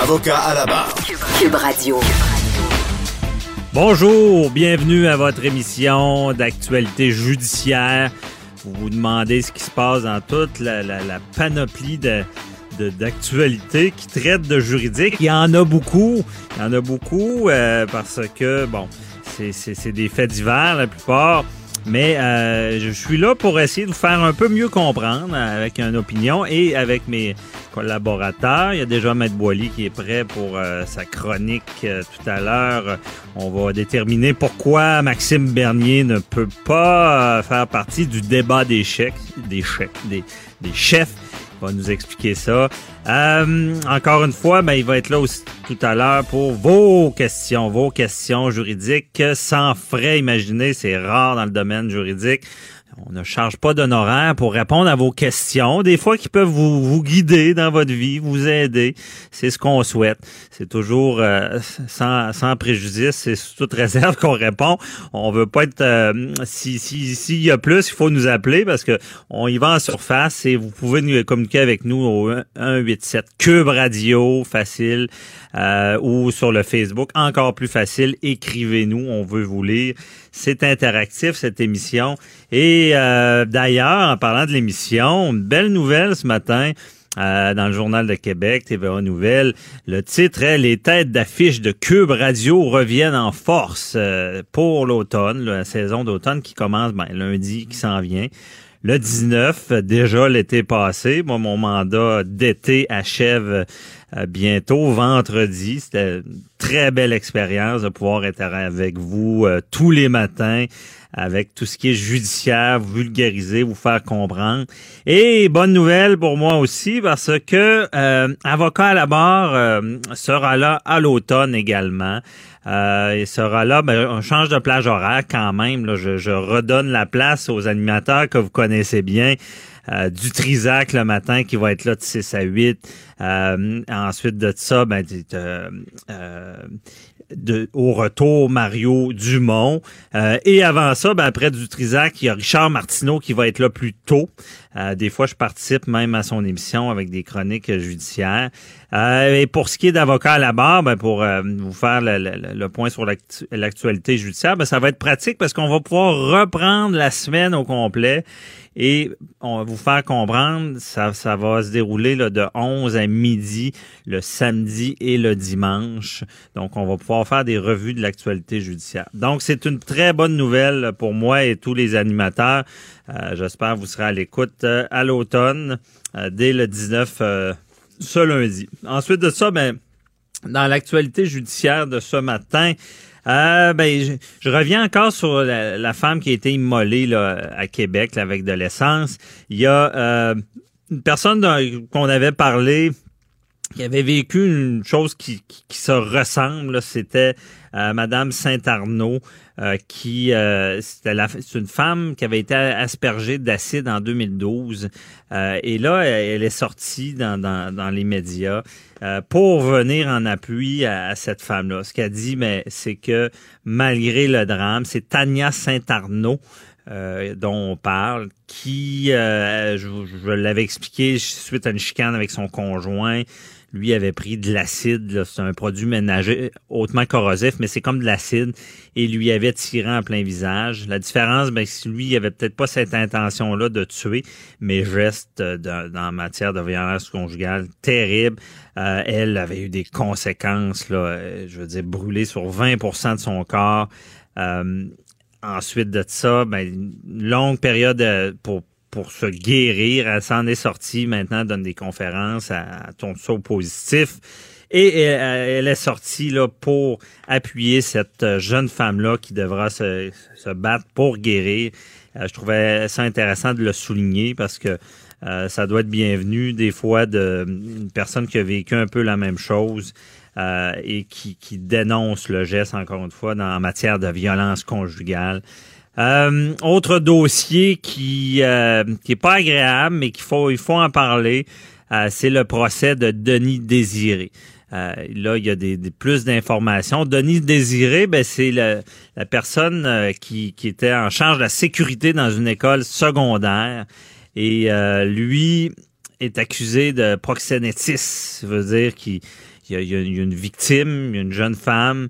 Avocat à la barre. Cube Radio. Bonjour, bienvenue à votre émission d'actualité judiciaire. Vous vous demandez ce qui se passe dans toute la, la- la panoplie de d'actualités qui traite de juridique. Il y en a beaucoup. Il y en a beaucoup euh, parce que, bon, c'est des faits divers la plupart. Mais euh, je suis là pour essayer de vous faire un peu mieux comprendre avec une opinion et avec mes collaborateurs. Il y a déjà Maître Boily qui est prêt pour euh, sa chronique euh, tout à l'heure. On va déterminer pourquoi Maxime Bernier ne peut pas euh, faire partie du débat des des, des chefs. Va nous expliquer ça. Euh, encore une fois, ben, il va être là aussi tout à l'heure pour vos questions, vos questions juridiques sans frais. Imaginez, c'est rare dans le domaine juridique. On ne charge pas d'honoraires pour répondre à vos questions, des fois qui peuvent vous, vous guider dans votre vie, vous aider. C'est ce qu'on souhaite. C'est toujours euh, sans, sans préjudice, c'est sous toute réserve qu'on répond. On veut pas être euh, si si s'il y a plus, il faut nous appeler parce que on y va en surface et vous pouvez nous communiquer avec nous au 187 Cube Radio facile euh, ou sur le Facebook encore plus facile. Écrivez-nous, on veut vous lire. C'est interactif cette émission. Et euh, d'ailleurs, en parlant de l'émission, une belle nouvelle ce matin. euh, dans le Journal de Québec, TVA Nouvelle. Le titre est Les têtes d'affiche de Cube Radio reviennent en force euh, pour l'automne, la saison d'automne qui commence ben, lundi, qui s'en vient. Le 19, déjà l'été passé. Moi, mon mandat d'été achève euh, bientôt, vendredi. C'était une très belle expérience de pouvoir être avec vous euh, tous les matins avec tout ce qui est judiciaire, vulgariser, vous faire comprendre. Et bonne nouvelle pour moi aussi parce que euh, avocat à la barre euh, sera là à l'automne également. Euh, il sera là, ben, on change de plage horaire quand même. Là, je, je redonne la place aux animateurs que vous connaissez bien. Euh, du Trisac le matin qui va être là de 6 à 8. Euh, ensuite de ça, ben, euh, euh, de, au retour Mario Dumont. Euh, et avant ça, ben, après du Trisac, il y a Richard Martineau qui va être là plus tôt. Euh, des fois, je participe même à son émission avec des chroniques judiciaires. Euh, et pour ce qui est d'avocat à la barre, ben, pour vous faire le, le- le point sur l'actu- l'actualité judiciaire, ben, ça va être pratique parce qu'on va pouvoir reprendre la semaine au complet et on va vous faire comprendre, ça, ça va se dérouler là, de 11 à midi le samedi et le dimanche. Donc, on va pouvoir faire des revues de l'actualité judiciaire. Donc, c'est une très bonne nouvelle pour moi et tous les animateurs. Euh, J'espère que vous serez à l'écoute euh, à l'automne, euh, dès le 19 euh, ce lundi. Ensuite de ça, ben, dans l'actualité judiciaire de ce matin, euh, ben, je, je reviens encore sur la, femme qui a été immolée là, à Québec avec de l'essence. Il y a euh, une personne qu'on avait parlé qui avait vécu une chose qui, qui, qui se ressemble. C'était Madame Saint-Arnaud, euh, qui euh, c'est une femme qui avait été aspergée d'acide en 2012. Euh, et là, elle, est sortie dans, dans, les médias euh, pour venir en appui à, cette femme-là. Ce qu'elle dit, mais c'est que malgré le drame, c'est Tania Saint-Arnaud. euh, dont on parle, qui, euh, je, je l'avais expliqué suite à une chicane avec son conjoint, lui avait pris de l'acide, c'est un produit ménager hautement corrosif, mais c'est comme de l'acide, et lui avait tiré en plein visage. La différence, ben, c'est lui, il avait peut-être pas cette intention-là de tuer, mais geste euh, dans, matière de violence conjugale terrible. Euh, elle avait eu des conséquences, là, euh, je veux dire, brûlée sur 20% de son corps. Ensuite de ça, ben, une longue période pour pour se guérir. Elle s'en est sortie maintenant, donne des conférences, elle, tourne ça au positif. Et elle, elle est sortie là, pour appuyer cette euh, jeune femme-là qui devra se, battre pour guérir. Euh, je trouvais ça intéressant de le souligner parce que Euh, ça doit être bienvenu des fois de une personne qui a vécu un peu la même chose euh, et qui, qui dénonce le geste encore une fois dans, en matière de violence conjugale. Euh, autre dossier qui euh, qui est pas agréable mais qu'il faut il faut en parler, euh, c'est le procès de Denis Désiré. Euh, là, il y a des, des plus d'informations. Denis Désiré, ben, c'est la personne euh, qui, qui était en charge de la sécurité dans une école secondaire. Et euh, lui est accusé de proxénétisme. Ça veut dire qu'il y, a, il y a une victime, une jeune femme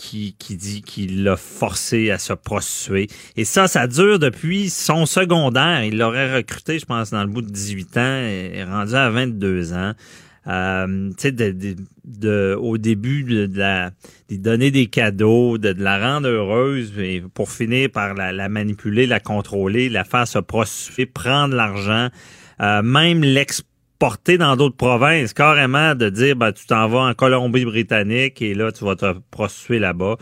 qui, dit qu'il l'a forcé à se prostituer. Et ça, ça dure depuis son secondaire. Il l'aurait recruté, je pense, dans le bout de 18 ans et rendu à 22 ans. Euh, de, de, au début de, la, de donner des cadeaux, de, la rendre heureuse, et pour finir par la, manipuler, la contrôler, la faire se prostituer, prendre l'argent, euh, même l'exporter dans d'autres provinces, carrément de dire, ben, tu t'en vas en Colombie-Britannique et là, tu vas te prostituer là-bas.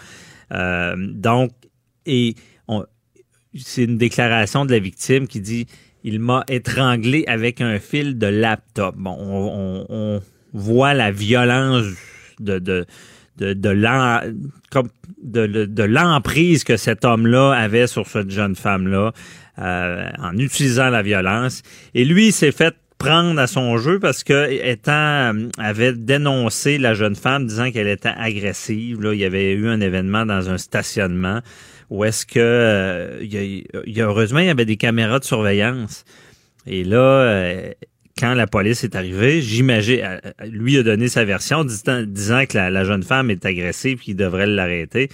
Euh, donc, et c'est une déclaration de la victime qui dit, il m'a étranglé avec un fil de laptop. Bon, on, on, on voit la violence de, de, de, de, de l'emprise que cet homme-là avait sur cette jeune femme-là euh, en utilisant la violence. Et lui, s'est fait prendre à son jeu parce que étant avait dénoncé la jeune femme disant qu'elle était agressive. Là, il y avait eu un événement dans un stationnement où est-ce que euh, il, y a, heureusement il y avait des caméras de surveillance. Et là, euh, quand la police est arrivée, j'imagine, euh, lui a donné sa version disant, disant que la, la, jeune femme est agressive, qu'il devrait l'arrêter.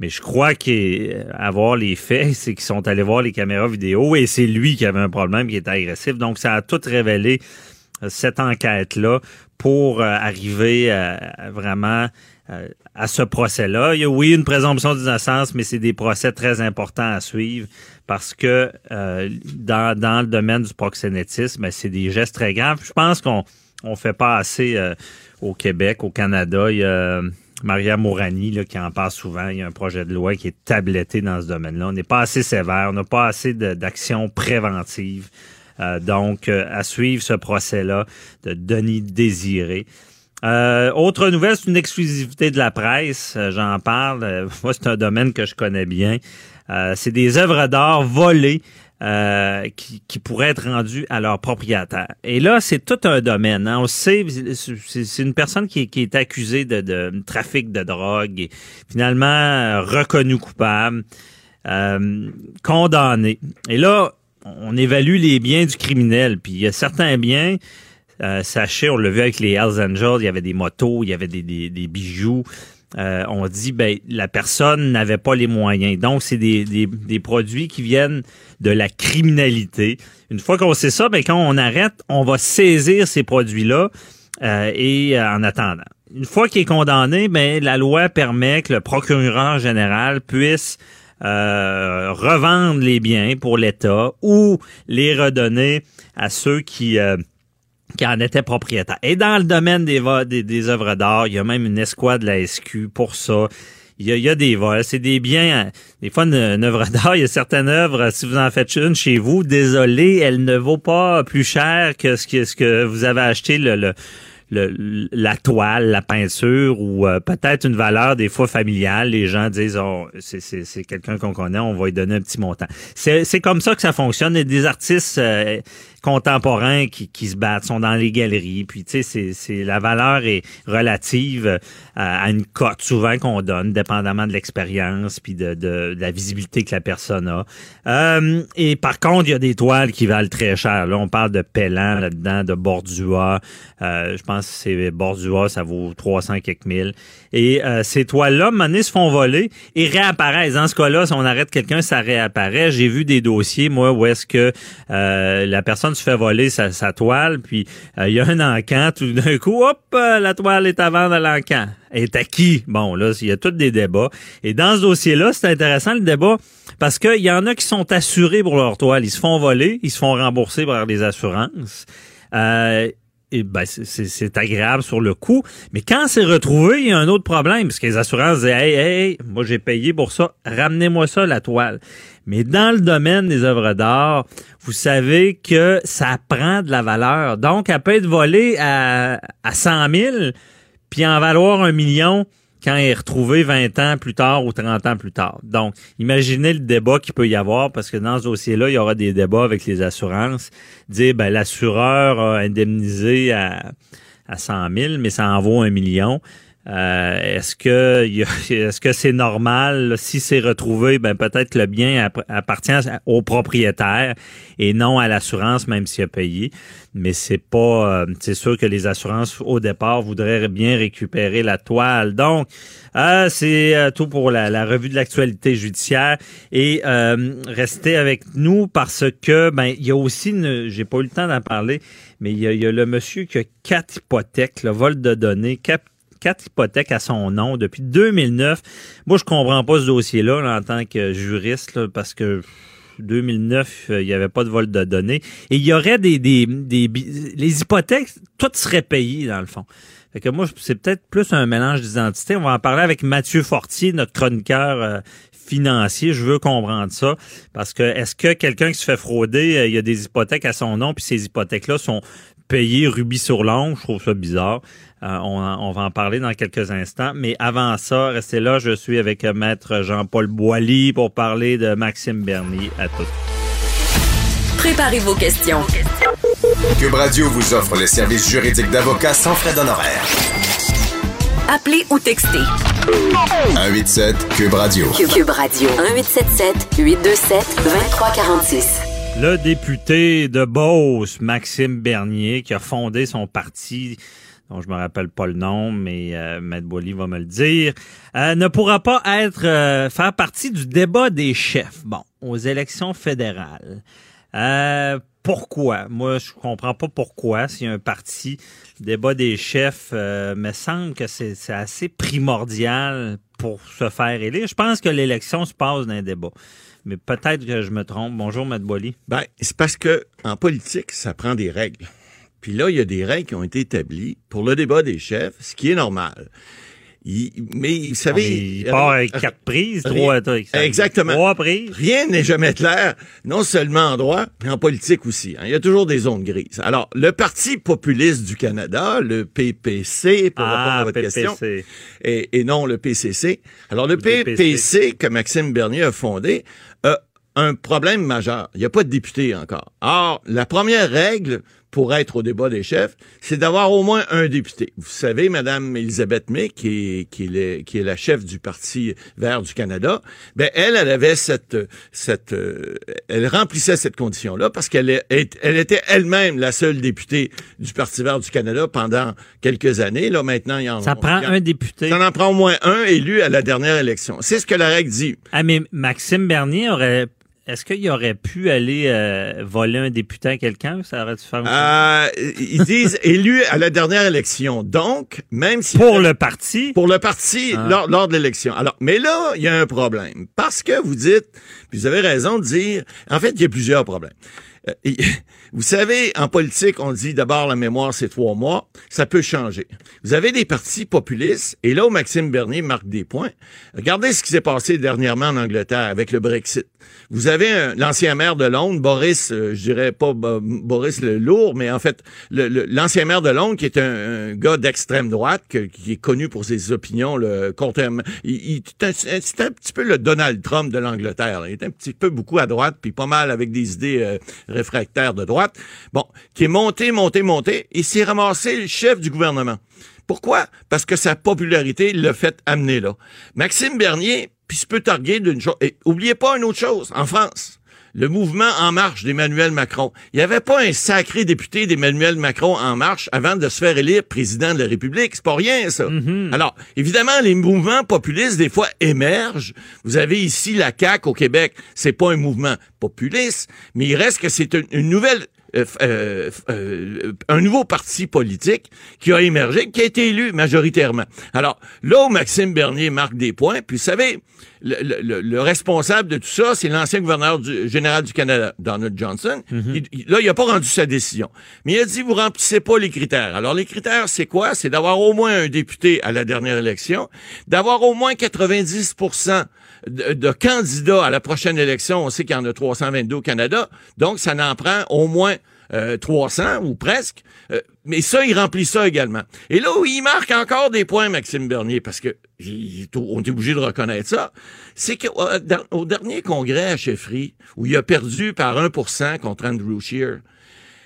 Mais je crois qu'avoir les faits, c'est qu'ils sont allés voir les caméras vidéo et c'est lui qui avait un problème, qui était agressif. Donc, ça a tout révélé cette enquête-là pour arriver à, vraiment à ce procès-là. Il y a, oui, une présomption d'innocence, mais c'est des procès très importants à suivre parce que euh, dans, dans le domaine du proxénétisme, ben, c'est des gestes très graves. Je pense qu'on on fait pas assez euh, au Québec, au Canada. Il y a Maria Mourani là, qui en parle souvent. Il y a un projet de loi qui est tabletté dans ce domaine-là. On n'est pas assez sévère, on n'a pas assez d'actions préventives. Euh, donc, à suivre ce procès-là de Denis Désiré. Euh, autre nouvelle, c'est une exclusivité de la presse. Euh, j'en parle. Euh, moi, c'est un domaine que je connais bien. c'est des œuvres d'art volées qui, qui, pourraient être rendues à leur propriétaire. Et là, c'est tout un domaine. Hein. On sait, c'est une personne qui, qui est accusée de, de, trafic de drogue et finalement reconnue coupable, condamnée. Et là, on évalue les biens du criminel. Puis il y a certains biens euh, sachez, on l'a vu avec les Hells Angels, il y avait des motos, il y avait des, des, des bijoux. Euh, on dit ben la personne n'avait pas les moyens. Donc c'est des, des, produits qui viennent de la criminalité. Une fois qu'on sait ça, ben quand on arrête, on va saisir ces produits-là euh, et euh, en attendant. Une fois qu'il est condamné, ben la loi permet que le procureur général puisse revendre les biens pour l'État ou les redonner à ceux qui qui en était propriétaire. Et dans le domaine des, des, œuvres d'art, il y a même une escouade de la SQ pour ça. Il y a, des vols, c'est des biens. Des fois, une, œuvre d'art, il y a certaines œuvres, si vous en faites une chez vous, désolé, elle ne vaut pas plus cher que ce que, vous avez acheté le, la toile, la peinture ou euh, peut-être une valeur des fois familiale. Les gens disent oh, c'est quelqu'un qu'on connaît, on va lui donner un petit montant. C'est comme ça que ça fonctionne. Des artistes euh, contemporains qui, qui se battent, sont dans les galeries. Puis tu sais, c'est la valeur est relative euh, à, une cote souvent qu'on donne, dépendamment de l'expérience puis de, de, la visibilité que la personne a. Euh, et par contre, il y a des toiles qui valent très cher. Là, on parle de Pellan là-dedans, de Bordua. Euh, je pense que c'est Bordua, ça vaut 300 quelques mille. Et euh, ces toiles-là, maintenant, se font voler et réapparaissent. Dans ce cas-là, si on arrête quelqu'un, ça réapparaît. J'ai vu des dossiers, moi, où est-ce que euh, la personne se fait voler sa, toile, puis euh, il y a un encan, tout d'un coup, hop, la toile est à vendre à l'encan. Est à qui? Bon, là, il y a tous des débats. Et dans ce dossier-là, c'est intéressant le débat parce qu'il y en a qui sont assurés pour leur toile. Ils se font voler, ils se font rembourser par les assurances. Euh, ben, c'est agréable sur le coup. Mais quand c'est retrouvé, il y a un autre problème, parce que les assurances disent Hey, hey, moi j'ai payé pour ça, ramenez-moi ça la toile. Mais dans le domaine des œuvres d'art, vous savez que ça prend de la valeur. Donc, elle peut être volée à, à 100 000, puis en valoir un million quand elle est retrouvée 20 ans plus tard ou 30 ans plus tard. Donc, imaginez le débat qu'il peut y avoir, parce que dans ce dossier-là, il y aura des débats avec les assurances. Dire, ben, l'assureur a indemnisé à, à 100 000, mais ça en vaut un million. Euh, est-ce que est-ce que c'est normal? Si c'est retrouvé ben peut-être le bien appartient au propriétaire et non à l'assurance même s'il a payé. Mais c'est pas euh, c'est sûr que les assurances au départ voudraient bien récupérer la toile. Donc euh, c'est tout pour la, revue de l'actualité judiciaire. Et restez avec nous parce que ben il y a aussi j'ai pas eu le temps d'en parler mais il y, a, le monsieur qui a quatre hypothèques le vol de données quatre quatre hypothèques à son nom depuis 2009. Moi, je comprends pas ce dossier-là en tant que juriste parce que 2009, euh, il n'y avait pas de vol de données. Et il y aurait des, des, des les hypothèques, tout serait payé dans le fond. Fait que moi, c'est peut-être plus un mélange d'identité. On va en parler avec Mathieu Fortier, notre chroniqueur euh, financier. Je veux comprendre ça. Parce que est-ce que quelqu'un qui se fait frauder, euh, il y a des hypothèques à son nom, puis ces hypothèques-là sont payées rubis sur l'ongle? Je trouve ça bizarre. Euh, on, va en parler dans quelques instants. Mais avant ça, restez là. Je suis avec Maître Jean-Paul Boilly pour parler de Maxime Bernier. À tous. Préparez vos questions. Cube Radio vous offre les services juridiques d'avocats sans frais d'honoraires. Appelez ou textez. 187 Cube Radio. Cube Radio. 1877 827 2346. Le député de Beauce, Maxime Bernier, qui a fondé son parti dont je me rappelle pas le nom, mais euh, Boily va me le dire, euh, ne pourra pas être euh, faire partie du débat des chefs. Bon, aux élections fédérales. Euh, pourquoi? Moi, je comprends pas pourquoi. S'il y a un parti, débat des chefs, me semble que c'est assez primordial pour se faire élire. Je pense que l'élection se passe dans un débat. Mais peut-être que je me trompe. Bonjour, Matt Boily. Ben, c'est parce que en politique, ça prend des règles. Puis là, il y a des règles qui ont été établies pour le débat des chefs, ce qui est normal. mais vous savez. Ah, il part avec quatre prises, trois. Exactement. Trois prises. Rien n'est jamais clair, non seulement en droit, mais en politique aussi. Hein. Il y a toujours des zones grises. Alors, le Parti populiste du Canada, le PPC, pour répondre à votre question, et, et, non le PCC. Alors, le, PPC, que Maxime Bernier a fondé, a un problème majeur. Il n'y a pas de député encore. Or, la première règle pour être au débat des chefs, c'est d'avoir au moins un député. Vous savez, Madame Elisabeth May, qui est, qui est, qui est la chef du Parti vert du Canada, ben elle, elle avait cette, cette, euh, elle remplissait cette condition-là parce qu'elle elle était elle-même la seule députée du Parti vert du Canada pendant quelques années. Là, maintenant, il y en Ça prend un député. Ça en prend au moins un élu à la dernière élection. C'est ce que la règle dit. Ah, mais Maxime Bernier aurait est-ce qu'il aurait pu aller euh, voler un député à quelqu'un? Ça aurait dû faire euh, Ils disent élu à la dernière élection. Donc, même si... Pour le parti? Pour le parti, ah. lors, de l'élection. Alors, mais là, il y a un problème. Parce que vous dites, puis vous avez raison de dire, en fait, il y a plusieurs problèmes. Euh, vous savez, en politique, on dit d'abord la mémoire, c'est trois mois. Ça peut changer. Vous avez des partis populistes, et là où Maxime Bernier marque des points, regardez ce qui s'est passé dernièrement en Angleterre avec le Brexit. Vous avez l'ancien maire de Londres, Boris, euh, je dirais pas Boris le lourd, mais en fait, l'ancien maire de Londres, qui est un, gars d'extrême droite, qui est connu pour ses opinions le, contre... C'est un, petit peu le Donald Trump de l'Angleterre. Il est un petit peu beaucoup à droite, puis pas mal avec des idées euh, réfractaires de droite. Bon, qui est monté, monté, monté, et s'est ramassé le chef du gouvernement. Pourquoi? Parce que sa popularité l'a fait amener là. Maxime Bernier, puis se peut targuer d'une chose. Et oubliez pas une autre chose, en France, le mouvement En Marche d'Emmanuel Macron. Il n'y avait pas un sacré député d'Emmanuel Macron En Marche avant de se faire élire président de la République. C'est pas rien, ça. Mm-hmm. Alors, évidemment, les mouvements populistes, des fois, émergent. Vous avez ici la CAQ au Québec. C'est pas un mouvement populiste, mais il reste que c'est une nouvelle euh, euh, euh, un nouveau parti politique qui a émergé, qui a été élu majoritairement. Alors, là où Maxime Bernier marque des points, puis vous savez, le, le- le responsable de tout ça, c'est l'ancien gouverneur du, général du Canada, Donald Johnson. Il- là, il a pas rendu sa décision. Mais il a dit, vous remplissez pas les critères. Alors, les critères, c'est quoi? C'est d'avoir au moins un député à la dernière élection, d'avoir au moins 90 de, candidats à la prochaine élection. On sait qu'il y en a 322 au Canada. Donc, ça n'en prend au moins euh, 300 ou presque. Euh, mais ça, il remplit ça également. Et là où il marque encore des points, Maxime Bernier, parce que on est obligé de reconnaître ça, c'est qu'au dernier congrès à chefferie, où il a perdu par 1% contre Andrew Scheer,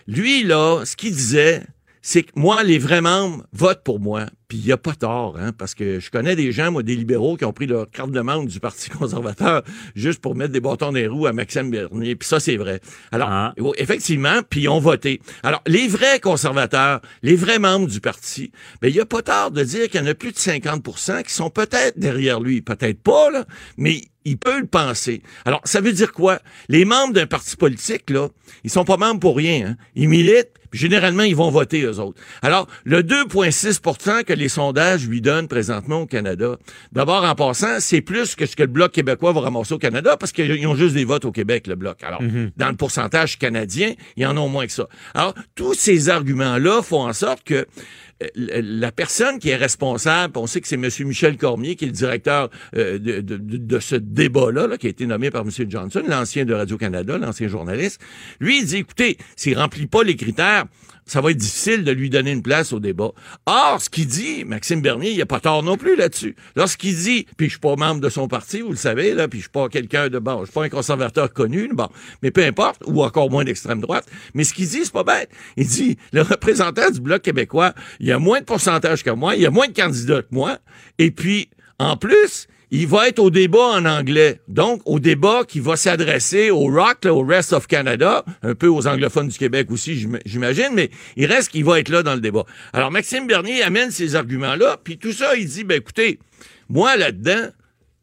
lui, là, ce qu'il disait, c'est que moi, les vrais membres votent pour moi. Puis il n'y a pas tort, hein, parce que je connais des gens, moi, des libéraux qui ont pris leur carte de membre du Parti conservateur juste pour mettre des bâtons les roues à Maxime Bernier. Puis ça, c'est vrai. Alors, Ah. oui, effectivement, puis ils ont voté. Alors, les vrais conservateurs, les vrais membres du parti, ben il n'y a pas tort de dire qu'il y en a plus de 50% qui sont peut-être derrière lui. Peut-être pas, là, mais il peut le penser. Alors, ça veut dire quoi? Les membres d'un parti politique, là, ils sont pas membres pour rien. Hein. Ils militent, puis généralement, ils vont voter, eux autres. Alors, le 2,6 que les sondages lui donnent présentement au Canada, d'abord, en passant, c'est plus que ce que le Bloc québécois va ramasser au Canada, parce qu'ils ont juste des votes au Québec, le Bloc. Alors, dans le pourcentage canadien, il y en a au moins que ça. Alors, tous ces arguments-là font en sorte que euh, la personne qui est responsable, on sait que c'est M. Michel Cormier, qui est le directeur euh, de, de- de- de ce débat-là, là, qui a été nommé par M. Johnson, l'ancien de Radio-Canada, l'ancien journaliste. Lui, il dit, écoutez, s'il remplit pas les critères, ça va être difficile de lui donner une place au débat. Or, ce qu'il dit, Maxime Bernier, il n'y a pas tort non plus là-dessus. Lorsqu'il dit, puis je suis pas membre de son parti, vous le savez, là, puis je suis pas quelqu'un de bon, je suis pas un conservateur connu, bon, mais peu importe, ou encore moins d'extrême droite. Mais ce qu'il dit, c'est pas bête. Il dit, le représentant du Bloc québécois, il y a moins de pourcentage que moi, il y a moins de candidats que moi, et puis, en plus, il va être au débat en anglais. Donc, au débat qui va s'adresser au ROC, là, au Rest of Canada, un peu aux anglophones du Québec aussi, j'im- j'imagine, mais il reste qu'il va être là dans le débat. Alors, Maxime Bernier amène ces arguments-là, puis tout ça, il dit, ben écoutez, moi, là-dedans,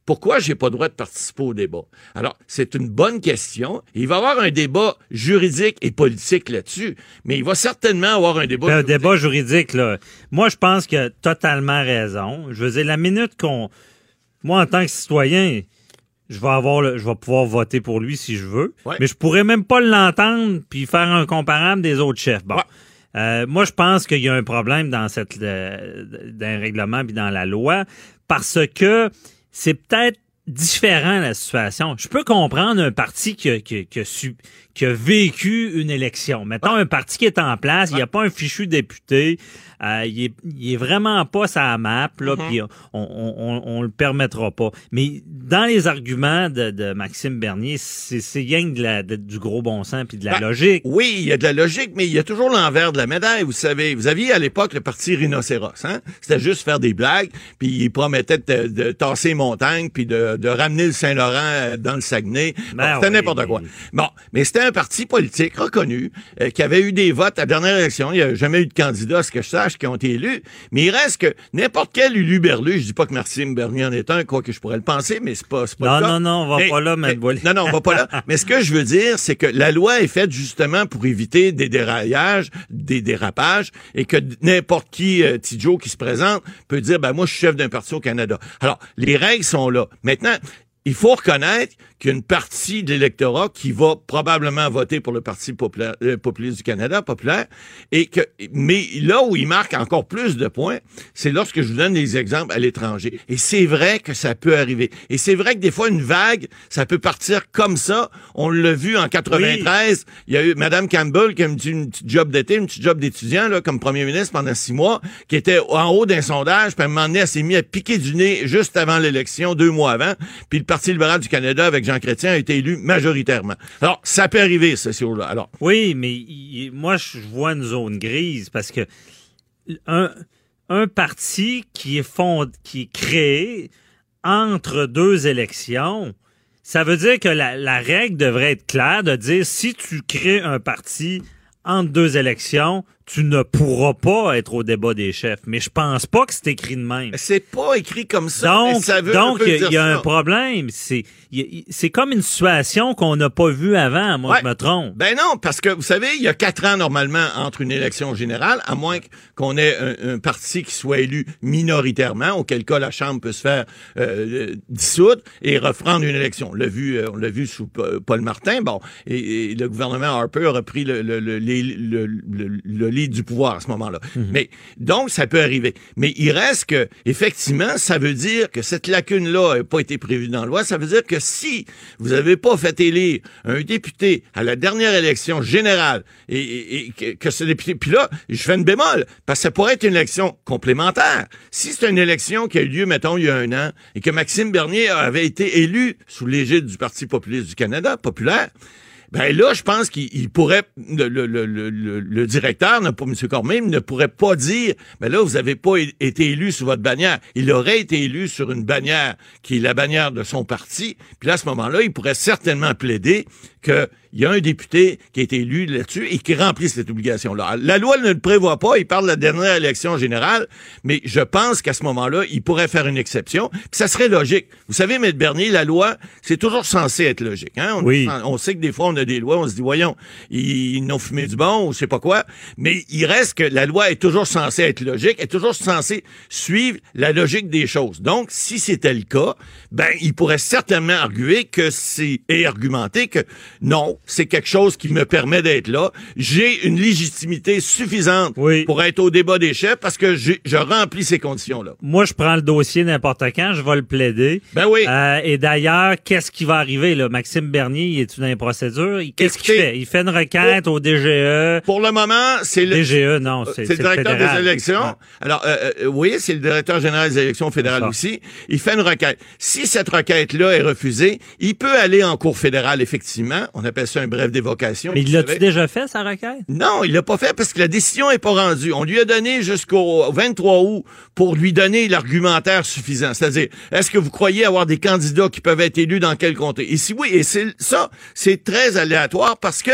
pourquoi j'ai pas le droit de participer au débat? Alors, c'est une bonne question. Il va y avoir un débat juridique et politique là-dessus, mais il va certainement avoir un débat Un juridique. débat juridique, là. Moi, je pense qu'il a totalement raison. Je veux dire, la minute qu'on. Moi, en tant que citoyen, je vais avoir le- je vais pouvoir voter pour lui si je veux. Ouais. Mais je pourrais même pas l'entendre puis faire un comparable des autres chefs. Bon. Ouais. Euh, moi, je pense qu'il y a un problème dans cette euh, dans le règlement puis dans la loi parce que c'est peut-être différent la situation. Je peux comprendre un parti qui a, qui a- qui a su- qui a vécu une élection. Mettons un parti qui est en place, il n'y a pas un fichu député, euh, il, est, il est vraiment pas sa map, là, puis on, on, on, on le permettra pas. Mais dans les arguments de, de Maxime Bernier, c'est rien de la- de- du gros bon sens puis de la Ben, logique. Oui, il y a de la logique, mais il y a toujours l'envers de la médaille, vous savez. Vous aviez à l'époque le parti rhinocéros, hein? C'était juste faire des blagues, puis il promettait de, de tasser les montagnes, puis de, de ramener le Saint-Laurent euh, dans le Saguenay. Ben c'était oui, n'importe mais- quoi. Bon, mais c'était un parti politique reconnu, euh, qui avait eu des votes à la dernière élection. Il n'y a jamais eu de candidat, ce que je sache, qui ont été élus. Mais il reste que n'importe quel Ulu Berlu, je dis pas que Maxime Bernier en est un, quoi que je pourrais le penser, mais c'est pas, c'est pas Non, le cas. non, non, on va Mais- pas là, mais- non, non, on va pas là. Mais ce que je veux dire, c'est que la loi est faite justement pour éviter des déraillages, des dérapages, et que n'importe qui, euh, petit Joe qui se présente, peut dire, ben moi, je suis chef d'un parti au Canada. Alors, les règles sont là. Maintenant, il faut reconnaître qu'il y a une partie de l'électorat qui va probablement voter pour le Parti populaire, euh, populiste du Canada, populaire, et que, mais là où il marque encore plus de points, c'est lorsque je vous donne des exemples à l'étranger. Et c'est vrai que ça peut arriver. Et c'est vrai que des fois, une vague, ça peut partir comme ça. On l'a vu en 93. Il y a eu Madame Campbell qui a petite- une petite job d'été, une petite job d'étudiant, là, comme premier ministre pendant six mois, qui était en haut d'un sondage, puis à un moment donné, elle s'est mis à piquer du nez juste avant l'élection, deux mois avant. Puis le Parti libéral du Canada, avec Jean Chrétien, a été élu majoritairement. Alors, ça peut arriver, ce là Alors, Oui, mais moi, je vois une zone grise parce que un, un parti qui est, fond, qui est créé entre deux élections, ça veut dire que la, la règle devrait être claire de dire si tu crées un parti entre deux élections, tu ne pourras pas être au débat des chefs. Mais je pense pas que c'est écrit de même. C'est pas écrit comme ça. Donc, ça veut un donc il y a- dire il y a ça. un problème. C'est c'est comme une situation qu'on n'a pas vue avant, moi Ouais. je me trompe. Ben non, parce que vous savez, il y a quatre ans normalement entre une élection générale, à moins qu'on ait un, un parti qui soit élu minoritairement, auquel cas la Chambre peut se faire euh, dissoudre et reprendre une élection. On l'a vu, euh, on l'a vu sous Pa- Paul Martin. Bon, et, et le gouvernement Harper a repris le, le, le, le, du pouvoir à ce moment-là. Mais donc ça peut arriver. Mais il reste que effectivement, ça veut dire que cette lacune-là n'a pas été prévue dans la loi. Ça veut dire que si vous n'avez pas fait élire un député à la dernière élection générale et, et- et que, que ce député, puis là, je fais une bémol parce que ça pourrait être une élection complémentaire. Si c'est une élection qui a eu lieu, mettons, il y a un an et que Maxime Bernier avait été élu sous l'égide du Parti populiste du Canada, populaire, ben là, je pense qu'il il pourrait, le, le, le, le, directeur, ne M. Cormier, ne pourrait pas dire, ben là, vous avez pas été élu sous votre bannière. Il aurait été élu sur une bannière qui est la bannière de son parti. Puis là, à ce moment-là, il pourrait certainement plaider qu'il y a un député qui a été élu là-dessus et qui remplit cette obligation-là. La loi ne le prévoit pas. Il parle de la dernière élection générale, mais je pense qu'à ce moment-là, il pourrait faire une exception. Puis ça serait logique. Vous savez, M. Bernier, la loi, c'est toujours censé être logique. Hein? On, Oui. on sait que des fois, on a des lois, on se dit, voyons, ils, ils n'ont fumé du bon ou je sais pas quoi, mais il reste que la loi est toujours censée être logique, est toujours censée suivre la logique des choses. Donc, si c'était le cas, ben, il pourrait certainement arguer que c'est, et argumenter que non, c'est quelque chose qui me permet d'être là. J'ai une légitimité suffisante Oui. pour être au débat des chefs parce que je remplis ces conditions-là. Moi, je prends le dossier n'importe quand, je vais le plaider. Ben oui. Euh, et d'ailleurs, qu'est-ce qui va arriver là? Maxime Bernier, il est dans une procédure. Il- Qu'est-ce qu'il fait? Il fait une requête au DGE. Pour le moment, c'est le, DGE, non, c'est C'est le directeur des élections. Ouais. Alors, euh, euh, oui, c'est le directeur général des élections fédérales aussi. Il fait une requête. Si cette requête-là est refusée, il peut aller en cour fédérale, effectivement. On appelle ça un bref d'évocation. Mais il l'a-tu déjà fait sa requête? Non, il l'a pas fait parce que la décision est pas rendue. On lui a donné jusqu'au 23 août pour lui donner l'argumentaire suffisant. C'est-à-dire, est-ce que vous croyez avoir des candidats qui peuvent être élus dans quel comté? Et si oui, et c'est ça, c'est très aléatoire parce que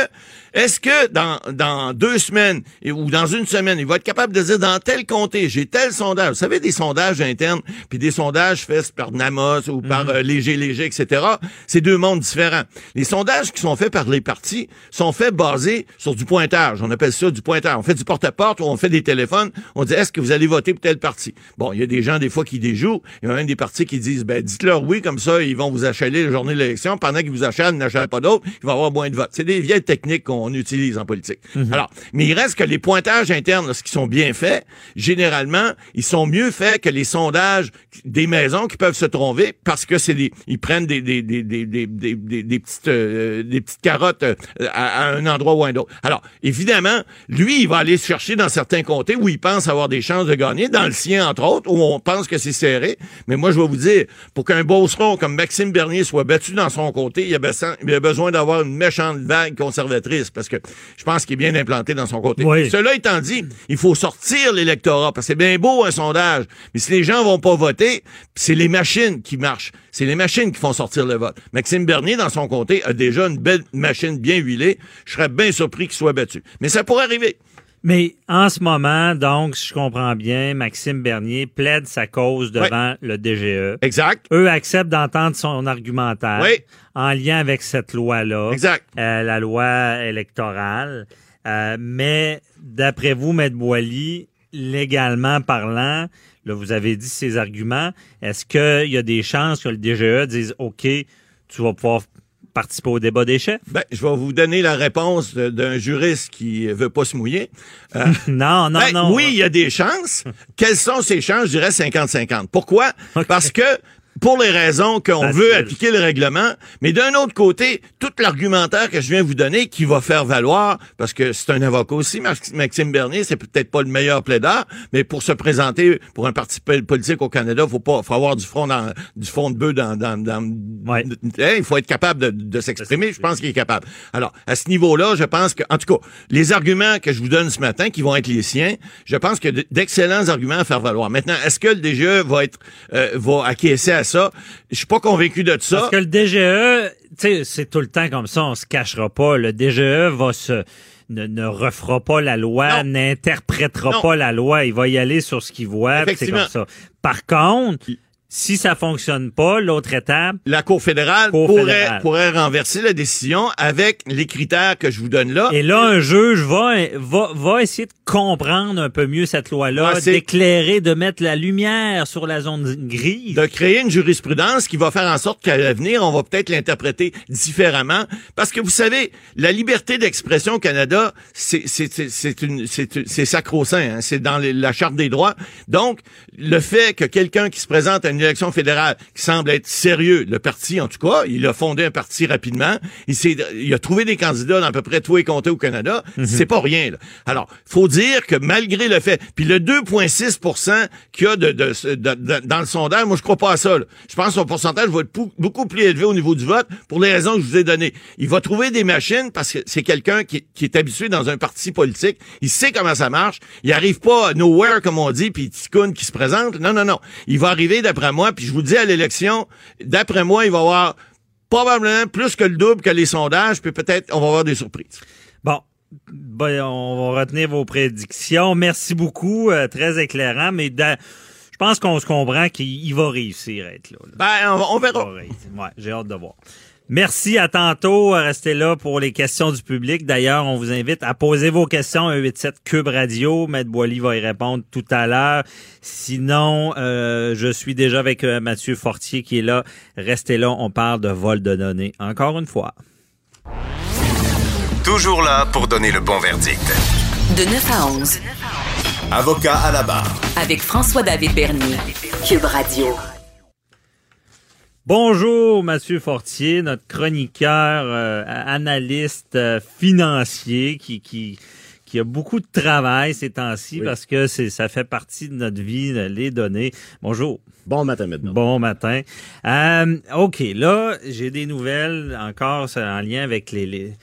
est-ce que dans, dans deux semaines ou dans une semaine, il va être capable de dire dans tel comté, j'ai tel sondage. Vous savez, des sondages internes, puis des sondages faits par Namos ou par euh, Léger Léger, etc. C'est deux mondes différents. Les sondages qui sont faits par les partis sont faits basés sur du pointage. On appelle ça du pointage. On fait du porte-à-porte ou on fait des téléphones. On dit, est-ce que vous allez voter pour tel parti? Bon, il y a des gens, des fois, qui déjouent. Il y a même des partis qui disent, ben, dites-leur oui, comme ça, ils vont vous achaler la journée de l'élection. Pendant qu'ils vous achalent, ils n'achalent pas d'autres. Il va y avoir moins de votes. C'est des vieilles techniques qu'on utilise en politique. Alors, mais il reste que les pointages internes, lorsqu'ils sont bien faits, généralement, ils sont mieux faits que les sondages des maisons qui peuvent se tromper parce que c'est des, ils prennent des, des, des, des, des, des, des- des petites, euh, des petites carottes euh, à, à un endroit ou à un autre. Alors, évidemment, lui, il va aller se chercher dans certains comtés où il pense avoir des chances de gagner, dans le sien, entre autres, où on pense que c'est serré. Mais moi, je vais vous dire, pour qu'un beauceron comme Maxime Bernier soit battu dans son comté, il a besoin, il a besoin d'avoir une méchante vague conservatrice parce que je pense qu'il est bien implanté dans son. Oui. Cela étant dit, il faut sortir l'électorat parce que c'est bien beau un sondage, mais si les gens vont pas voter, c'est les machines qui marchent. C'est les machines qui font sortir le vote. Maxime Bernier, dans son comté, a déjà une belle machine bien huilée. Je serais bien surpris qu'il soit battu. Mais ça pourrait arriver. Mais en ce moment, donc, si je comprends bien, Maxime Bernier plaide sa cause devant le DGE. Exact. Eux acceptent d'entendre son argumentaire Oui. en lien avec cette loi-là, Exact. euh, la loi électorale. Euh, mais d'après vous, Maître Boily, légalement parlant, là, vous avez dit ces arguments, est-ce qu'il y a des chances que le DGE dise OK, tu vas pouvoir participer au débat des chefs? Ben, je vais vous donner la réponse d'un juriste qui veut pas se mouiller. Euh, Non, non, Ben, non. Oui, il y a des chances. Quelles sont ces chances? Je dirais 50-50. Pourquoi? Parce que pour les raisons qu'on veut appliquer le règlement, mais d'un autre côté, tout l'argumentaire que je viens vous donner qui va faire valoir, parce que c'est un avocat aussi, Max- Maxime Bernier, c'est peut-être pas le meilleur plaideur, mais pour se présenter pour un parti pol- politique au Canada, faut pas, faut avoir du front dans, du fond de bœuf dans, dans, dans Ouais. Hein, il faut être capable de, de s'exprimer. Je pense qu'il est capable. Alors, à ce niveau-là, je pense que, en tout cas, les arguments que je vous donne ce matin, qui vont être les siens, je pense que d'excellents arguments à faire valoir. Maintenant, est-ce que le DGE va être, euh, va acquiescer à ça? Je suis pas convaincu de ça. Parce que le DGE, c'est tout le temps comme ça, on se cachera pas. Le DGE va se ne, ne refera pas la loi, n'interprétera pas la loi. Il va y aller sur ce qu'il voit. C'est comme ça. Par contre, si ça fonctionne pas, l'autre étape, La Cour fédérale, Cour pourrait, fédérale. pourrait renverser la décision avec les critères que je vous donne là. et là, un juge va, va, va essayer de comprendre un peu mieux cette loi-là, Ouais, d'éclairer, de mettre la lumière sur la zone grise. de créer une jurisprudence qui va faire en sorte qu'à l'avenir, on va peut-être l'interpréter différemment. Parce que vous savez, la liberté d'expression au Canada, c'est sacro-saint, hein. c'est dans la charte des droits. Donc, le fait que quelqu'un qui se présente à une élection fédérale qui semble être sérieux, le parti en tout cas, il a fondé un parti rapidement, il s'est il a trouvé des candidats dans à peu près tous les comtés au Canada, c'est pas rien là. Alors, faut dire que malgré le fait, puis le 2,6% qu'il y a de, de, de- de- dans le sondage, moi je crois pas à ça. là. Je pense que son pourcentage va être beaucoup plus élevé au niveau du vote pour les raisons que je vous ai données. Il va trouver des machines parce que c'est quelqu'un qui, qui est habitué dans un parti politique. Il sait comment ça marche. Il arrive pas nowhere comme on dit puis ticoune qui se présente. Non non non. Il va arriver d'après moi puis je vous dis à l'élection, d'après moi, il va avoir probablement plus que le double que les sondages puis peut-être on va avoir des surprises. Bon. Ben, on va retenir vos prédictions. Merci beaucoup. euh, très éclairant. Mais dans- je pense qu'on se comprend qu'il il va réussir à être là. là. Ben on, verra. Ouais, j'ai hâte de voir. Merci, à tantôt. Restez là pour les questions du public. D'ailleurs, on vous invite à poser vos questions à 187 Cube Radio. Maître Boily va y répondre tout à l'heure. Sinon, euh, je suis déjà avec euh, Mathieu Fortier qui est là. Restez là, on parle de vol de données. Encore une fois. Toujours là pour donner le bon verdict. De 9 à 11, Avocat à la barre. avec François-David Bernier. Cube Radio. Bonjour, Mathieu Fortier, notre chroniqueur, euh, analyste euh, financier qui, qui, qui a beaucoup de travail ces temps-ci parce que c'est ça fait partie de notre vie, euh, les données. Bonjour. Bon matin, maintenant. Bon matin. Euh, OK, là, j'ai des nouvelles encore en lien avec les, les,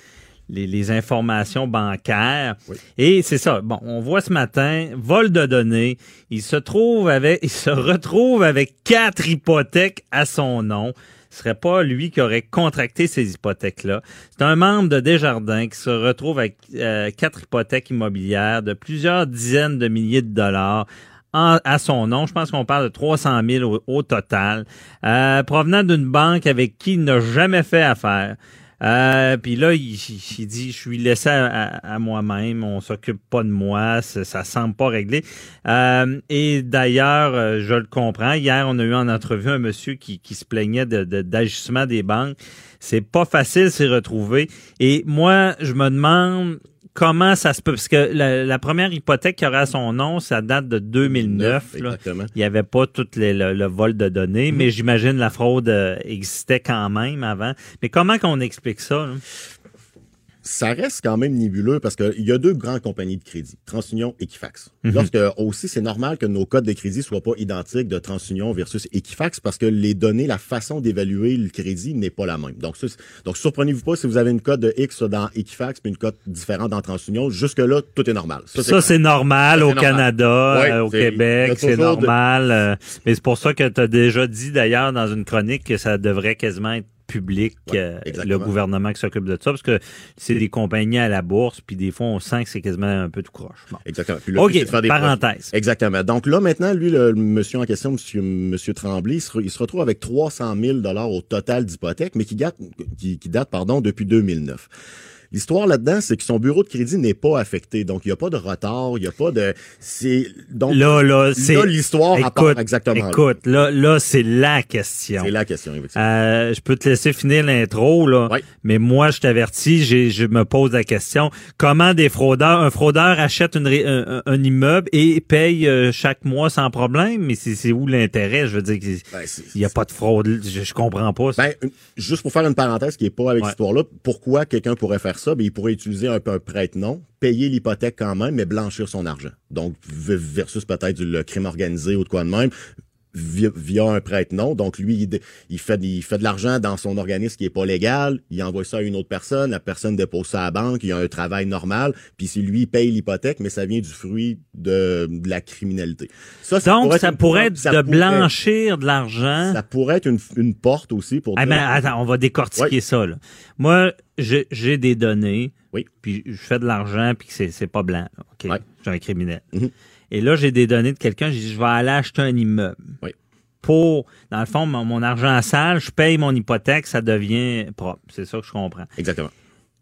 les, les informations bancaires. Oui. Et c'est ça. Bon, on voit ce matin, vol de données. Il se trouve avec, il se retrouve avec quatre hypothèques à son nom. Ce serait pas lui qui aurait contracté ces hypothèques-là. C'est un membre de Desjardins qui se retrouve avec euh, quatre hypothèques immobilières de plusieurs dizaines de milliers de dollars en- à son nom. Je pense qu'on parle de 300 000 au, au total, euh, provenant d'une banque avec qui il n'a jamais fait affaire. Euh, puis là, il, il- dit, je suis laissé à, à- à moi-même, on s'occupe pas de moi, ça, ça semble pas réglé. Euh, et d'ailleurs, euh, je le comprends. Hier, on a eu en entrevue un monsieur qui, qui se plaignait de, de- d'agissement des banques. C'est pas facile de s'y retrouver. Et moi, je me demande comment ça se peut, parce que la, la première hypothèque qui aurait à son nom, ça date de 2009. là. Exactement. Il n'y avait pas tout les- le, le vol de données, mais j'imagine la fraude euh, existait quand même avant. Mais comment qu'on explique ça? là? Ça reste quand même nébuleux parce qu'il y a deux grandes compagnies de crédit, TransUnion et Equifax. Lorsque aussi, c'est normal que nos codes de crédit soient pas identiques de TransUnion versus Equifax parce que les données, la façon d'évaluer le crédit n'est pas la même. Donc, ça, donc surprenez-vous pas si vous avez une cote de X dans Equifax puis une cote différente dans TransUnion. Jusque-là, tout est normal. Ça, c'est normal Ça, au normal. Canada, Ouais, euh, au Québec, c'est de- normal. euh, mais c'est pour ça que tu as déjà dit d'ailleurs dans une chronique que ça devrait quasiment être public, Ouais, euh, le gouvernement qui s'occupe de ça, parce que c'est des compagnies à la bourse, puis des fois on sent que c'est quasiment un peu tout croche. Bon. Exactement. Puis le OK, de faire des. Exactement. Donc là, maintenant, lui, le, monsieur en question, monsieur, monsieur Tremblay, il se, re- il se retrouve avec 300 000 dollars au total d'hypothèque, mais qui date, qui, qui date, pardon, depuis 2009. L'histoire là-dedans, c'est que son bureau de crédit n'est pas affecté. Donc, il n'y a pas de retard, il n'y a pas de... C'est... Donc, Là, là, c'est... là, l'histoire à part exactement. Écoute, là, là c'est la question. C'est la question, effectivement. Euh, je peux te laisser finir l'intro, là. Ouais. Mais moi, je t'avertis, j'ai- je me pose la question. Comment des fraudeurs, un fraudeur achète une un, immeuble et paye euh, chaque mois sans problème? Mais c'est c'est où l'intérêt? Je veux dire, qu'il Ben, c'est- n'y a pas de fraude. Je, je comprends pas. ça. Ben, juste pour faire une parenthèse qui est pas avec Ouais. cette histoire-là, pourquoi quelqu'un pourrait faire ça? Ben, il pourrait utiliser un, un prête-nom, payer l'hypothèque quand même, mais blanchir son argent. Donc, versus peut-être le crime organisé ou de quoi de même. Via, via un prête-nom. Donc, lui, il, il, fait, il fait de l'argent dans son organisme qui est pas légal. Il envoie ça à une autre personne. La personne dépose ça à la banque. Il a un travail normal. Puis c'est lui, il paye l'hypothèque, mais ça vient du fruit de, de la criminalité. Ça, ça Donc, pourrait ça pourrait être de blanchir de l'argent. Ça pourrait être une, une porte aussi pour... Ah, ben, attends, on va décortiquer ça. Là. Moi, j'ai des données. Oui. Puis je fais de l'argent, puis c'est c'est pas blanc. OK? Ouais. Suis un criminel. Mhm. Et là, j'ai des données de quelqu'un. J'ai dit, je vais aller acheter un immeuble. Oui. Pour, dans le fond, mon, mon argent sale, je paye mon hypothèque, ça devient propre. C'est ça que je comprends. Exactement.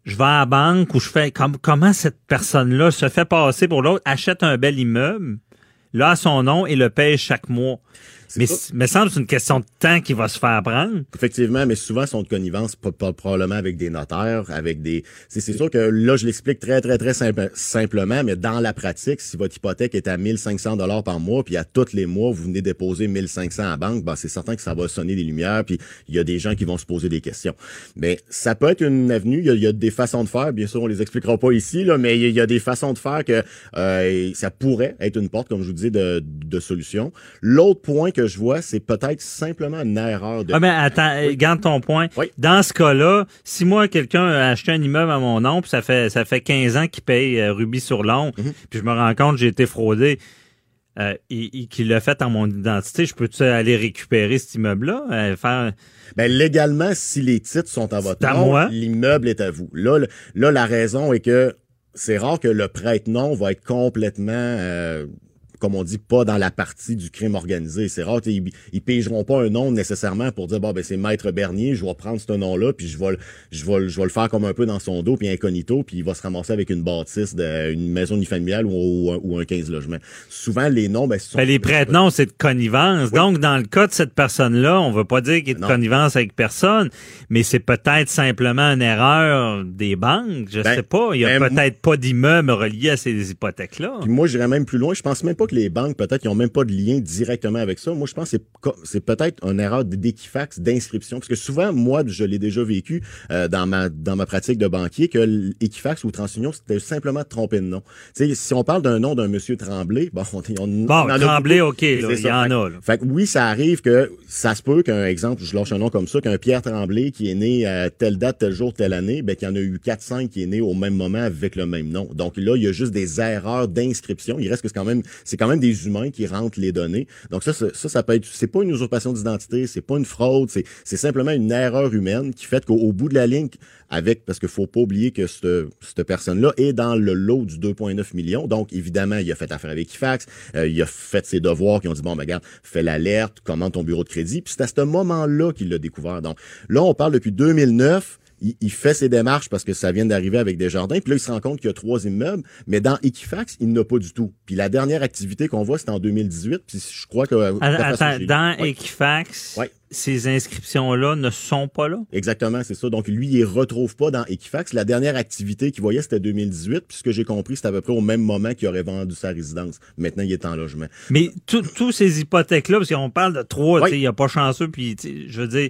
Je vais à la banque où je fais comme, comment cette personne-là se fait passer pour l'autre, achète un bel immeuble, là, à son nom et le paye chaque mois. Mais me semble c'est une question de temps qui va se faire prendre. Effectivement, mais souvent sont de connivence probablement avec des notaires, avec des. C'est sûr que là je l'explique très très très simple, simplement, mais dans la pratique, si votre hypothèque est à 1500 dollars par mois, puis à tous les mois vous venez déposer 1500 à la banque, ben c'est certain que ça va sonner des lumières, puis il y a des gens qui vont se poser des questions. Mais ça peut être une avenue. Il y a, il y a des façons de faire. Bien sûr, on les expliquera pas ici là, mais il y a des façons de faire que euh, ça pourrait être une porte, comme je vous dis, de, de solution. L'autre point que je vois, c'est peut-être simplement une erreur de. Ah, mais attends, garde ton point. Oui. Dans ce cas-là, si moi, quelqu'un a acheté un immeuble à mon nom, puis ça fait, ça fait 15 ans qu'il paye euh, Ruby sur long, Mhm. puis je me rends compte que j'ai été fraudé, euh, et, et qu'il l'a fait en mon identité, je peux-tu aller récupérer cet immeuble-là? euh, faire... Ben, légalement, si les titres sont à votre nom, l'immeuble est à vous. Là, le- là, la raison est que c'est rare que le prête-nom va être complètement, euh, comme on dit, pas dans la partie du crime organisé. C'est rare, ils, ils pigeront pas un nom nécessairement pour dire, bon, ben, c'est Maître Bernier, je vais prendre ce nom-là, puis je vais, le- je vais, je vais le faire comme un peu dans son dos, puis incognito, puis il va se ramasser avec une bâtisse d'une maison unifamiliale ou, ou, un- ou un 15 logements. Souvent, les noms, ben, sont- Ben, les prête-noms, c'est de connivence. Donc, dans le cas de cette personne-là, on veut pas dire qu'il a de Non. connivence avec personne, mais c'est peut-être simplement une erreur des banques. Je Ben, sais pas. Il y a ben, peut-être pas d'immeuble relié à ces hypothèques-là. Puis moi, j'irais même plus loin. Je pense même pas que les banques, peut-être, ils ont même pas de lien directement avec ça. Moi, je pense que c'est peut-être une erreur d'équifax, d'inscription. Parce que souvent, moi, je l'ai déjà vécu euh, dans ma dans ma pratique de banquier, que l'Equifax ou TransUnion, c'était simplement de tromper de nom. Tu sais, si on parle d'un nom d'un monsieur Tremblay, bon, on, on, on Bon, en a Tremblay, beaucoup. OK, il y ça. en Fait a, là. Fait que oui, ça arrive que ça se peut qu'un exemple, je lâche un nom comme ça, qu'un Pierre Tremblay qui est né à telle date, tel jour, telle année, ben qu'il y en a eu 4-5 qui est né au même moment avec le même nom. Donc là, il y a juste des erreurs d'inscription. Il reste que c'est quand même, c'est quand même des humains qui rentrent les données. Donc ça, ça, ça, peut être, c'est pas une usurpation d'identité, c'est pas une fraude, c'est, c'est simplement une erreur humaine qui fait qu'au au bout de la ligne, avec, parce qu'il faut pas oublier que cette, cette personne-là est dans le lot du 2,9 millions. Donc, évidemment, il a fait affaire avec Equifax, euh, il a fait ses devoirs qui ont dit, bon, ben, regarde, fais l'alerte, commande ton bureau de crédit. Puis c'est à ce moment-là qu'il l'a découvert. Donc, là, on parle depuis 2009. Il, il fait ses démarches parce que ça vient d'arriver avec des jardins. Puis là, il se rend compte qu'il y a trois immeubles. Mais dans Equifax, il n'a pas du tout. Puis la dernière activité qu'on voit, c'est en 2018. Puis je crois que... façon, Attends, dans Ouais. Equifax, Ouais. ces inscriptions-là ne sont pas là? Exactement, c'est ça. Donc lui, il ne retrouve pas dans Equifax. La dernière activité qu'il voyait, c'était 2018. Puis ce que j'ai compris, c'était à peu près au même moment qu'il aurait vendu sa résidence. Maintenant, il est en logement. Mais tous ces hypothèques-là, parce qu'on parle de trois, il n'y a pas chanceux, puis je veux dire,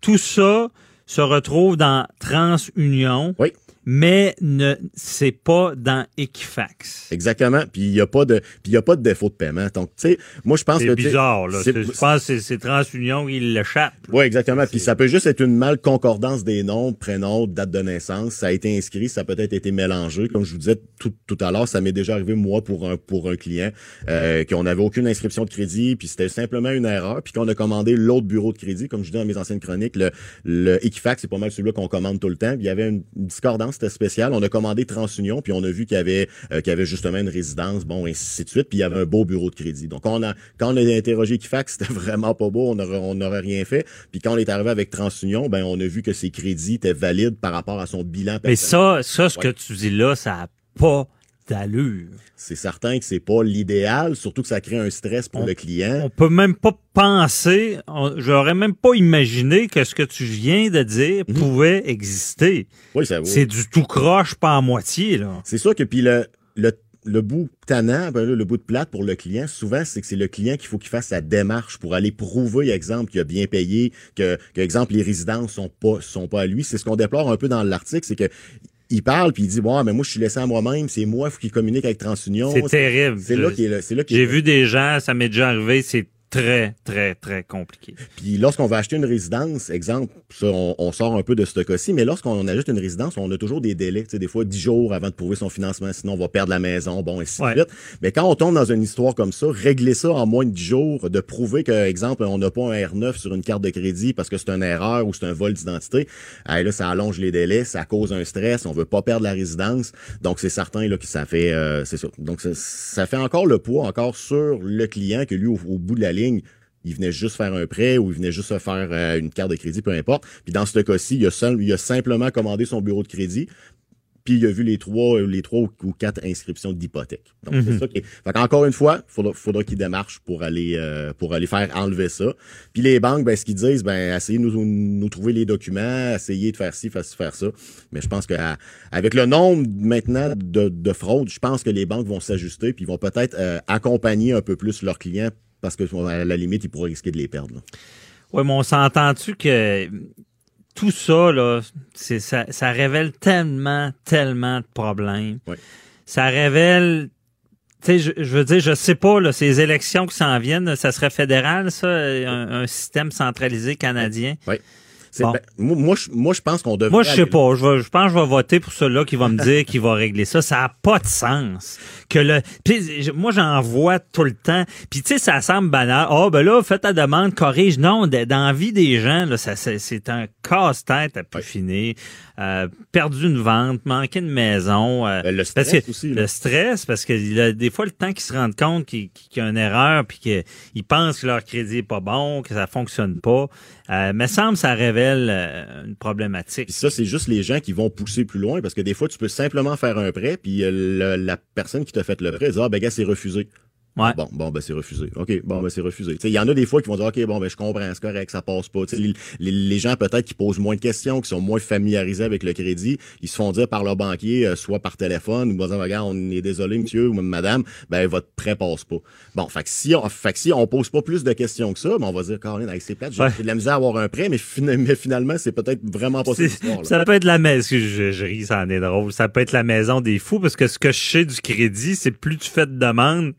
tout ça se retrouve dans TransUnion, Oui. Mais ne c'est pas dans Equifax. Exactement. Puis il n'y a pas de, puis il y a pas de défaut de paiement. Donc tu sais, moi je pense que C'est bizarre, là. Je pense que c'est- TransUnion qui l'échappe. Oui, exactement. Puis ça peut juste être une malconcordance des noms, prénoms, date de naissance. Ça a été inscrit, ça a peut-être été mélangé. Comme je vous disais tout, tout à l'heure, ça m'est déjà arrivé moi pour un pour un client euh, qu'on n'avait aucune inscription de crédit, puis c'était simplement une erreur, puis qu'on a commandé l'autre bureau de crédit. Comme je dis dans mes anciennes chroniques, le, le Equifax, c'est pas mal celui-là qu'on commande tout le temps. Puis il y avait une, une discordance, c'était spécial. On a commandé TransUnion, puis on a vu qu'il y avait euh, qu'il y avait justement une résidence, bon, ainsi de suite. Puis il y avait un beau bureau de crédit. Donc on a quand on a interrogé Equifax, c'était vraiment pas beau, on n'aurait on rien fait. Puis quand on est arrivé avec TransUnion, ben on a vu que ses crédits étaient valides par rapport à son bilan Mais personnel. ça, ça, ce que tu dis là, ça n'a pas d'allure. C'est certain que c'est pas l'idéal, surtout que ça crée un stress pour On- le client. On peut même pas penser, j'aurais même pas imaginé que ce que tu viens de dire Mhm. pouvait exister. Oui, ça. C'est du tout croche, pas à moitié, là. C'est sûr que puis le, le, le bout tannant, ben le bout de plate pour le client, souvent, c'est que c'est le client qu'il faut qu'il fasse sa démarche pour aller prouver, exemple, qu'il a bien payé, que, que exemple, les résidences sont pas, sont pas à lui. C'est ce qu'on déplore un peu dans l'article, c'est que il parle puis il dit, bon, mais moi, je suis laissé à moi-même, c'est moi qui communique avec TransUnion. C'est terrible. C'est là qu'il est, le- c'est là qu'il J'ai vu des gens, ça m'est déjà arrivé, c'est très, très, très compliqué. Puis lorsqu'on va acheter une résidence, exemple, ça, on, on sort un peu de ce cas-ci, mais lorsqu'on ajoute une résidence, on a toujours des délais, tu sais, des fois 10 jours avant de prouver son financement, sinon on va perdre la maison, bon, et ainsi Ouais. de suite. Mais quand on tombe dans une histoire comme ça, régler ça en moins de 10 jours, de prouver que, exemple, on n'a pas un R9 sur une carte de crédit parce que c'est une erreur ou c'est un vol d'identité, là, ça allonge les délais, ça cause un stress, on veut pas perdre la résidence. Donc, c'est certain là, que ça fait, euh, c'est ça. Donc, ça, ça fait encore le poids encore sur le client que lui, au, au bout de la ligne, il venait juste faire un prêt ou il venait juste se faire euh, une carte de crédit, peu importe. Puis dans ce cas-ci, il a, seul, il a simplement commandé son bureau de crédit. Puis il a vu les trois, les trois ou- quatre inscriptions d'hypothèque. Donc c'est ça qui est. Fait qu'encore une fois, faudra, faudra qu'il démarche pour aller euh, pour aller faire enlever ça. Puis les banques, ben ce qu'ils disent, ben essayez de nous, nous trouver les documents, essayez de faire ci, faire ça. Mais je pense que à- avec le nombre maintenant de, de fraudes, je pense que les banques vont s'ajuster puis ils vont peut-être euh, accompagner un peu plus leurs clients parce que à la limite, ils pourraient risquer de les perdre. là. Oui, mais on s'entend-tu que tout ça, là, c'est, ça, ça révèle tellement, tellement de problèmes. Oui. Ça révèle. Tu sais, je, je veux dire, je sais pas, là, ces élections qui s'en viennent, ça serait fédéral, ça, un, un système centralisé canadien. C'est- Bon. ben, moi, moi, je, moi, je pense qu'on devrait. Moi, je sais pas. Je, vais- je pense que je vais voter pour celui-là qui va me dire qu'il va régler ça. Ça n'a pas de sens. Que le, moi, j'en vois tout le temps. Puis, tu sais, ça semble banal. Oh, ben là, fais ta demande, corrige. Non, de- dans la vie des gens, là, ça, c'est, un casse-tête à plus finir. Euh, perdu une vente, manqué une maison. euh, Ben, le parce stress que aussi, là. le stress, parce que des fois le temps qu'ils se rendent compte qu'il y a une erreur, puis qu'ils pensent que leur crédit est pas bon, que ça fonctionne pas. Euh, me semble que ça révèle euh, une problématique. Puis ça, c'est juste les gens qui vont pousser plus loin parce que des fois, tu peux simplement faire un prêt, puis euh, la personne qui t'a fait le prêt dit Ah, ben, gars, c'est refusé. Ouais. Bon, bon, ben, c'est refusé. OK, bon, ben, c'est refusé. Il y en a des fois qui vont dire OK, bon, ben, je comprends, c'est correct, ça passe pas. Les, les- les gens, peut-être, qui posent moins de questions, qui sont moins familiarisés avec le crédit, ils se font dire par leur banquier, euh, soit par téléphone, ou dire Regarde, on est désolé, monsieur ou madame, ben, votre prêt passe pas. Bon, fait que si on, fait que si on pose pas plus de questions que ça, ben, on va dire Caroline, c'est plate, j'ai Ouais. de la misère à avoir un prêt, mais, fina- mais finalement, c'est peut-être vraiment pas là. Ça peut être la maison. Je, je ris, ça en est drôle. Ça peut être la maison des fous parce que ce que je sais du crédit, c'est plus tu fais de demandes,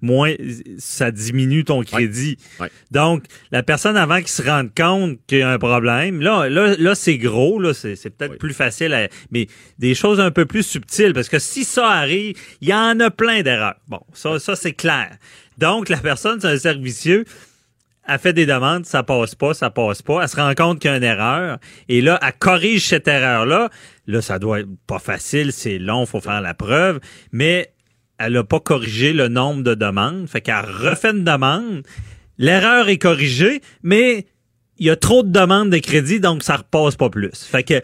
moins ça diminue ton crédit. Ouais. Donc, la personne avant qu'il se rende compte qu'il y a un problème, là, là, là c'est gros, là, c'est, c'est peut-être plus facile, à- mais des choses un peu plus subtiles parce que si ça arrive, il y en a plein d'erreurs. Bon, ça, ça c'est clair. Donc, la personne, c'est un servicieux elle fait des demandes, ça passe pas, ça passe pas. Elle se rend compte qu'il y a une erreur. Et là, elle corrige cette erreur-là. Là, ça doit être pas facile, c'est long, faut faire la preuve. Mais elle a pas corrigé le nombre de demandes. Fait qu'elle refait une demande. L'erreur est corrigée, mais il y a trop de demandes de crédit, donc ça repasse pas plus. Fait que,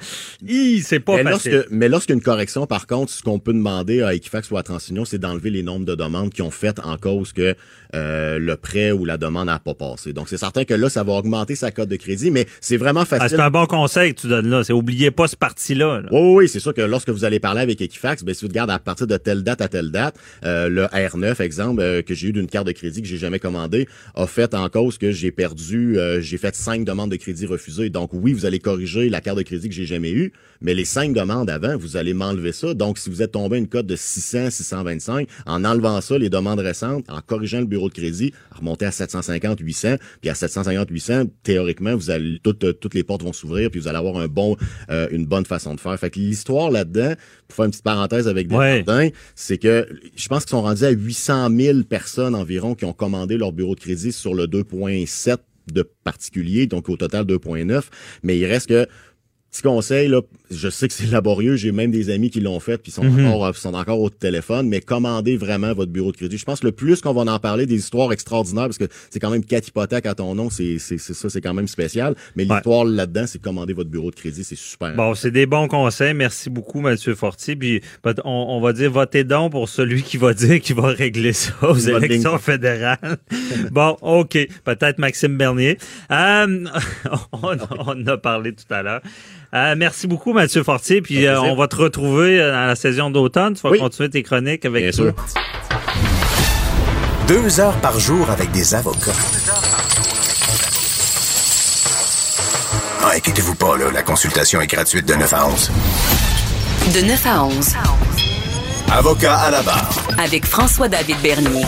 c'est pas mais facile. lorsque, mais lorsqu'une correction, par contre, ce qu'on peut demander à Equifax ou à TransUnion, c'est d'enlever les nombres de demandes qui ont fait en cause que euh, le prêt ou la demande n'a pas passé. Donc, c'est certain que là, ça va augmenter sa cote de crédit, mais c'est vraiment Ah, facile. c'est un bon conseil que tu donnes là. C'est oubliez pas ce parti-là. là. Oui, oui, c'est sûr que lorsque vous allez parler avec Equifax, ben, si vous regardez à partir de telle date à telle date, euh, le R9, exemple, euh, que j'ai eu d'une carte de crédit que j'ai jamais commandé, a fait en cause que j'ai perdu, euh, j'ai fait cinq demandes de crédit refusées. Donc oui, vous allez corriger la carte de crédit que j'ai jamais eue, mais les cinq demandes avant, vous allez m'enlever ça. Donc si vous êtes tombé à une cote de 600, 625, en enlevant ça, les demandes récentes, en corrigeant le bureau de crédit, remonter à 750, 800, puis à 750, 800, théoriquement, vous allez toutes, euh, toutes les portes vont s'ouvrir, puis vous allez avoir un bon, euh, une bonne façon de faire. Fait que l'histoire là-dedans, pour faire une petite parenthèse avec des Ouais. c'est que je pense qu'ils sont rendus à 800 000 personnes environ qui ont commandé leur bureau de crédit sur le 2.7 de particulier, donc au total 2.9. Mais il reste que Petit conseil, là, je sais que c'est laborieux, j'ai même des amis qui l'ont fait, puis sont, Mhm. encore, sont encore au téléphone, mais commandez vraiment votre bureau de crédit. Je pense que le plus qu'on va en parler, des histoires extraordinaires, parce que c'est quand même quatre hypothèques à ton nom, c'est ça, c'est quand même spécial. Mais Ouais. l'histoire là-dedans, c'est commander votre bureau de crédit, c'est super. Bon, c'est des bons conseils. Merci beaucoup, Mathieu. Puis peut- on, on va dire votez donc pour celui qui va dire qu'il va régler ça aux élections bingo. fédérales. bon, OK. Peut-être Maxime Bernier. Euh, on, on a parlé tout à l'heure. Euh, merci beaucoup, Mathieu Fortier. Puis euh, on va te retrouver euh, dans la saison d'automne. Tu vas Oui. continuer tes chroniques avec Bien toi. sûr. Deux heures par jour avec des avocats. Ah, inquiétez-vous pas, là, la consultation est gratuite de 9 à 11. De 9 à 11, Avocat à la barre. avec François-David Bernier.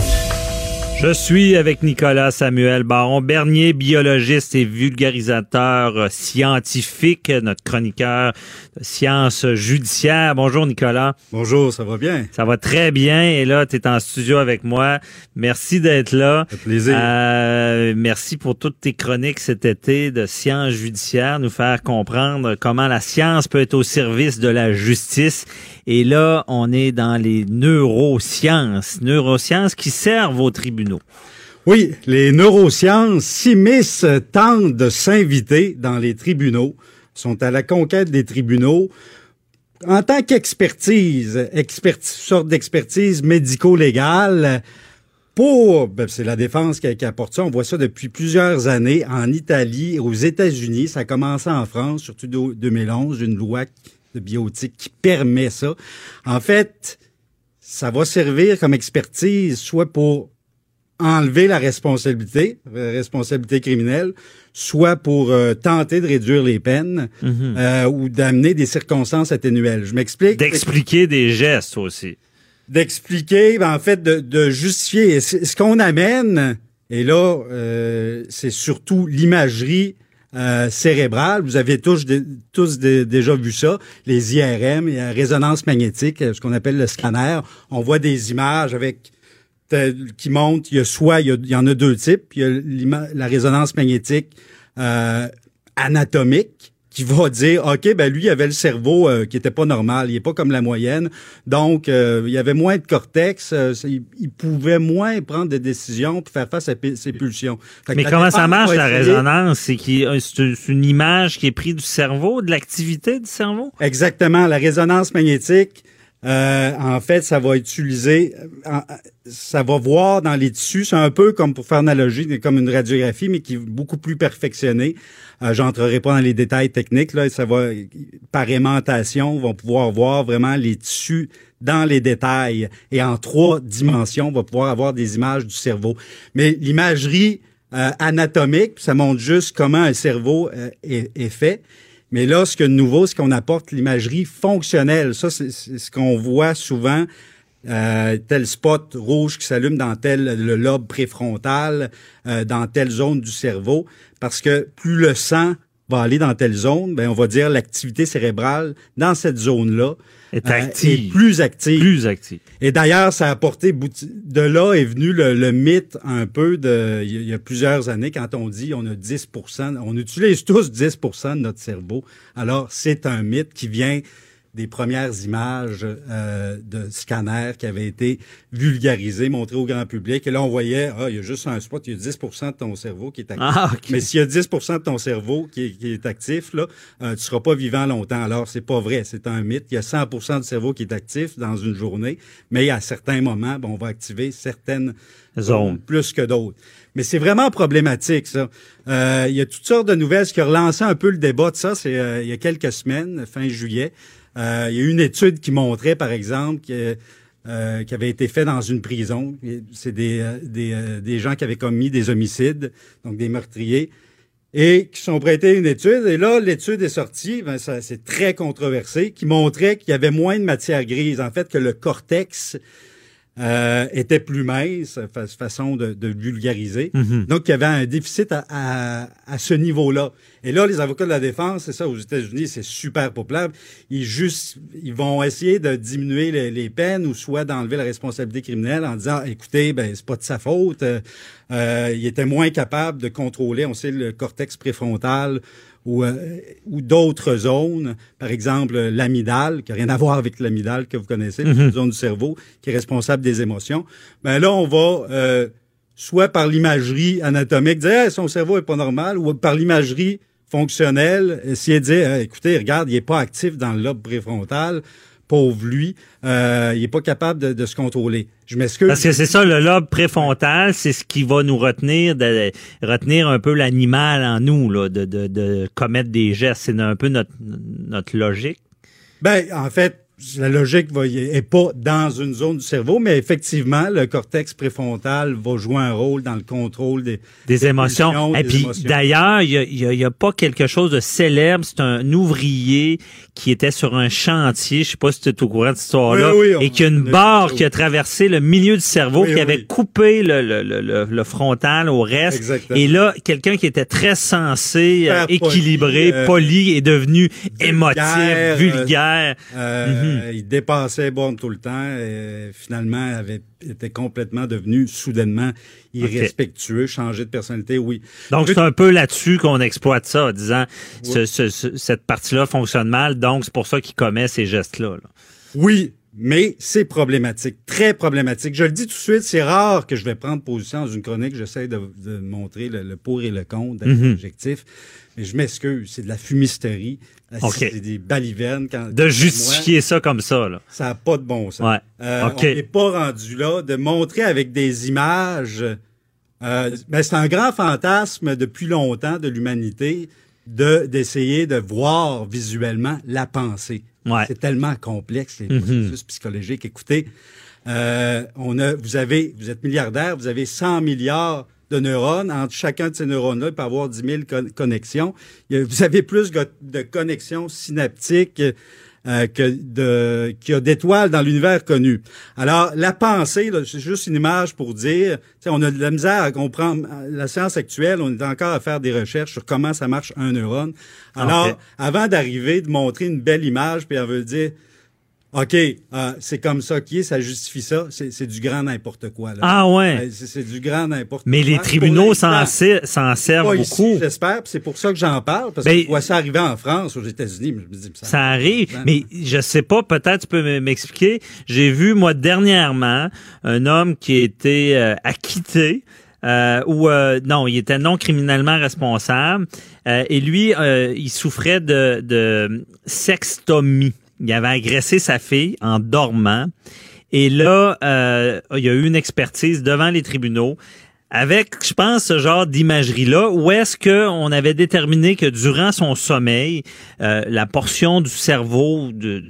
Je suis avec Nicolas Samuel Baron Bernier, biologiste et vulgarisateur scientifique, notre chroniqueur de sciences judiciaires. Bonjour Nicolas. Bonjour, ça va bien? Ça va très bien et là, tu es en studio avec moi. Merci d'être là. Fait plaisir. Euh, merci pour toutes tes chroniques cet été de sciences judiciaires, nous faire comprendre comment la science peut être au service de la justice. Et là, on est dans les neurosciences, neurosciences qui servent aux tribunaux. Oui, les neurosciences s'immiscent, tentent de s'inviter dans les tribunaux, sont à la conquête des tribunaux en tant qu'expertise, expertise, sorte d'expertise médico-légale. Pour, ben, c'est la défense qui, qui, apporte ça. On voit ça depuis plusieurs années en Italie, aux États-Unis. Ça a commencé en France, surtout 2011, une loi de biotique qui permet ça. En fait, ça va servir comme expertise soit pour enlever la responsabilité, la responsabilité criminelle, soit pour euh, tenter de réduire les peines mm -hmm. euh, ou d'amener des circonstances atténuelles. Je m'explique. D'expliquer des gestes aussi. D'expliquer, ben, en fait, de, de justifier. Ce qu'on amène, et là, euh, c'est surtout l'imagerie euh, cérébrale. Vous avez tous, de, tous de, déjà vu ça, les IRM, la résonance magnétique, ce qu'on appelle le scanner. On voit des images avec qui montrent, il y a soit, il y, a, il y en a deux types, il y a la résonance magnétique euh, anatomique, qui va dire OK ben lui il avait le cerveau euh, qui était pas normal, il est pas comme la moyenne. Donc euh, il y avait moins de cortex, euh, il, il, pouvait moins prendre des décisions pour faire face à ses pulsions. Mais comment ça marche la résonance? C'est c'est une image qui est prise du cerveau, de l'activité du cerveau? Exactement, la résonance magnétique euh, en fait, ça va utiliser, ça va voir dans les tissus, c'est un peu comme pour faire analogie, comme une radiographie, mais qui est beaucoup plus perfectionnée. Euh, J'entrerai pas dans les détails techniques, là, ça va, par aimantation, on va pouvoir voir vraiment les tissus dans les détails. Et en trois dimensions, on va pouvoir avoir des images du cerveau. Mais l'imagerie euh, anatomique, ça montre juste comment un cerveau euh, est, est fait. Mais là, ce que nouveau, c'est qu'on apporte l'imagerie fonctionnelle. Ça, c'est ce qu'on voit souvent. Euh, tel spot rouge qui s'allume dans tel lobe préfrontal, euh, dans telle zone du cerveau, parce que plus le sang va aller dans telle zone, ben on va dire l'activité cérébrale dans cette zone-là est, active. est plus active. Plus active. Et d'ailleurs, ça a apporté de là est venu le, le, mythe un peu de il y a plusieurs années quand on dit on a 10% on utilise tous 10% de notre cerveau. Alors, c'est un mythe qui vient des premières images euh, de scanners qui avaient été vulgarisées, montrées au grand public. Et là, on voyait, ah, il y a juste un spot, il y a 10 de ton cerveau qui est actif. Ah, okay. Mais s'il y a 10% de ton cerveau qui est, qui est actif, là, euh, tu seras pas vivant longtemps. Alors, c'est pas vrai, c'est un mythe. Il y a 100% du cerveau qui est actif dans une journée, mais à certains moments, ben, on va activer certaines zones plus que d'autres. Mais c'est vraiment problématique, ça. Euh, il y a toutes sortes de nouvelles. Ce qui a relancé un peu le débat de ça, c'est euh, il y a quelques semaines, fin juillet, euh, il y a eu une étude qui montrait, par exemple, que, euh, qui avait été faite dans une prison. C'est des, des, des, gens qui avaient commis des homicides, donc des meurtriers, et qui sont prêtés une étude. Et là, l'étude est sortie, ben, c'est très controversé, qui montrait qu'il y avait moins de matière grise. En fait, que le cortex euh, était plus mince, fa façon de, de vulgariser. Mhm. Mm -hmm. Donc, il y avait un déficit à, à, à ce niveau-là. Et là, les avocats de la défense, c'est ça, aux États-Unis, c'est super populaire. Ils juste, ils vont essayer de diminuer les, les peines ou soit d'enlever la responsabilité criminelle en disant, écoutez, ben c'est pas de sa faute. Euh, il était moins capable de contrôler, on sait, le cortex préfrontal ou, euh, ou d'autres zones, par exemple l'amidale, qui n'a rien à voir avec l'amidale que vous connaissez, mm -hmm. une zone du cerveau qui est responsable des émotions. Ben là, on va euh, soit par l'imagerie anatomique dire hey, son cerveau est pas normal, ou par l'imagerie fonctionnelle essayer de dire hey, écoutez, regarde, il est pas actif dans le lobe préfrontal. Pauvre lui, euh, il est pas capable de, de se contrôler. Je m'excuse. Parce que c'est ça, le lobe préfrontal, c'est ce qui va nous retenir, de, retenir un peu l'animal en nous, là, de, de, de commettre des gestes. C'est un peu notre, notre logique. Ben, en fait, la logique va, est pas dans une zone du cerveau, mais effectivement, le cortex préfrontal va jouer un rôle dans le contrôle des, des émotions. Et des puis d'ailleurs, il y a, il y a- il y a pas quelque chose de célèbre. C'est un ouvrier qui était sur un chantier. Je sais pas si tu es au courant de cette histoire-là. Oui, oui, on- et qui a une barre qui a traversé le milieu du cerveau, Oui, qui avait coupé le, le, le, le- le frontal au reste. Exactement. Et là, quelqu'un qui était très sensé, euh, poli, équilibré, euh, poli, est devenu émotif, euh, vulgaire. Euh, Il dépassait bon tout le temps et finalement avait était complètement devenu soudainement irrespectueux, changé de personnalité, oui. Donc, c'est un peu là-dessus qu'on exploite ça, en disant ce- ce- ce- cette partie-là fonctionne mal, donc c'est pour ça qu'il commet ces gestes-là. là. Oui, mais c'est problématique, très problématique. Je le dis tout de suite, c'est rare que je vais prendre position dans une chronique. J'essaie de, de montrer le, le pour et le contre, d'être Mhm. objectif. Mais je m'excuse, c'est de la fumisterie. C'est des balivernes. Quand, De moi, justifier ça comme ça. Là. ça n'a pas de bon sens. Ouais. Euh. On n'est pas rendu là de montrer avec des images. Euh, ben, c'est un grand fantasme depuis longtemps de l'humanité de d'essayer de voir visuellement la pensée. Ouais. C'est tellement complexe les Mhm. processus psychologiques. Écoutez, euh, on a, vous avez, vous êtes milliardaire, vous avez 100 milliards de neurones. Entre chacun de ces neurones-là, il peut avoir 10 000 con- connexions. Il y a- vous avez plus de connexions synaptiques euh, que de, qu'il y a d'étoiles dans l'univers connu. Alors, la pensée, là, c'est juste une image pour dire, on a de la misère à comprendre. La science actuelle, on est encore à faire des recherches sur comment ça marche un neurone. Alors, Ok. avant d'arriver, de montrer une belle image, puis on veut dire, OK, euh, c'est comme ça qui est, ça justifie ça, c'est, du grand n'importe quoi. Là. Ah ouais. Euh, C'est, du grand n'importe Mais quoi. les Pour tribunaux s'en servent beaucoup. j'espère, c'est pour ça que j'en parle, parce Ben, que je vois ça arriver en France, aux États-Unis, mais je me dis, ça, Ça arrive, mais je sais pas, peut-être tu peux m'expliquer. J'ai vu, moi, dernièrement, un homme qui a été euh, acquitté, euh, ou euh, non, il était non criminellement responsable, euh, et lui, euh, il souffrait de, de sextomie. Il avait agressé sa fille en dormant, et là, euh, il y a eu une expertise devant les tribunaux avec, je pense, ce genre d'imagerie-là, où est-ce qu'on avait déterminé que durant son sommeil, euh, la portion du cerveau de,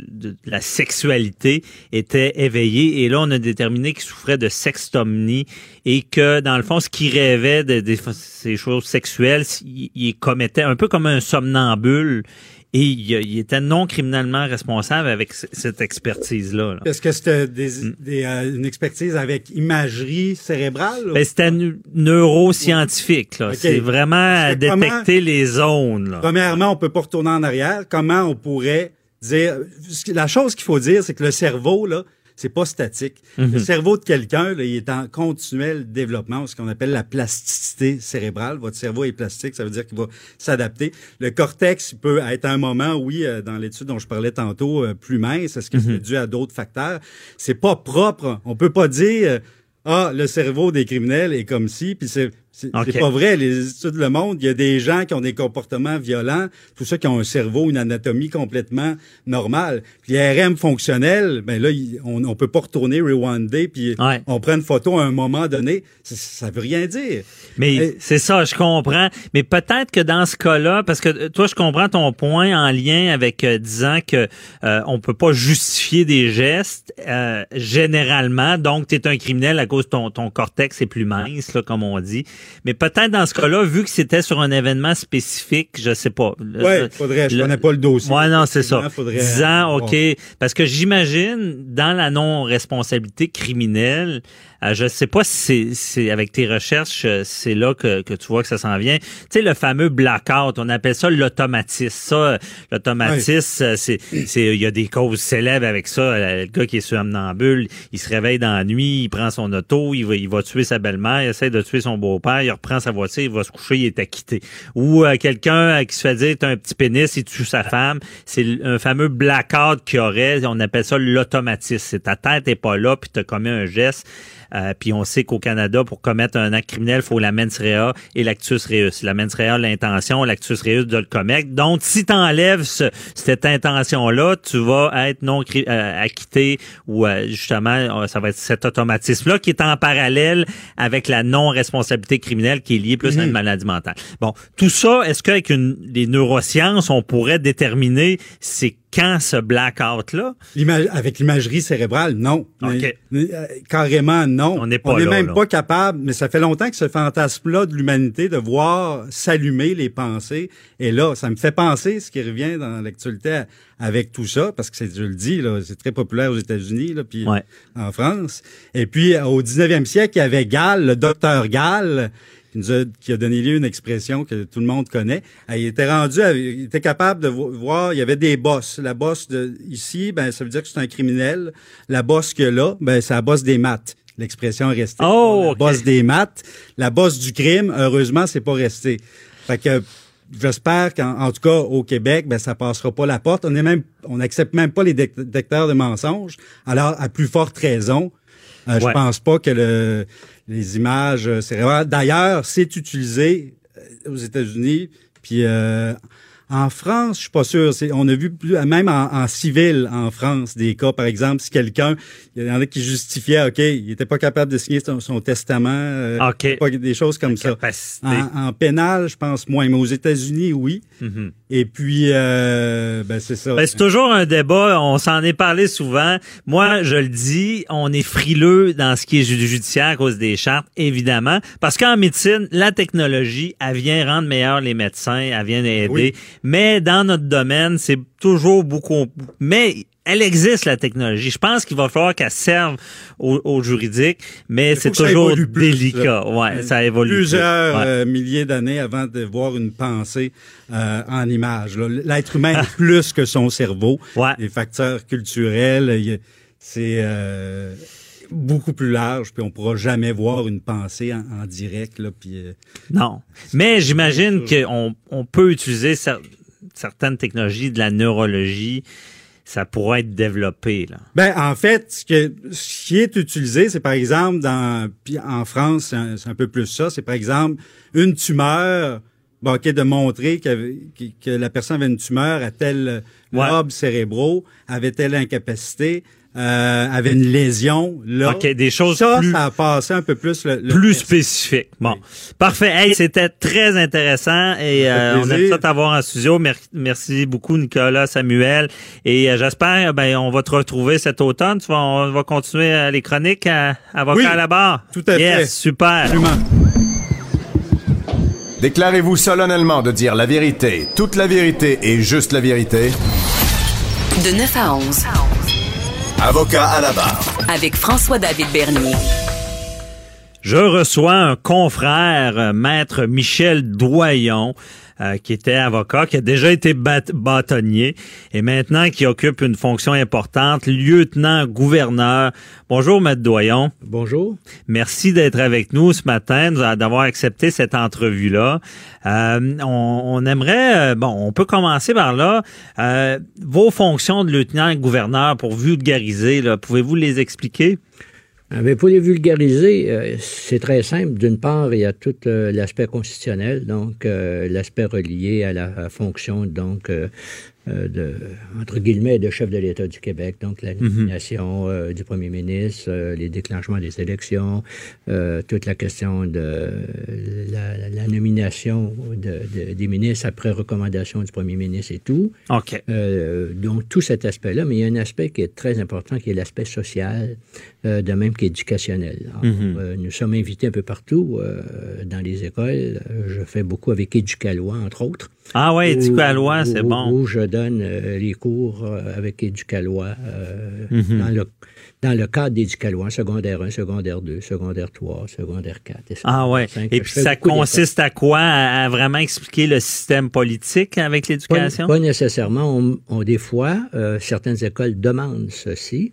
la sexualité était éveillée, et là, on a déterminé qu'il souffrait de sextomnie, et que, dans le fond, ce qu'il rêvait de, ces choses sexuelles, il commettait un peu comme un somnambule, et il, il était non criminellement responsable avec cette expertise-là. là. Est-ce que c'était des, Mm. des, euh, une expertise avec imagerie cérébrale? Ben, c'était neuroscientifique. là. C'est vraiment comment- détecter les zones. Là. Premièrement, on peut pas retourner en arrière. Comment on pourrait dire la chose qu'il faut dire, c'est que le cerveau là, c'est pas statique. Mhm. Le cerveau de quelqu'un, là, il est en continuel développement, ce qu'on appelle la plasticité cérébrale. Votre cerveau est plastique, ça veut dire qu'il va s'adapter. Le cortex il peut être à un moment, oui, euh, dans l'étude dont je parlais tantôt, euh, plus mince. Est-ce que Mhm. c'est dû à d'autres facteurs? C'est pas propre. On peut pas dire euh, ah le cerveau des criminels est comme si, puis c'est c'est pas vrai. Les études le montrent. Il y a des gens qui ont des comportements violents, tout ça qui ont un cerveau, une anatomie complètement normale. Puis RM fonctionnel, ben là, on, on peut pas retourner rewinder puis Ouais. on prend une photo à un moment donné. Ça, ça veut rien dire. Mais c'est ça, je comprends. Mais peut-être que dans ce cas-là, parce que euh, toi, je comprends ton point en lien avec euh, disant que euh, on peut pas justifier des gestes euh, généralement. Donc, tu es un criminel à cause de ton, ton cortex est plus mince, là, comme on dit. Mais peut-être dans ce cas-là, vu que c'était sur un événement spécifique, je sais pas. Le- faudrait. Je le- connais pas le dossier. Ouais, non, c'est ça. Faudrait- Disant, Bon. OK, parce que j'imagine, dans la non-responsabilité criminelle, euh, je sais pas si c'est- c'est avec tes recherches, euh, c'est là que, que tu vois que ça s'en vient. Tu sais, le fameux blackout, on appelle ça l'automatisme. Ça, euh, l'automatisme, c'est, c'est, il y a des causes célèbres avec ça. Le gars qui est somnambule, il se réveille dans la nuit, il prend son auto, il va, il va tuer sa belle-mère, il essaie de tuer son beau-père, il reprend sa voiture, il va se coucher, il est acquitté. Ou euh, quelqu'un qui se fait dire, t'as un petit pénis, il tue sa femme. C'est un fameux blackout qu'il y aurait, on appelle ça l'automatisme. C'est ta tête est pas là, puis t'as commis un geste. Euh, puis on sait qu'au Canada, pour commettre un acte criminel, il faut la mens rea et l'actus reus. La mens rea, l'intention, l'actus reus de le commettre. Donc, si tu enlèves cette intention-là, tu vas être non euh, acquitté ou euh, justement, euh, ça va être cet automatisme-là qui est en parallèle avec la non-responsabilité criminelle qui est liée plus à une maladie mentale. Bon, tout ça, est-ce qu'avec une, les neurosciences, on pourrait déterminer c'est quand ce blackout-là? Avec l'imagerie cérébrale, non. OK. Mais, euh, carrément, non. On n'est pas là, même là. pas capable, mais ça fait longtemps que ce fantasme-là de l'humanité, de voir s'allumer les pensées, et là, ça me fait penser ce qui revient dans l'actualité avec tout ça, parce que c'est, je le dis, là, c'est très populaire aux États-Unis, là, puis Ouais. en France. Et puis, euh, au 19e siècle, il y avait Gall, le docteur Gall, qui, nous a, qui a donné lieu à une expression que tout le monde connaît. Euh, Il était rendu, à- il était capable de vo- voir, il y avait des bosses. La bosse de ici, ben ça veut dire que c'est un criminel. La bosse que là, ben c'est la bosse des maths. L'expression est restée. Oh, la bosse des maths. La bosse du crime, heureusement, c'est pas resté. Fait que j'espère qu'en en tout cas au Québec, ben ça passera pas la porte. On est même, on n'accepte même pas les dé- détecteurs de mensonges. Alors à plus forte raison, euh, Ouais. je pense pas que le, les images euh, cérébrales. D'ailleurs, c'est utilisé euh, aux États-Unis, puis euh, en France, je suis pas sûr. C'est, on a vu plus, même en, en civil en France des cas, par exemple, si quelqu'un, il y en a qui justifiaient, ok, il était pas capable de signer son, son testament, euh, pas des choses comme ça. En, en pénal, je pense moins, mais aux États-Unis, oui. Mhm. Et puis, euh, ben c'est ça. Ben, c'est toujours un débat, on s'en est parlé souvent. Moi, je le dis, on est frileux dans ce qui est ju- judiciaire à cause des chartes, évidemment. Parce qu'en médecine, la technologie, elle vient rendre meilleurs les médecins, elle vient aider. Oui. Mais dans notre domaine, c'est toujours beaucoup... Mais elle existe, la technologie. Je pense qu'il va falloir qu'elle serve au, au juridique, mais c'est toujours plus, délicat. là. Ouais, ça évolue. plus. Plusieurs Ouais. euh, milliers d'années avant de voir une pensée euh, en image. L'être humain est plus que son cerveau. Ouais. Les facteurs culturels, c'est euh, beaucoup plus large, puis on pourra jamais voir une pensée en, en direct. Là, puis, euh, Non. Mais j'imagine qu'on on peut utiliser cer- certaines technologies de la neurologie. Ça pourrait être développé, là. Ben, en fait, ce, que, ce qui est utilisé, c'est par exemple, dans, puis en France, c'est un, peu plus ça, c'est par exemple une tumeur, bon, de montrer que, que, que la personne avait une tumeur à tel Ouais. lobe cérébraux, avait telle incapacité, euh, avait une lésion, là. OK, des choses ça, plus- ça a passé un peu plus le, le Plus spécifique. Bon. Parfait. Hey, c'était très intéressant et euh, on aime ça t'avoir en studio. Mer- merci beaucoup, Nicolas, Samuel. Et euh, j'espère, ben, on va te retrouver cet automne. Tu vas, on va continuer euh, les chroniques à Avocat Oui, à la barre. tout à yes, fait. super. Absolument. Déclarez-vous solennellement de dire la vérité, toute la vérité et juste la vérité. De 9 à 11. Avocat à la barre. Avec François-David Bernier. Je reçois un confrère, euh, maître Michel Doyon, euh, qui était avocat, qui a déjà été bat- bâtonnier et maintenant qui occupe une fonction importante, lieutenant-gouverneur. Bonjour, maître Doyon. Bonjour. Merci d'être avec nous ce matin, d'avoir accepté cette entrevue-là. Euh, on, on aimerait, euh, bon, on peut commencer par là. Euh, vos fonctions de lieutenant-gouverneur pour vulgariser, pouvez-vous les expliquer? Mais pour les vulgariser, euh, c'est très simple. D'une part, il y a tout euh, l'aspect constitutionnel, donc euh, l'aspect relié à la fonction, donc de entre guillemets de chef de l'État du Québec, donc la nomination euh, du Premier ministre, les déclenchements des élections, toute la question de la, la nomination de, de- des ministres après recommandation du Premier ministre et tout. OK. Donc, tout cet aspect-là, mais il y a un aspect qui est très important, qui est l'aspect social, euh, de même qu'éducationnel. Alors, euh, nous sommes invités un peu partout euh, dans les écoles. Je fais beaucoup avec Éducalois, entre autres. Ah ouais, Où- Éducalois, c'est bon. Où je donne les cours avec Éducalois Mhm. dans, le, dans le cadre d'Éducalois, secondaire 1, secondaire 2, secondaire 3, secondaire 4. et Ah. 5. Et puis ça consiste à quoi? À, à vraiment expliquer le système politique avec l'éducation? pas nécessairement. On, on- des fois, certaines écoles demandent ceci,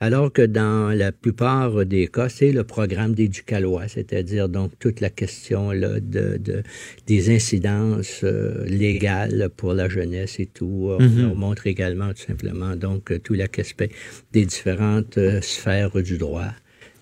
alors que dans la plupart des cas, c'est le programme d'Éducalois, c'est-à-dire donc toute la question là, de, de- des incidences euh, légales pour la jeunesse et tout. On Mhm. montre également tout simplement donc tout l'aspect des différentes euh, sphères du droit.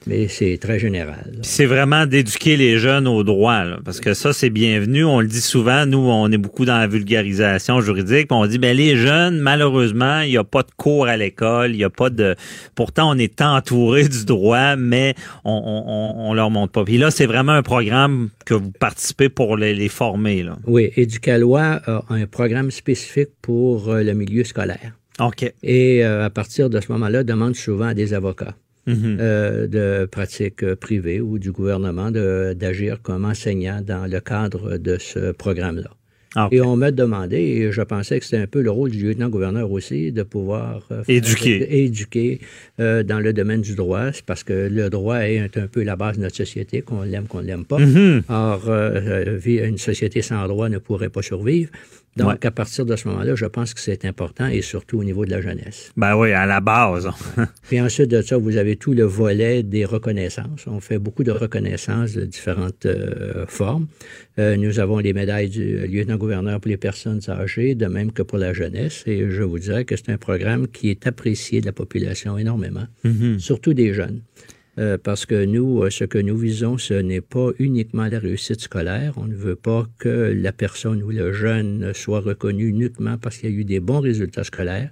Mais c'est très général. C'est vraiment d'éduquer les jeunes au droit, là, parce que ça, c'est bienvenu. On le dit souvent, nous, on est beaucoup dans la vulgarisation juridique, on dit, ben les jeunes, malheureusement, il n'y a pas de cours à l'école, il n'y a pas de... Pourtant, on est entouré du droit, mais on, on, on, on leur montre pas. Puis là, c'est vraiment un programme que vous participez pour les, les former, là. Oui, Éducalois a un programme spécifique pour euh, le milieu scolaire. OK. Et euh, à partir de ce moment-là, demande souvent à des avocats. Mhm. euh, de pratiques euh, privées ou du gouvernement de- d'agir comme enseignant dans le cadre de ce programme-là. Ah. Et on m'a demandé, et je pensais que c'était un peu le rôle du lieutenant-gouverneur aussi, de pouvoir euh, faire- Éduquer. éduquer euh, dans le domaine du droit, C'est parce que le droit est un, peu la base de notre société, qu'on l'aime, qu'on l'aime pas. Or, euh, euh, vie- une société sans droit ne pourrait pas survivre. Donc, Ouais. à partir de ce moment-là, je pense que c'est important, et surtout au niveau de la jeunesse. Ben oui, à la base. Puis ensuite de ça, vous avez tout le volet des reconnaissances. On fait beaucoup de reconnaissances de différentes euh, formes. Euh, nous avons les médailles du lieutenant-gouverneur pour les personnes âgées, de même que pour la jeunesse. Et je vous dirais que c'est un programme qui est apprécié de la population énormément, surtout des jeunes. Euh, parce que nous, euh, ce que nous visons, ce n'est pas uniquement la réussite scolaire. On ne veut pas que la personne ou le jeune soit reconnu uniquement parce qu'il y a eu des bons résultats scolaires,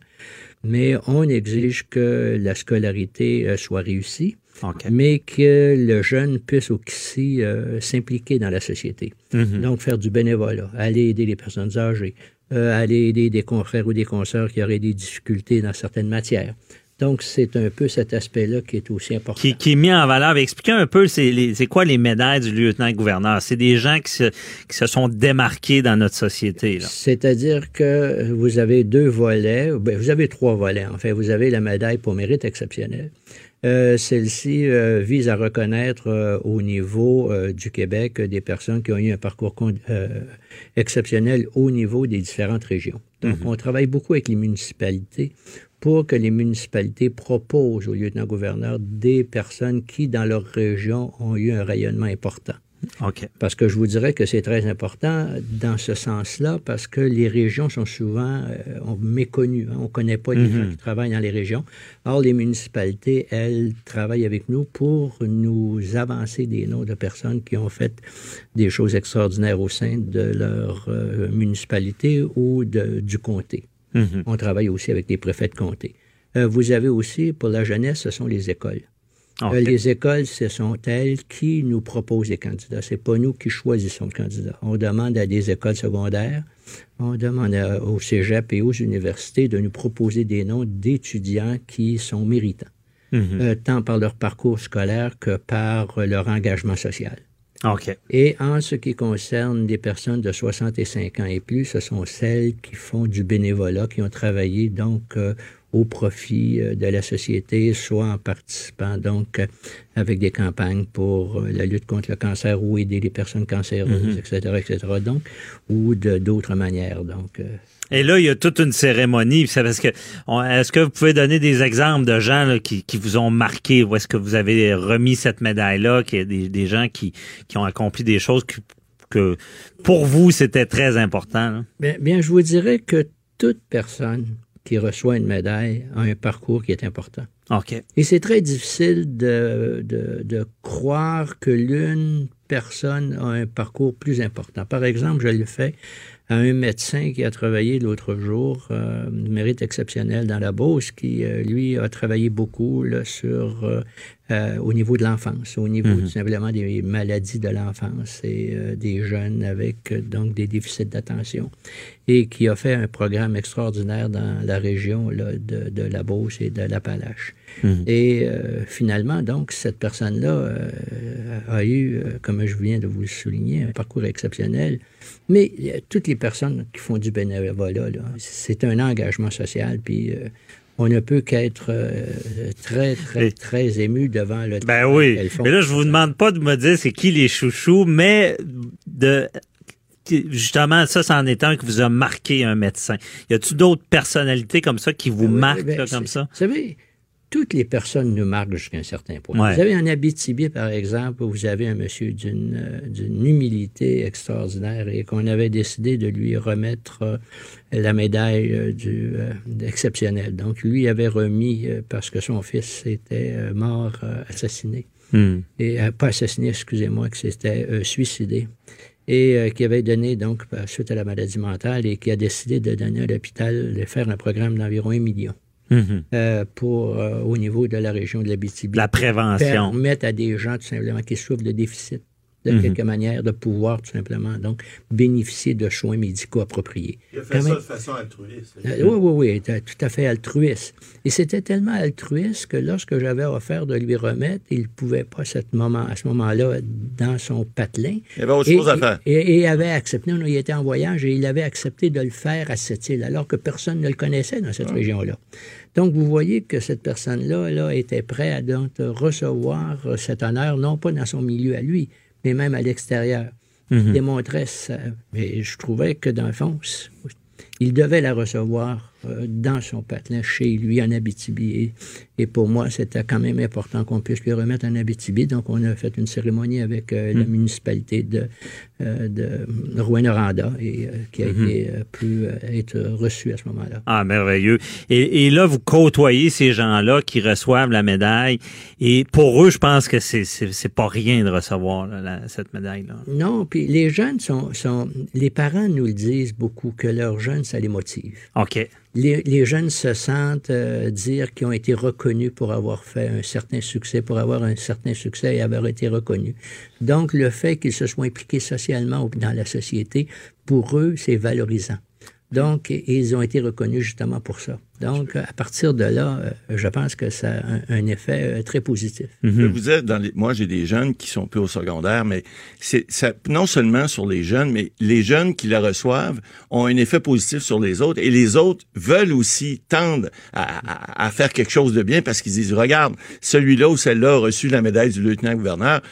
mais on exige que la scolarité euh, soit réussie, mais que le jeune puisse aussi euh, s'impliquer dans la société. Donc, faire du bénévolat, aller aider les personnes âgées, euh, aller aider des confrères ou des consoeurs qui auraient des difficultés dans certaines matières. Donc, c'est un peu cet aspect-là qui est aussi important. Qui, qui est mis en valeur. Expliquez un peu, c'est quoi les médailles du lieutenant-gouverneur? C'est des gens qui se, qui se sont démarqués dans notre société. C'est-à-dire que vous avez deux volets, ben, vous avez trois volets en fait. Vous avez la médaille pour mérite exceptionnel. Euh, Celle-ci euh, vise à reconnaître euh, au niveau du Québec des personnes qui ont eu un parcours exceptionnel au niveau des différentes régions. Donc, on travaille beaucoup avec les municipalités pour que les municipalités proposent au lieutenant-gouverneur des personnes qui, dans leur région, ont eu un rayonnement important. OK. Parce que je vous dirais que c'est très important dans ce sens-là, parce que les régions sont souvent euh, on- méconnues. hein. On ne connaît pas les gens qui travaillent dans les régions. Or, les municipalités, elles, travaillent avec nous pour nous avancer des noms de personnes qui ont fait des choses extraordinaires au sein de leur euh, municipalité ou de- du comté. Mhm. On travaille aussi avec les préfets de comté. Euh, vous avez aussi, pour la jeunesse, ce sont les écoles. OK. Euh, les écoles, ce sont elles qui nous proposent les candidats. C'est pas nous qui choisissons le candidat. On demande à des écoles secondaires, on demande à- au cégep et aux universités de nous proposer des noms d'étudiants qui sont méritants, Mhm. euh, tant par leur parcours scolaire que par leur engagement social. OK. Et en ce qui concerne les personnes de 65 ans et plus, ce sont celles qui font du bénévolat, qui ont travaillé donc euh, au profit euh, de la société, soit en participant donc avec des campagnes pour euh, la lutte contre le cancer ou aider les personnes cancéreuses, etc., etc. Donc, ou de d'autres manières. Donc, Et là, il y a toute une cérémonie. Parce que est-ce que vous pouvez donner des exemples de gens là, qui, qui vous ont marqué? Où est-ce que vous avez remis cette médaille-là? Qu'il y a des, des gens qui, qui ont accompli des choses que, que pour vous, c'était très important. là? Bien, bien, je vous dirais que toute personne qui reçoit une médaille a un parcours qui est important. OK. Et c'est très difficile de, de, de croire que l'une personne a un parcours plus important. Par exemple, je le fais à un médecin qui a travaillé l'autre jour, euh, mérite exceptionnel dans la Beauce, qui, euh, lui, a travaillé beaucoup là, sur, euh, euh, au niveau de l'enfance, au niveau tout simplement des maladies de l'enfance et des jeunes avec donc des déficits d'attention, et qui a fait un programme extraordinaire dans la région là, de, de la Beauce et de l'Appalache. Et euh, finalement, donc, cette personne-là a eu, comme je viens de vous le souligner, un parcours exceptionnel. Mais euh, toutes les personnes qui font du bénévolat, là, c'est un engagement social, puis euh, on ne peut qu'être euh, très, très, très ému devant le Ben oui. Mais là, je vous demande pas de me dire c'est qui les chouchous, mais de justement, ça, c'en est un qui vous a marqué un médecin. Y a-tu d'autres personnalités comme ça qui vous Oui, marquent ben, là, comme ça? Vous savez, toutes les personnes nous marquent jusqu'à un certain point. Ouais. Vous avez en Abitibi, par exemple, vous avez un monsieur d'une euh, d'une humilité extraordinaire et qu'on avait décidé de lui remettre euh, la médaille euh, du euh, exceptionnel. Donc, lui avait remis, parce que son fils était mort, assassiné Hmm. et pas assassiné, excusez-moi, que c'était euh, suicidé, et euh, qui avait donné, donc, suite à la maladie mentale, et qui a décidé de donner à l'hôpital, de faire un programme d'environ un million Mhm. euh, pour, euh, au niveau de la région de l'Abitibi. La prévention. Permettre à des gens, tout simplement, qui souffrent de déficit de quelque manière, de pouvoir tout simplement donc bénéficier de soins médicaux appropriés. Il a fait Quand ça même- de façon altruiste. euh, oui, oui, oui, il était tout à fait altruiste. Et c'était tellement altruiste que lorsque j'avais offert de lui remettre, il ne pouvait pas cette moment, à ce moment-là dans son patelin. Il y avait autre Et- chose à faire. Et, et il avait accepté, non, il était en voyage et il avait accepté de le faire à cette île, alors que personne ne le connaissait dans cette région-là. Donc, vous voyez que cette personne-là là, était prête à donc recevoir euh, cet honneur, non pas dans son milieu à lui, mais même à l'extérieur. Il démontrait ça. Mais je trouvais que, dans le fond, il devait la recevoir euh, dans son patelin, chez lui, en Abitibi. Et, et pour moi, c'était quand même important qu'on puisse lui remettre en Abitibi. Donc, on a fait une cérémonie avec euh, la municipalité de, euh, de Rouen-Noranda et euh, qui a été euh, pu être reçu à ce moment-là. Ah, merveilleux. Et, et là, vous côtoyez ces gens-là qui reçoivent la médaille. Et pour eux, je pense que c'est pas rien de recevoir là, la- cette médaille-là. Non, puis les jeunes sont, sont... Les parents nous le disent beaucoup, que leurs jeunes, ça les motive. OK. Les, les jeunes se sentent euh, dire qu'ils ont été reconnus pour avoir fait un certain succès, pour avoir un certain succès et avoir été reconnus. Donc, le fait qu'ils se soient impliqués socialement dans la société, pour eux, c'est valorisant. Donc, ils ont été reconnus justement pour ça. Donc, à partir de là, euh, je pense que ça a un, un effet euh, très positif. Je vous êtes dans les, moi, j'ai des jeunes qui sont plus au secondaire, mais c'est non seulement sur les jeunes, mais les jeunes qui la reçoivent ont un effet positif sur les autres et les autres veulent aussi tendre à, à- à faire quelque chose de bien parce qu'ils disent, regarde, celui-là ou celle-là a reçu la médaille du lieutenant-gouverneur.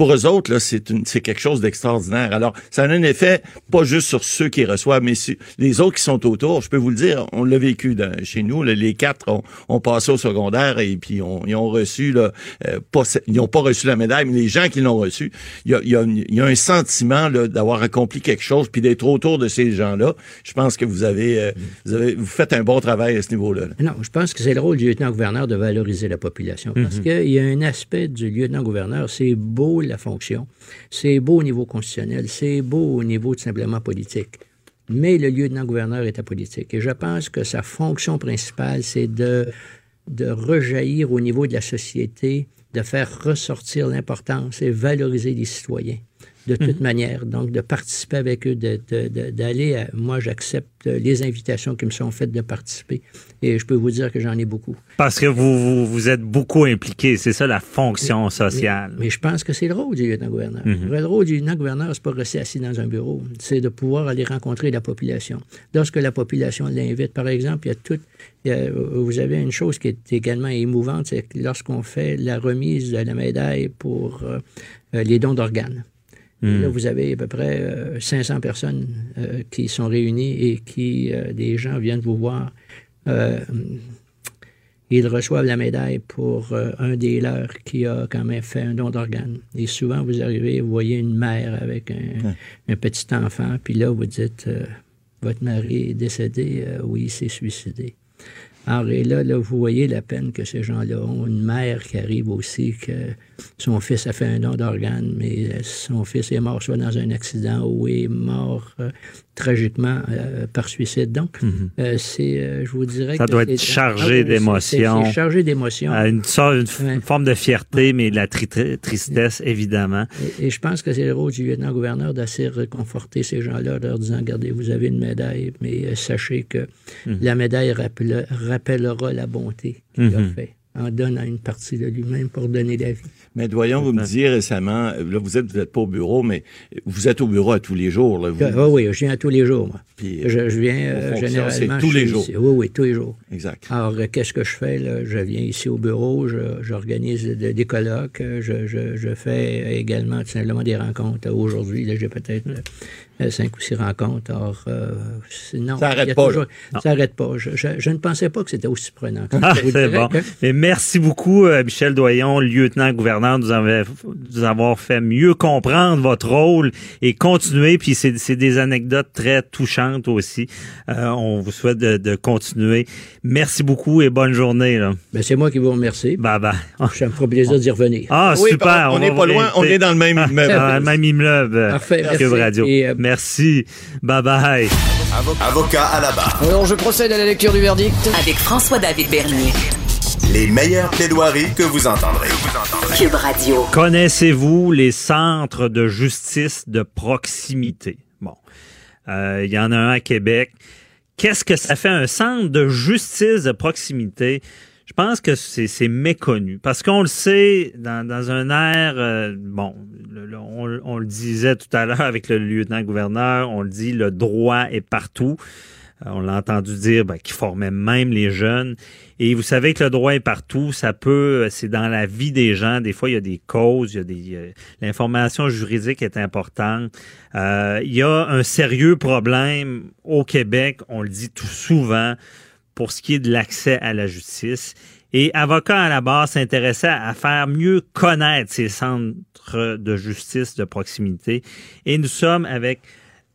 Pour eux autres, c'est quelque chose d'extraordinaire. Alors, ça a un effet pas juste sur ceux qui reçoivent, mais sur les autres qui sont autour. Je peux vous le dire, on l'a vécu dans- chez nous. là, les quatre ont, passé au secondaire et puis on- ils ont reçu, là, euh, pas, ils n'ont pas reçu la médaille, mais les gens qui l'ont reçu, il y a, il y a une- il y a un sentiment d'avoir accompli quelque chose puis d'être autour de ces gens-là. Je pense que vous avez, euh, vous avez, vous faites un bon travail à ce niveau-là. là. Non, je pense que c'est le rôle du lieutenant-gouverneur de valoriser la population. Parce qu'il y a un aspect du lieutenant-gouverneur, c'est beau la fonction, c'est beau au niveau constitutionnel, c'est beau au niveau tout simplement politique. Mais le lieutenant-gouverneur est apolitique. Et je pense que sa fonction principale, c'est de, de rejaillir au niveau de la société, de faire ressortir l'importance et valoriser les citoyens de toute manière. Donc, de participer avec eux, de- de- de- d'aller. Moi, j'accepte les invitations qui me sont faites de participer. Et je peux vous dire que j'en ai beaucoup. Parce que vous, vous, vous êtes beaucoup impliqué. C'est ça la fonction sociale. Mais je pense que c'est le rôle du lieutenant-gouverneur. Le rôle du lieutenant-gouverneur, c'est pas rester assis dans un bureau. C'est de pouvoir aller rencontrer la population. Lorsque la population l'invite, par exemple, il y a tout... il y a- vous avez une chose qui est également émouvante, c'est que lorsqu'on fait la remise de la médaille pour euh, euh, les dons d'organes. Là, vous avez à peu près euh, 500 personnes euh, qui sont réunies et qui, euh, des gens viennent vous voir. Euh, ils reçoivent la médaille pour euh, un des leurs qui a quand même fait un don d'organes. Et souvent, vous arrivez, vous voyez une mère avec un, un petit enfant, puis là, vous dites, euh, votre mari est décédé, Euh, oui, il s'est suicidé. Alors, et là, là, vous voyez la peine que ces gens-là ont. Une mère qui arrive aussi, que son fils a fait un don d'organes, mais son fils est mort soit dans un accident ou est mort euh, tragiquement euh, par suicide. Donc, euh, c'est, euh, je vous dirais Mhm. Ça que doit être chargé Ah oui, d'émotions. C'est chargé d'émotions. Une, sorte- une Ouais. forme de fierté, mais de la tri- tri- tristesse, évidemment. Et, et je pense que c'est le rôle du lieutenant-gouverneur d'assez réconforter ces gens-là, leur disant, regardez, vous avez une médaille, mais sachez que Mhm. la médaille rappelle- rappellera la bonté qu'il a fait en donnant une partie de lui-même pour donner la vie. Mais doyons, vous me disiez récemment, là, vous êtes, vous êtes pas au bureau, mais vous êtes au bureau à tous les jours, là. Vous, Ah oui, je viens tous les jours, moi. Puis, je, je viens euh, généralement... c'est tous je les jours. ici. Oui, oui, tous les jours. Exact. Alors, euh, qu'est-ce que je fais? Là? Je viens ici au bureau, je- j'organise de- des colloques, euh, je, je, je fais également tout simplement des rencontres. Aujourd'hui, là, j'ai peut-être euh, cinq ou six rencontres. Alors, euh, sinon, Ça pas, toujours- n'arrête pas. Je, je- je ne pensais pas que c'était aussi prenant. Ah, c'est bon. que- Mais merci beaucoup, euh, Michel Doyon, lieutenant-gouverneur, de nous avez- de nous avoir fait mieux comprendre votre rôle et continuer. Puis c'est des anecdotes très touchantes aussi. Euh, on vous souhaite de, de continuer. Merci beaucoup et bonne journée. Là. Ben, c'est moi qui vous remercie. Bye bye. Ça me fera plaisir d'y revenir. Ah, Oui, super. on n'est pas loin, on est dans le même immeuble. Dans le même immeuble. euh, Parfait, Cube merci. Radio. Et, euh, Merci. Bye bye. Avocat à la barre. Alors je procède à la lecture du verdict. Avec François-David Bernier. Les meilleures plaidoiries que vous entendrez. Cube Radio. Connaissez-vous les centres de justice de proximité? Bon, euh, il y en a un à Québec. Qu'est-ce que ça fait un centre de justice de proximité? Je pense que c'est méconnu parce qu'on le sait dans, dans un air, euh, bon, on, on, le disait tout à l'heure avec le lieutenant-gouverneur, on le dit, le droit est partout. Euh, on l'a entendu dire ben, qu'il formait même les jeunes. Et vous savez que le droit est partout, ça peut, c'est dans la vie des gens. Des fois, il y a des causes, il y a des, l'information juridique est importante. Euh, il y a un sérieux problème au Québec, on le dit tout souvent, pour ce qui est de l'accès à la justice. Et Avocat à la barre s'intéressait à faire mieux connaître ces centres de justice de proximité. Et nous sommes avec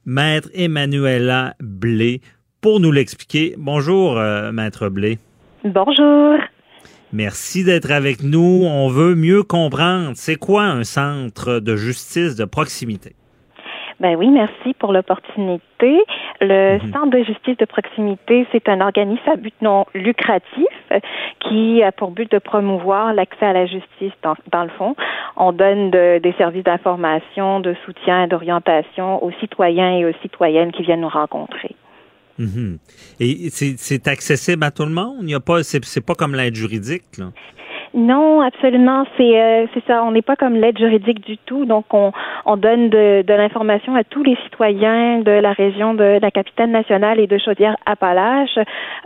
Maître Emmanuela Blé pour nous l'expliquer. Bonjour, euh, Maître Blé. Bonjour. Merci d'être avec nous. On veut mieux comprendre, c'est quoi un centre de justice de proximité? Ben oui, merci pour l'opportunité. Le Mhm. Centre de justice de proximité, c'est un organisme à but non lucratif qui a pour but de promouvoir l'accès à la justice dans, dans le fond. On donne de- des services d'information, de soutien et d'orientation aux citoyens et aux citoyennes qui viennent nous rencontrer. Mhm. Et c'est accessible à tout le monde? Il y a pas, c'est pas comme l'aide juridique, là? Non, absolument. C'est euh, c'est ça. On n'est pas comme l'aide juridique du tout. Donc, on, on donne de, l'information à tous les citoyens de la région de la capitale nationale et de Chaudière-Appalaches,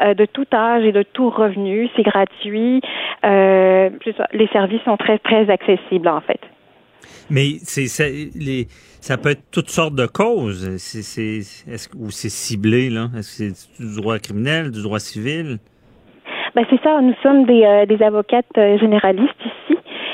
euh, de tout âge et de tout revenu. C'est gratuit. Euh, les services sont très très accessibles en fait. Mais c'est ça, ça peut être toutes sortes de causes. C'est c'est est-ce ou c'est ciblé là? Est-ce que c'est du droit criminel, du droit civil? Ben c'est ça. Nous sommes des, euh, des avocates euh, généralistes ici.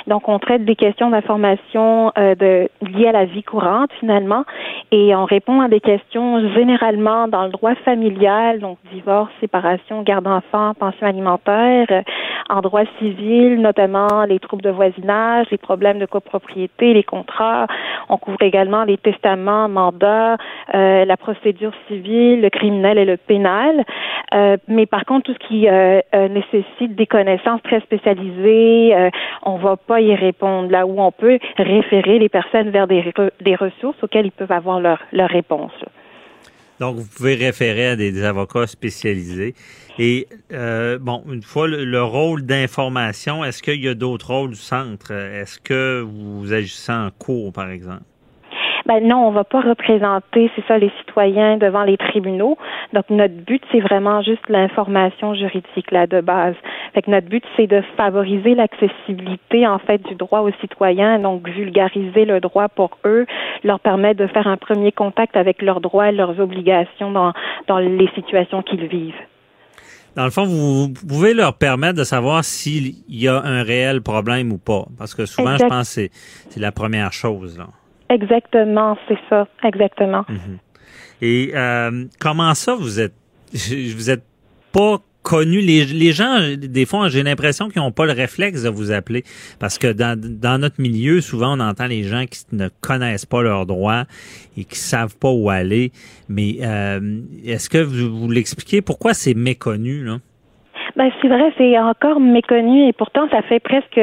Donc, on traite des questions d'information euh, de, liées à la vie courante, finalement, et on répond à des questions généralement dans le droit familial, donc divorce, séparation, garde d'enfants, pension alimentaire, euh, en droit civil, notamment les troubles de voisinage, les problèmes de copropriété, les contrats. On couvre également les testaments, mandats, euh, la procédure civile, le criminel et le pénal. Euh, mais par contre, tout ce qui euh, euh, nécessite des connaissances très spécialisées, on va pas y répondre. Là où on peut référer les personnes vers des, des ressources auxquelles ils peuvent avoir leur, leur réponse. Donc vous pouvez référer à des, avocats spécialisés. Et euh, bon, une fois le rôle d'information, est-ce qu'il y a d'autres rôles du centre? Est-ce que vous agissez en cours, par exemple? Ben non, on va pas représenter, c'est ça, les citoyens devant les tribunaux. Donc notre but, c'est vraiment juste l'information juridique là de base. Fait que notre but, c'est de favoriser l'accessibilité en fait du droit aux citoyens, donc vulgariser le droit pour eux, leur permettre de faire un premier contact avec leurs droits et leurs obligations dans dans les situations qu'ils vivent. Dans le fond, vous, vous pouvez leur permettre de savoir s'il y a un réel problème ou pas. Parce que souvent, Exact. je pense que c'est- c'est la première chose. Là. Exactement, c'est ça, exactement. Et euh, comment ça, vous êtes vous êtes pas connu? Les, les gens des fois j'ai l'impression qu'ils n'ont pas le réflexe de vous appeler. Parce que dans, dans notre milieu souvent on entend les gens qui ne connaissent pas leurs droits et qui savent pas où aller. Mais euh, est-ce que vous, vous l'expliquez? Pourquoi c'est méconnu là? Ben, c'est vrai, c'est encore méconnu et pourtant ça fait presque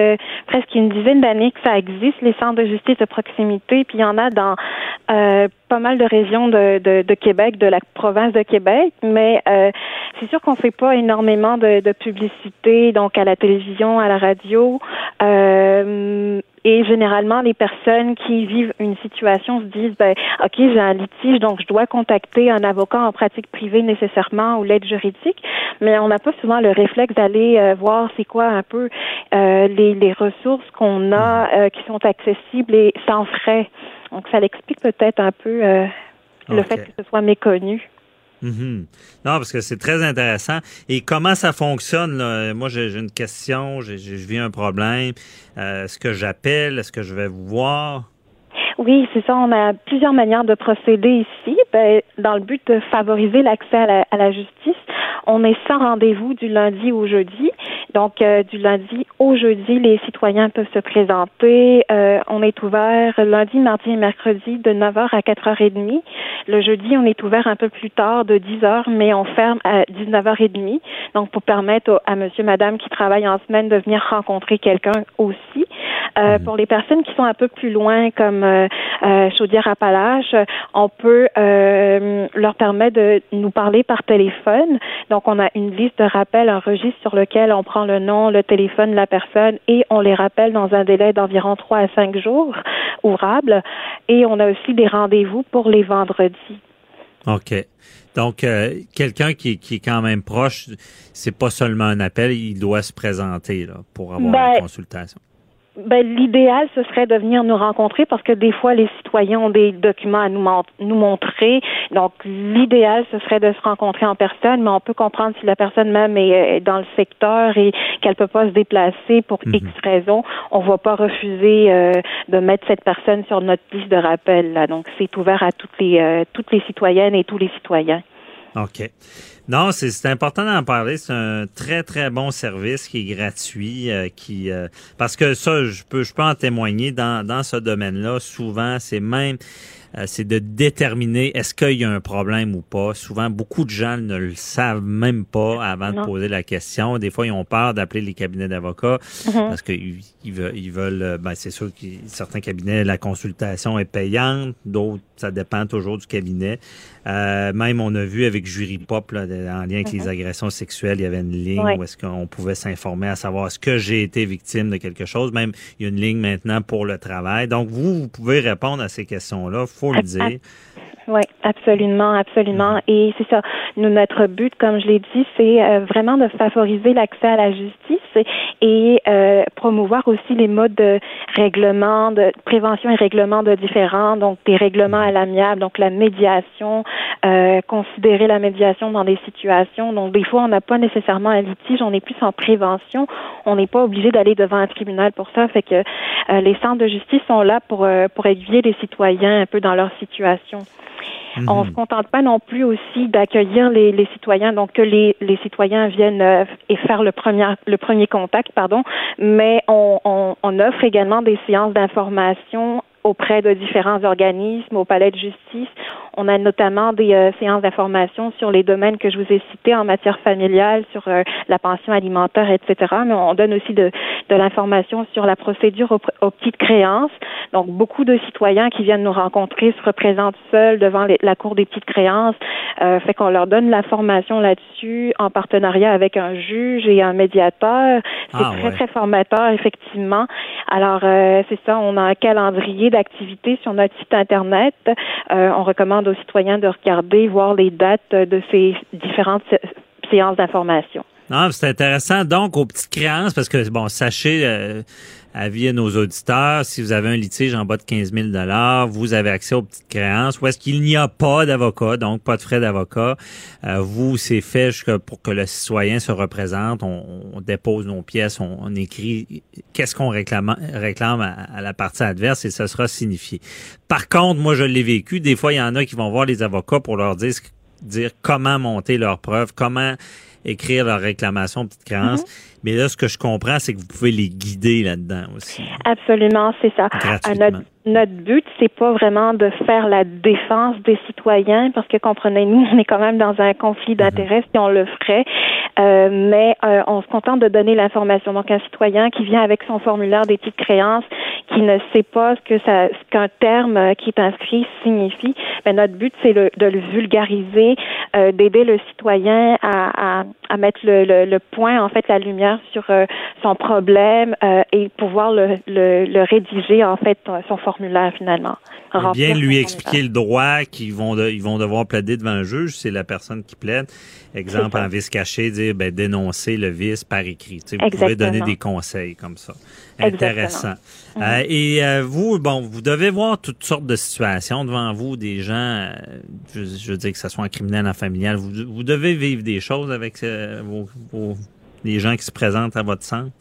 presque une dizaine d'années que ça existe, les centres de justice de proximité, puis il y en a dans euh, pas mal de régions de, de, de Québec, de la province de Québec, mais euh, c'est sûr qu'on fait pas énormément de, de publicité, donc à la télévision, à la radio. Euh, et généralement, les personnes qui vivent une situation se disent, ben, ok, j'ai un litige, donc je dois contacter un avocat en pratique privée nécessairement ou l'aide juridique, mais on n'a pas souvent le réflexe d'aller euh, voir c'est quoi un peu euh, les, les ressources qu'on a euh, qui sont accessibles et sans frais. Donc, ça l'explique peut-être un peu euh, le fait que ce soit méconnu. Mhm. Non, parce que c'est très intéressant. Et comment ça fonctionne? Là? Moi, j'ai une question, je vis un problème. Euh, est-ce que j'appelle? Est-ce que je vais vous voir? Oui, c'est ça. On a plusieurs manières de procéder ici. Ben, dans le but de favoriser l'accès à la, à la justice, on est sans rendez-vous du lundi au jeudi, Donc, euh, du lundi au jeudi, les citoyens peuvent se présenter. Euh, on est ouvert lundi, mardi et mercredi de 9h à 4h30. Le jeudi, on est ouvert un peu plus tard de 10h, mais on ferme à 19h30. Donc, pour permettre à monsieur, madame qui travaillent en semaine de venir rencontrer quelqu'un aussi. Euh, pour les personnes qui sont un peu plus loin, comme euh, Chaudière-Appalaches, on peut leur permettre de nous parler par téléphone. Donc, on a une liste de rappels, un registre sur lequel on prend le nom, le téléphone de la personne et on les rappelle dans un délai d'environ trois à cinq jours ouvrables. Et on a aussi des rendez-vous pour les vendredis. OK. Donc, quelqu'un qui, qui, est quand même proche, c'est pas seulement un appel, il doit se présenter là, pour avoir ben, la consultation. Ben, l'idéal, ce serait de venir nous rencontrer parce que des fois, les citoyens ont des documents à nous, nous montrer. Donc, l'idéal, ce serait de se rencontrer en personne, mais on peut comprendre si la personne même est, dans le secteur et qu'elle peut pas se déplacer pour X Mhm. raisons. On va pas refuser euh, de mettre cette personne sur notre liste de rappel. Là. Donc, c'est ouvert à toutes les, euh, toutes les citoyennes et tous les citoyens. OK. Non, c'est important d'en parler. C'est un très, très bon service qui est gratuit, euh, qui euh, parce que ça, je peux, je peux en témoigner dans, dans ce domaine-là. Souvent, c'est même euh, c'est de déterminer est-ce qu'il y a un problème ou pas. Souvent, beaucoup de gens ne le savent même pas avant Non. de poser la question. Des fois, ils ont peur d'appeler les cabinets d'avocats Mhm. parce qu'ils ils veulent, ils veulent euh, ben, c'est sûr que certains cabinets, la consultation est payante, d'autres, ça dépend toujours du cabinet. Euh, même, on a vu avec Jury Pop, là, en lien avec les agressions sexuelles, il y avait une ligne Ouais. où est-ce qu'on pouvait s'informer à savoir est-ce que j'ai été victime de quelque chose. Même, il y a une ligne maintenant pour le travail. Donc, vous, vous pouvez répondre à ces questions-là, faut le dire. Oui, absolument, absolument. Et c'est ça. Nous, notre but, comme je l'ai dit, c'est euh, vraiment de favoriser l'accès à la justice et euh, promouvoir aussi les modes de règlement, de prévention et règlement de différends, donc des règlements à l'amiable, donc la médiation, euh, considérer la médiation dans des situations. Donc, des fois, on n'a pas nécessairement un litige, on est plus en prévention. On n'est pas obligé d'aller devant un tribunal pour ça. Fait que euh, les centres de justice sont là pour, euh, pour aiguiller les citoyens un peu dans leur situation. On se contente pas non plus aussi d'accueillir les, les citoyens, donc que les, les citoyens viennent euh, et faire le premier le premier contact, pardon, mais on, on, on offre également des séances d'information auprès de différents organismes au palais de justice. On a notamment des euh, séances d'information sur les domaines que je vous ai cités en matière familiale, sur euh, la pension alimentaire, etc. Mais on donne aussi de, de l'information sur la procédure aux, aux petites créances. Donc, beaucoup de citoyens qui viennent nous rencontrer se représentent seuls devant les- la Cour des petites créances. Euh, fait qu'on leur donne la formation là-dessus en partenariat avec un juge et un médiateur. C'est Ah, très, ouais. très formateur, effectivement. Alors, euh, c'est ça, on a un calendrier d'activités sur notre site Internet. Euh, on recommande aux citoyens de regarder, voir les dates de ces différentes sé- séances d'information. Non, c'est intéressant. Donc, aux petites créances, parce que, bon, sachez, euh, avis à nos auditeurs, si vous avez un litige en bas de 15 000 vous avez accès aux petites créances. Ou est-ce qu'il n'y a pas d'avocat, donc pas de frais d'avocat? Euh, vous, c'est fait pour que le citoyen se représente. On, dépose nos pièces, on, écrit qu'est-ce qu'on réclame, à, la partie adverse et ça sera signifié. Par contre, moi, je l'ai vécu. Des fois, il y en a qui vont voir les avocats pour leur dire, dire comment monter leurs preuves, comment écrire leur réclamation petite créance. Mais là, ce que je comprends, c'est que vous pouvez les guider là-dedans aussi. Absolument, c'est ça. Gratuitement. À notre, notre but, c'est pas vraiment de faire la défense des citoyens, parce que comprenez-nous, on est quand même dans un conflit d'intérêts si on le ferait. Euh, mais euh, on se contente de donner l'information. Donc, un citoyen qui vient avec son formulaire des petites créances, qui ne sait pas ce que ça, ce qu'un terme euh, qui est inscrit signifie, ben, notre but, c'est de le vulgariser, euh, d'aider le citoyen à, à, à mettre le, le, le point, en fait, la lumière sur euh, son problème euh, et pouvoir le, le, rédiger, en fait, son formulaire finalement. Eh bien lui expliquer le droit qu'ils vont de- ils vont devoir plaider devant un juge, c'est la personne qui plaide. Exemple en vice caché, dire ben, dénoncer le vice par écrit. Vous pouvez donner des conseils comme ça. Intéressant. Euh, et euh, vous, bon, vous devez voir toutes sortes de situations devant vous, des gens, euh, je, je veux dire que ce soit en criminel, en familial, vous, vous devez vivre des choses avec vos, vos- les gens qui se présentent à votre centre.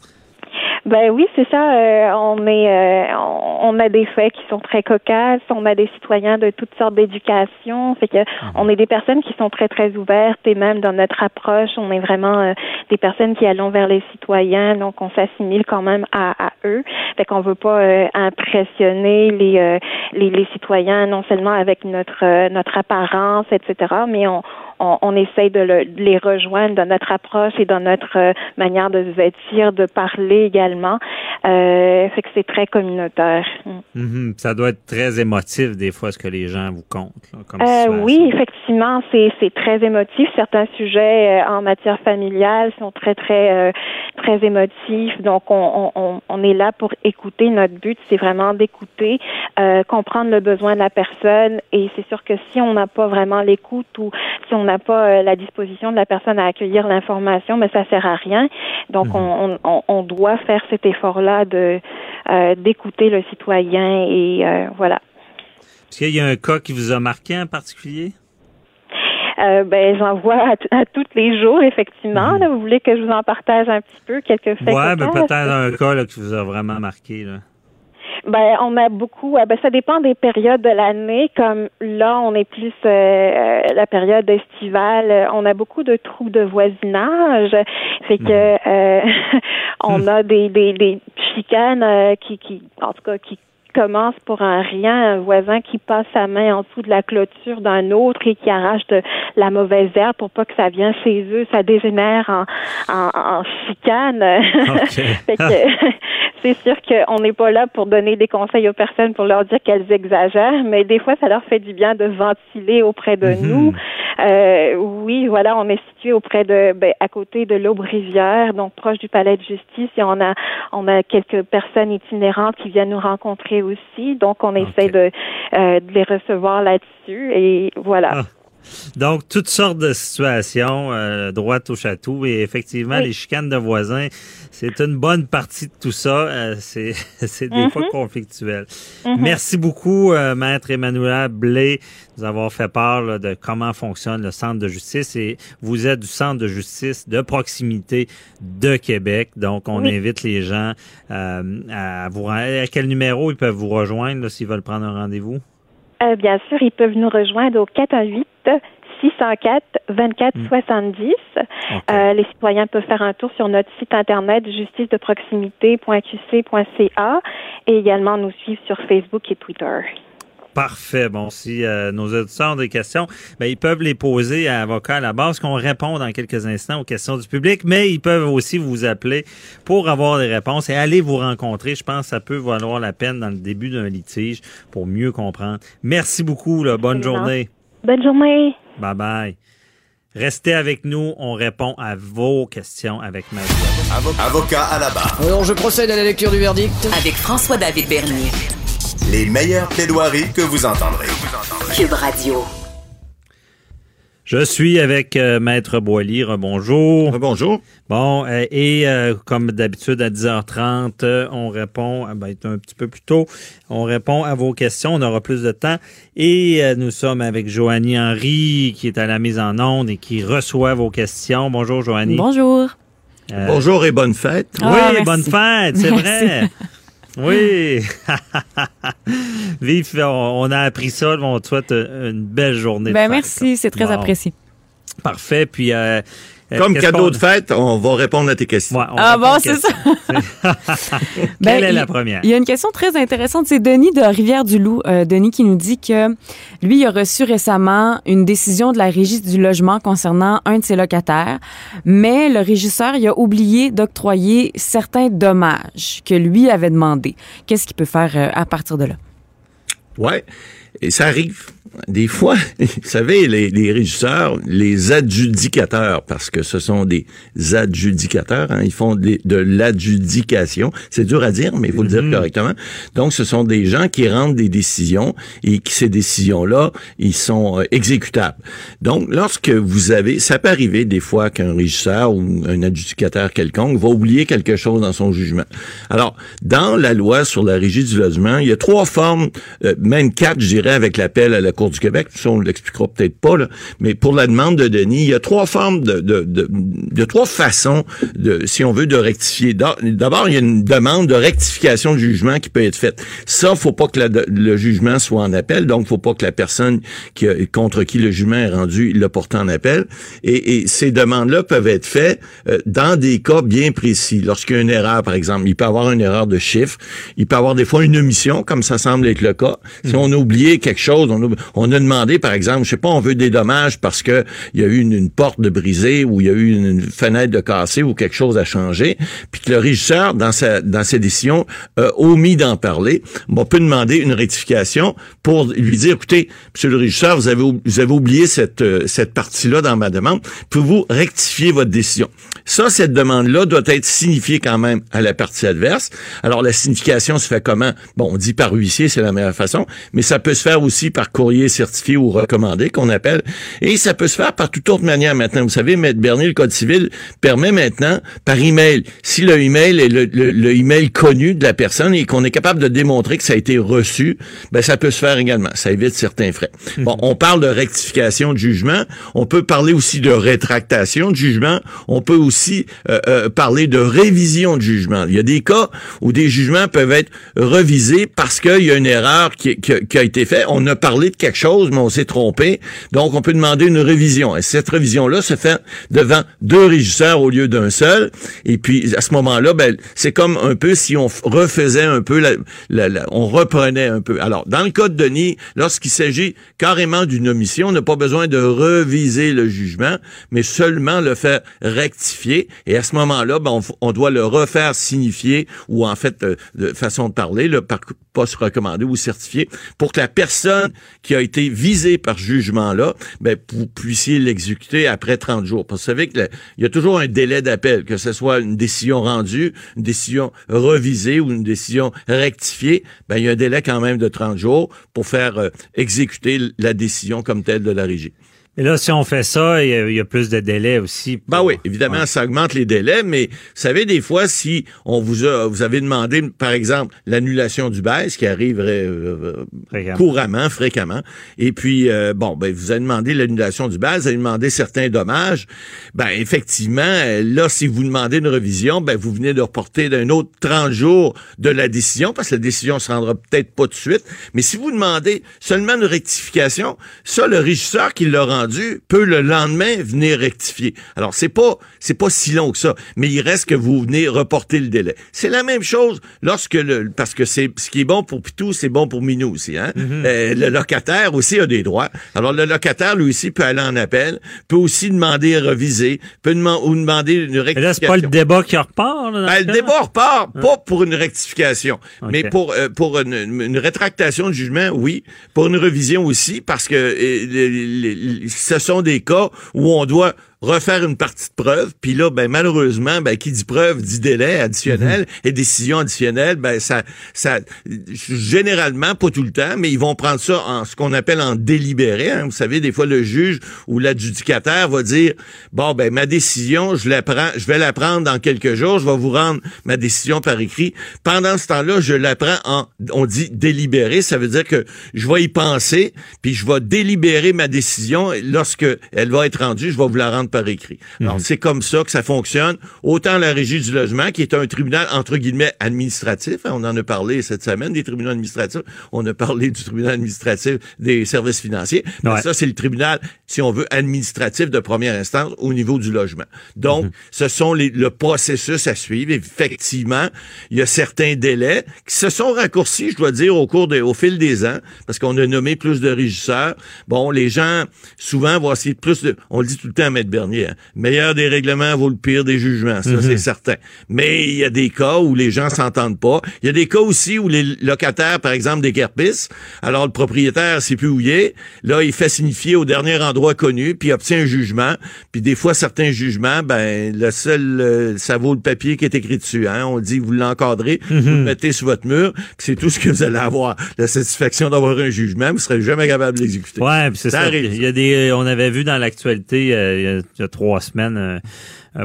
Ben oui, c'est ça. Euh, on est, euh, on a des faits qui sont très cocasses. On a des citoyens de toutes sortes d'éducation. Fait que Mhm. on est des personnes qui sont très très ouvertes et même dans notre approche, on est vraiment euh, des personnes qui allons vers les citoyens. Donc on s'assimile quand même à, à eux. Fait qu'on veut pas euh, impressionner les, euh, les les citoyens non seulement avec notre euh, notre apparence, etc. Mais on on, on essaye de, le- de les rejoindre dans notre approche et dans notre euh, manière de se vêtir, de parler également. Euh, fait que c'est très communautaire. Mm. Mhm. Ça doit être très émotif des fois ce que les gens vous comptent. là, comme Euh, oui, effectivement, c'est très émotif. Certains sujets euh, en matière familiale sont très très très émotifs. Donc on, on, on est là pour écouter. Notre but, c'est vraiment d'écouter, comprendre le besoin de la personne. Et c'est sûr que si on n'a pas vraiment l'écoute ou si on n'a pas euh, la disposition de la personne à accueillir l'information, mais ça sert à rien. Donc on, on, on doit faire cet effort-là de euh, d'écouter le citoyen et euh, voilà. Est-ce qu'il y a un cas qui vous a marqué en particulier? Euh, ben, j'en vois à, à tous les jours, effectivement. là. vous voulez que je vous en partage un petit peu quelques faits Ouais, ben peut-être un cas là, qui vous a vraiment marqué. Là. Ben, on a beaucoup. euh, Ben, ça dépend des périodes de l'année. Comme là, on est plus euh, euh, la période estivale. euh, On a beaucoup de trous de voisinage. Fait que euh, on a des des, des chicanes euh, qui qui en tout cas qui commence pour un rien, un voisin qui passe sa main en dessous de la clôture d'un autre et qui arrache de la mauvaise herbe pour pas que ça vienne chez eux, ça dégénère en, en, en chicane. Que c'est sûr qu'on n'est pas là pour donner des conseils aux personnes pour leur dire qu'elles exagèrent, mais des fois, ça leur fait du bien de ventiler auprès de nous. Euh, oui, voilà, on est situé auprès de, ben, à côté de l'Aube-Rivière, donc proche du palais de justice, et on a, on a quelques personnes itinérantes qui viennent nous rencontrer aussi, donc on essaie de, euh, de les recevoir là-dessus, et voilà. Donc, toutes sortes de situations, euh, droite au château, et effectivement, Oui. les chicanes de voisins, c'est une bonne partie de tout ça. Euh, c'est c'est des fois conflictuel. Mhm. Merci beaucoup, euh, Maître Emmanuel Blé, de nous avoir fait part là, de comment fonctionne le centre de justice. Et vous êtes du centre de justice de proximité de Québec. Donc, on Oui. invite les gens euh, à vous... À quel numéro ils peuvent vous rejoindre s'ils veulent prendre un rendez-vous? Euh, bien sûr, ils peuvent nous rejoindre au 418 604 24 70. Euh, les citoyens peuvent faire un tour sur notre site internet justicedeproximité.qc.ca et également nous suivre sur Facebook et Twitter. Parfait. Bon, si euh, nos auditeurs ont des questions, ben, ils peuvent les poser à Avocat à la base, qu'on répond dans quelques instants aux questions du public, mais ils peuvent aussi vous appeler pour avoir des réponses et aller vous rencontrer. Je pense que ça peut valoir la peine dans le début d'un litige pour mieux comprendre. Merci beaucoup. Là. Bonne journée. Bonne journée. Bye bye. Restez avec nous. On répond à vos questions avec Marie. Avocat à la barre. Alors, je procède à la lecture du verdict. Avec François-David Bernier. Les meilleures plaidoiries que vous entendrez. Cube Radio. Je suis avec euh, Maître Boily. Bonjour. Bonjour. Bon, euh, et euh, comme d'habitude, à 10h30, euh, on répond, euh, ben, un petit peu plus tôt, on répond à vos questions. On aura plus de temps. Et euh, nous sommes avec Joanie Henry, qui est à la mise en onde et qui reçoit vos questions. Bonjour, Joanie. Bonjour. Euh, Bonjour et bonne fête. Oui, Ah, merci. bonne fête, c'est vrai. Oui. Vive, on a appris ça. On te souhaite une belle journée Ben merci, c'est très Wow. apprécié. Parfait. Puis, euh, Comme qu'est-ce cadeau de fête, on va répondre à tes questions. Ouais, Ah bon, c'est questions. Ben, Quelle est il- la première? Il y a une question très intéressante. C'est Denis de Rivière-du-Loup. Euh, Denis qui nous dit que lui, il a reçu récemment une décision de la Régie du logement concernant un de ses locataires, mais le régisseur il a oublié d'octroyer certains dommages que lui avait demandé. Qu'est-ce qu'il peut faire euh, à partir de là? Ouais. Et ça arrive. Des fois, vous savez, les, les régisseurs, les adjudicateurs, parce que ce sont des adjudicateurs, hein, ils font des- de l'adjudication. C'est dur à dire, mais il faut le dire correctement. Donc, ce sont des gens qui rendent des décisions et que ces décisions-là, ils sont euh, exécutables. Donc, lorsque vous avez, ça peut arriver des fois qu'un régisseur ou un adjudicateur quelconque va oublier quelque chose dans son jugement. Alors, dans la loi sur la régie du logement, il y a trois formes, euh, même quatre, je dirais, avec l'appel à la Cour du Québec. Ça, on l'expliquera peut-être pas, là. mais pour la demande de Denis, il y a trois formes de, de, de, de trois façons, de, si on veut, de rectifier. D'abord, il y a une demande de rectification de jugement qui peut être faite. Ça, faut pas que la- le jugement soit en appel, donc faut pas que la personne qui a- contre qui le jugement est rendu il le porte en appel. Et, et ces demandes-là peuvent être faites euh, dans des cas bien précis. Lorsqu'il y a une erreur, par exemple, il peut avoir une erreur de chiffre, il peut y avoir des fois une omission, comme ça semble être le cas. Si on a oublié quelque chose, on a, on a demandé, par exemple, je sais pas, on veut des dommages parce que il y a eu une, porte de brisée ou il y a eu une, fenêtre de cassée ou quelque chose à changer, puis que le régisseur, dans sa, dans ses décisions, a omis d'en parler, on peut demander une rectification pour lui dire, écoutez, monsieur le régisseur, vous avez, vous avez oublié cette, euh, cette partie-là dans ma demande, pouvez-vous rectifier votre décision? Ça, cette demande-là doit être signifiée quand même à la partie adverse. Alors, la signification se fait comment? Bon, on dit par huissier, c'est la meilleure façon, mais ça peut se faire aussi par courrier certifié ou recommandé, qu'on appelle, et ça peut se faire par toute autre manière maintenant. Vous savez, Maître Bernier, le Code civil permet maintenant par email. Si le email est le, le- le email connu de la personne et qu'on est capable de démontrer que ça a été reçu, ben ça peut se faire également. Ça évite certains frais. Bon, on parle de rectification de jugement. On peut parler aussi de rétractation de jugement. On peut aussi euh, euh, parler de révision de jugement. Il y a des cas où des jugements peuvent être revisés parce qu'il y a une erreur qui, qui- qui a été faite. On a parlé de quelque chose, mais on s'est trompé. Donc, on peut demander une révision. Et cette révision-là se fait devant deux régisseurs au lieu d'un seul. Et puis, à ce moment-là, ben, c'est comme un peu si on refaisait un peu, la, la- la- on reprenait un peu. Alors, dans le cas de Denis, lorsqu'il s'agit carrément d'une omission, on n'a pas besoin de reviser le jugement, mais seulement le faire rectifier. Et à ce moment-là, ben, on, on doit le refaire signifier ou en fait, euh, de façon de parler, le par ou certifié, pour que la personne qui a été visée par jugement-là, ben, vous puissiez l'exécuter après 30 jours. Parce que vous savez qu'il y a toujours un délai d'appel, que ce soit une décision rendue, une décision revisée ou une décision rectifiée, ben, il y a un délai quand même de 30 jours pour faire euh, exécuter la décision comme telle de la régie. Et là, si on fait ça, il y y a plus de délais aussi. pour- Ben oui, évidemment, ça augmente les délais, mais vous savez, des fois, si on vous a, vous avez demandé, par exemple, l'annulation du bail, ce qui arriverait euh, Fréquemment. couramment, fréquemment, et puis, euh, bon, ben, vous avez demandé l'annulation du bail, vous avez demandé certains dommages, ben, effectivement, euh, là, si vous demandez une révision, ben, vous venez de reporter d'un autre 30 jours de la décision, parce que la décision se rendra peut-être pas tout de suite, mais si vous demandez seulement une rectification, ça, le régisseur qui l'a rendu peut le lendemain venir rectifier. Alors, c'est pas, c'est pas si long que ça, mais il reste que vous venez reporter le délai. C'est la même chose lorsque le, parce que c'est, ce qui est bon pour Pitou, c'est bon pour Minou aussi, hein. Euh, le locataire aussi a des droits. Alors, le locataire, lui aussi, peut aller en appel, peut aussi demander à reviser, peut ou demander une Mais rectification. là, c'est pas le débat qui repart. Là, dans Ben, le débat repart, pas pour une rectification, mais pour euh, pour une, une rétractation de jugement, oui. Pour une révision aussi, parce que euh, ce sont des cas où on doit refaire une partie de preuve, puis là, ben malheureusement, ben qui dit preuve dit délai additionnel et décision additionnelle, ben ça, ça, généralement pas tout le temps, mais ils vont prendre ça en ce qu'on appelle en délibéré. hein. Vous savez, des fois le juge ou l'adjudicataire va dire, bon ben ma décision, je la prends, je vais la prendre dans quelques jours, je vais vous rendre ma décision par écrit. Pendant ce temps-là, je la prends en, on dit délibéré, ça veut dire que je vais y penser, puis je vais délibérer ma décision. Lorsque elle va être rendue, je vais vous la rendre par écrit. Alors c'est comme ça que ça fonctionne. Autant la régie du logement, qui est un tribunal entre guillemets administratif, hein, on en a parlé cette semaine des tribunaux administratifs, on a parlé du tribunal administratif des services financiers. Mais Ouais. ça c'est le tribunal, si on veut, administratif de première instance au niveau du logement. Donc ce sont les, le processus à suivre. Effectivement, il y a certains délais qui se sont raccourcis, je dois dire, au cours de, au fil des ans, parce qu'on a nommé plus de régisseurs. Bon, les gens souvent vont essayer de plus de, on le dit tout le temps à Maître Bernier, hein, meilleur des règlements vaut le pire des jugements, ça c'est certain. Mais il y a des cas où les gens s'entendent pas. Il y a des cas aussi où les locataires, par exemple, des alors le propriétaire sait plus où il est, là il fait signifier au dernier endroit connu, puis il obtient un jugement, puis des fois certains jugements, ben le seul, euh, ça vaut le papier qui est écrit dessus. Hein? On dit vous l'encadrez, vous le mettez sur votre mur, puis c'est tout ce que vous allez avoir. La satisfaction d'avoir un jugement, vous serez jamais capable de l'exécuter. Ouais, c'est Ça ça. arrive. Il y a des, on avait vu dans l'actualité euh, il y a- trois semaines euh,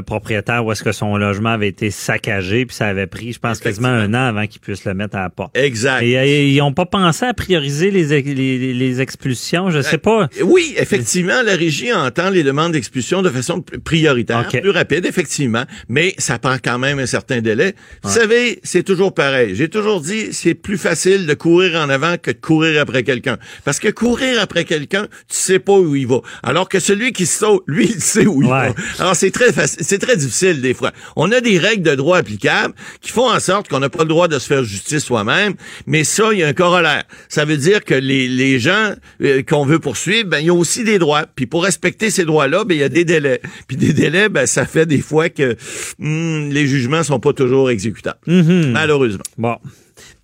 propriétaire où est-ce que son logement avait été saccagé, puis ça avait pris, je pense, quasiment un an avant qu'il puisse le mettre à la porte. Exact. Et, euh, ils n'ont pas pensé à prioriser les, les, les expulsions, je sais pas. Oui, effectivement, la régie entend les demandes d'expulsion de façon prioritaire, OK. plus rapide, effectivement, mais ça prend quand même un certain délai. Vous savez, c'est toujours pareil. J'ai toujours dit, c'est plus facile de courir en avant que de courir après quelqu'un. Parce que courir après quelqu'un, tu sais pas où il va. Alors que celui qui saute, lui, il sait où il Ouais. va. Alors, c'est très facile, c'est très difficile des fois. On a des règles de droit applicables qui font en sorte qu'on n'a pas le droit de se faire justice soi-même, mais ça, il y a un corollaire. Ça veut dire que les, les gens euh, qu'on veut poursuivre, ben, ils ont aussi des droits. Puis pour respecter ces droits-là, ben, il y a des délais. Puis des délais, ben, ça fait des fois que hmm, les jugements sont pas toujours exécutables. Malheureusement. Bon.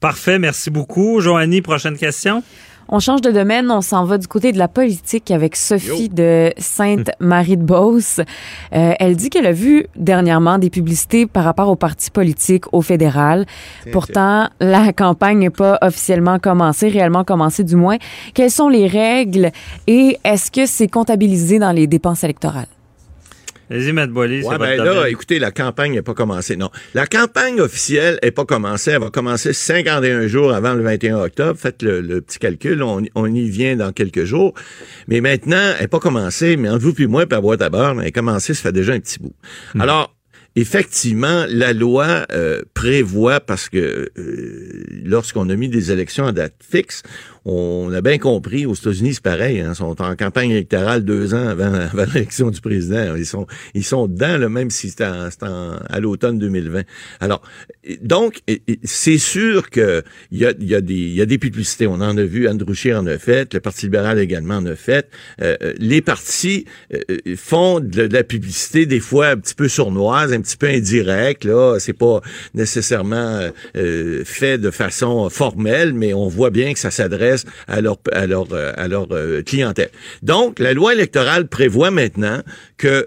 Parfait, merci beaucoup. Joanie, prochaine question. On change de domaine, on s'en va du côté de la politique avec Sophie de Sainte-Marie-de-Beauce. Euh, elle dit qu'elle a vu dernièrement des publicités par rapport aux partis politiques au fédéral. Pourtant, la campagne n'est pas officiellement commencée, réellement commencée du moins. Quelles sont les règles et est-ce que c'est comptabilisé dans les dépenses électorales? Vas-y, Matt c'est Ouais, ben là, écoutez, la campagne n'est pas commencée. Non. La campagne officielle n'est pas commencée. Elle va commencer 51 jours avant le 21 octobre. Faites le, le petit calcul. On, on y vient dans quelques jours. Mais maintenant, elle n'est pas commencée. Mais entre vous puis moi, puis à boîte à beurre, elle est commencée, ça fait déjà un petit bout. Alors, effectivement, la loi euh, prévoit, parce que euh, lorsqu'on a mis des élections à date fixe, on a bien compris, aux États-Unis, c'est pareil, hein, ils sont en campagne électorale deux ans avant, l'élection du président. Ils sont, ils sont dedans, là, même si c'est à l'automne 2020. Alors, donc, c'est sûr que il y a, y, a des, y a des publicités. On en a vu, Andrew Scheer en a fait, le Parti libéral également en a fait. Euh, euh, les partis euh, euh, font de, de la publicité des fois un petit peu sournoise, un petit peu indirecte. Là, c'est pas nécessairement euh, euh, fait de façon formelle, mais on voit bien que ça s'adresse à leur euh, euh, clientèle. Donc, la loi électorale prévoit maintenant que euh,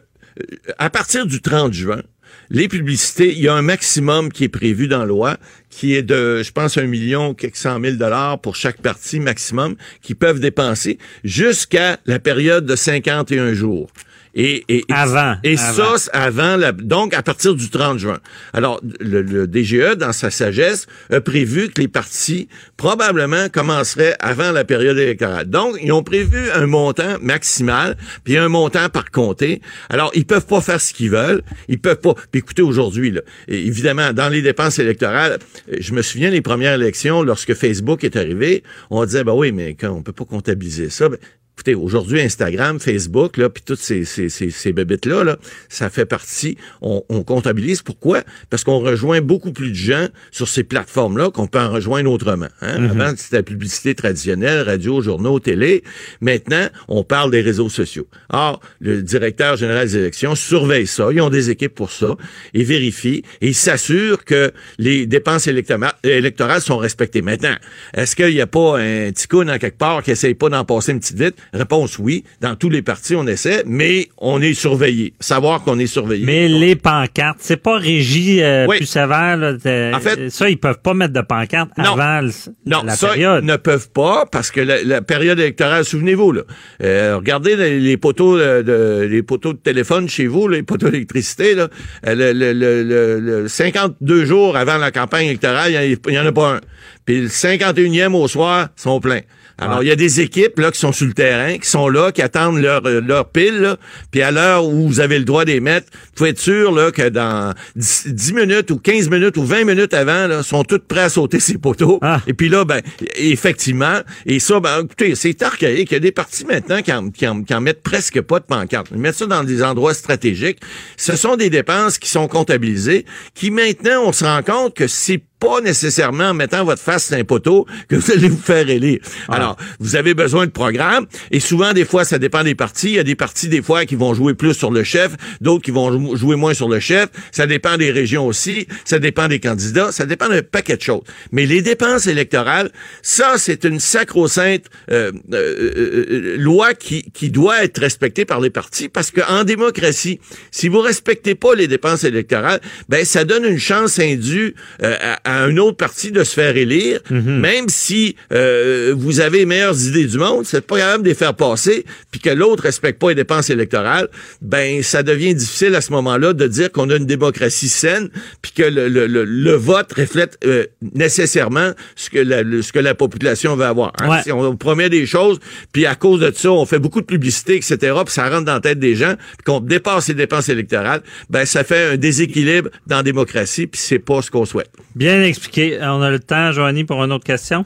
à partir du 30 juin, les publicités, il y a un maximum qui est prévu dans la loi, qui est de, je pense, un million, quelques cent mille dollars pour chaque parti maximum, qui peuvent dépenser jusqu'à la période de 51 jours. Et, et, et- Avant, Et avant. ça, avant la, donc à partir du 30 juin. Alors, le, le DGE, dans sa sagesse, a prévu que les partis probablement commenceraient avant la période électorale. Donc, ils ont prévu un montant maximal, puis un montant par comté. Alors, ils peuvent pas faire ce qu'ils veulent. Ils peuvent pas. Puis écoutez, aujourd'hui, là, évidemment, dans les dépenses électorales, je me souviens des premières élections, lorsque Facebook est arrivé, on disait, ben oui, mais quand on peut pas comptabiliser ça. Ben, Écoutez, aujourd'hui, Instagram, Facebook, là, puis toutes ces, ces, ces, ces bébites-là, là, ça fait partie, on, on comptabilise. Pourquoi? Parce qu'on rejoint beaucoup plus de gens sur ces plateformes-là qu'on peut en rejoindre autrement. Hein? Avant, c'était la publicité traditionnelle, radio, journaux, télé. Maintenant, on parle des réseaux sociaux. Or, le directeur général des élections surveille ça. Ils ont des équipes pour ça. Ils vérifient et ils s'assurent que les dépenses électorales, électorales sont respectées. Maintenant, est-ce qu'il n'y a pas un petit coup dans quelque part qui essaye pas d'en passer une petite vite? Réponse oui. Dans tous les partis, on essaie, mais on est surveillé. Savoir qu'on est surveillé. Mais les pancartes, c'est pas régi euh, Oui. plus sévère. Là, En fait- ça, ils peuvent pas mettre de pancartes Non. avant le- Non, la ça, période. ils ne peuvent pas parce que la, la période électorale, souvenez-vous, là, euh, regardez les, les poteaux euh, de les poteaux de téléphone chez vous, les poteaux d'électricité, là, euh, le, le, le, le- le 52 jours avant la campagne électorale, il y en- a pas un. Puis le 51e au soir, ils sont pleins. Alors, il y a des équipes là qui sont sur le terrain, qui sont là, qui attendent leur, euh, leur pile, là. puis à l'heure où vous avez le droit d'y mettre, vous pouvez être sûr là, que dans 10, 10 minutes ou 15 minutes ou 20 minutes avant, là, sont toutes prêts à sauter ces poteaux. Ah. Et puis là, ben, effectivement, et ça, ben, écoutez, c'est archaïque. Il y a des partis maintenant qui en, qui en- qui en mettent presque pas de pancarte. Ils mettent ça dans des endroits stratégiques. Ce sont des dépenses qui sont comptabilisées, qui maintenant, on se rend compte que c'est pas nécessairement en mettant votre face sur un poteau que vous allez vous faire élire. Alors, vous avez besoin de programmes et souvent, des fois, ça dépend des partis. Il y a des partis, des fois, qui vont jouer plus sur le chef, d'autres qui vont jou- jouer moins sur le chef. Ça dépend des régions aussi. Ça dépend des candidats. Ça dépend d'un paquet de choses. Mais les dépenses électorales, ça, c'est une sacro-sainte euh, euh, euh, euh, loi qui, qui doit être respectée par les partis parce qu'en démocratie, si vous respectez pas les dépenses électorales, ben ça donne une chance indue euh, à, à un autre parti de se faire élire, même si euh, vous avez les meilleures idées du monde, c'est pas capable de les faire passer, puis que l'autre respecte pas les dépenses électorales, ben ça devient difficile à ce moment-là de dire qu'on a une démocratie saine, puis que le, le, le, le vote reflète euh, nécessairement ce que la, le- ce que la population veut avoir. hein. Ouais. Si on promet des choses, puis à cause de ça, on fait beaucoup de publicité, etc., puis ça rentre dans la tête des gens, puis qu'on dépasse les dépenses électorales, ben ça fait un déséquilibre dans la démocratie, puis c'est pas ce qu'on souhaite. Bien expliqué. On a le temps, Joanie, pour une autre question?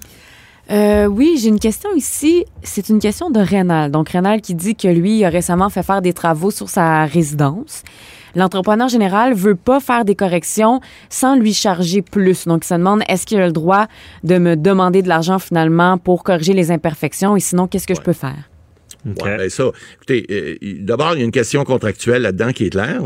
Euh, oui, j'ai une question ici. C'est une question de Rénal. Donc, Rénal qui dit que lui a récemment fait faire des travaux sur sa résidence. L'entrepreneur général veut pas faire des corrections sans lui charger plus. Donc, il se demande est-ce qu'il a le droit de me demander de l'argent finalement pour corriger les imperfections? Et sinon, qu'est-ce que je peux faire? Ouais, ben ça, écoutez, euh, d'abord, il y a une question contractuelle là-dedans qui est claire.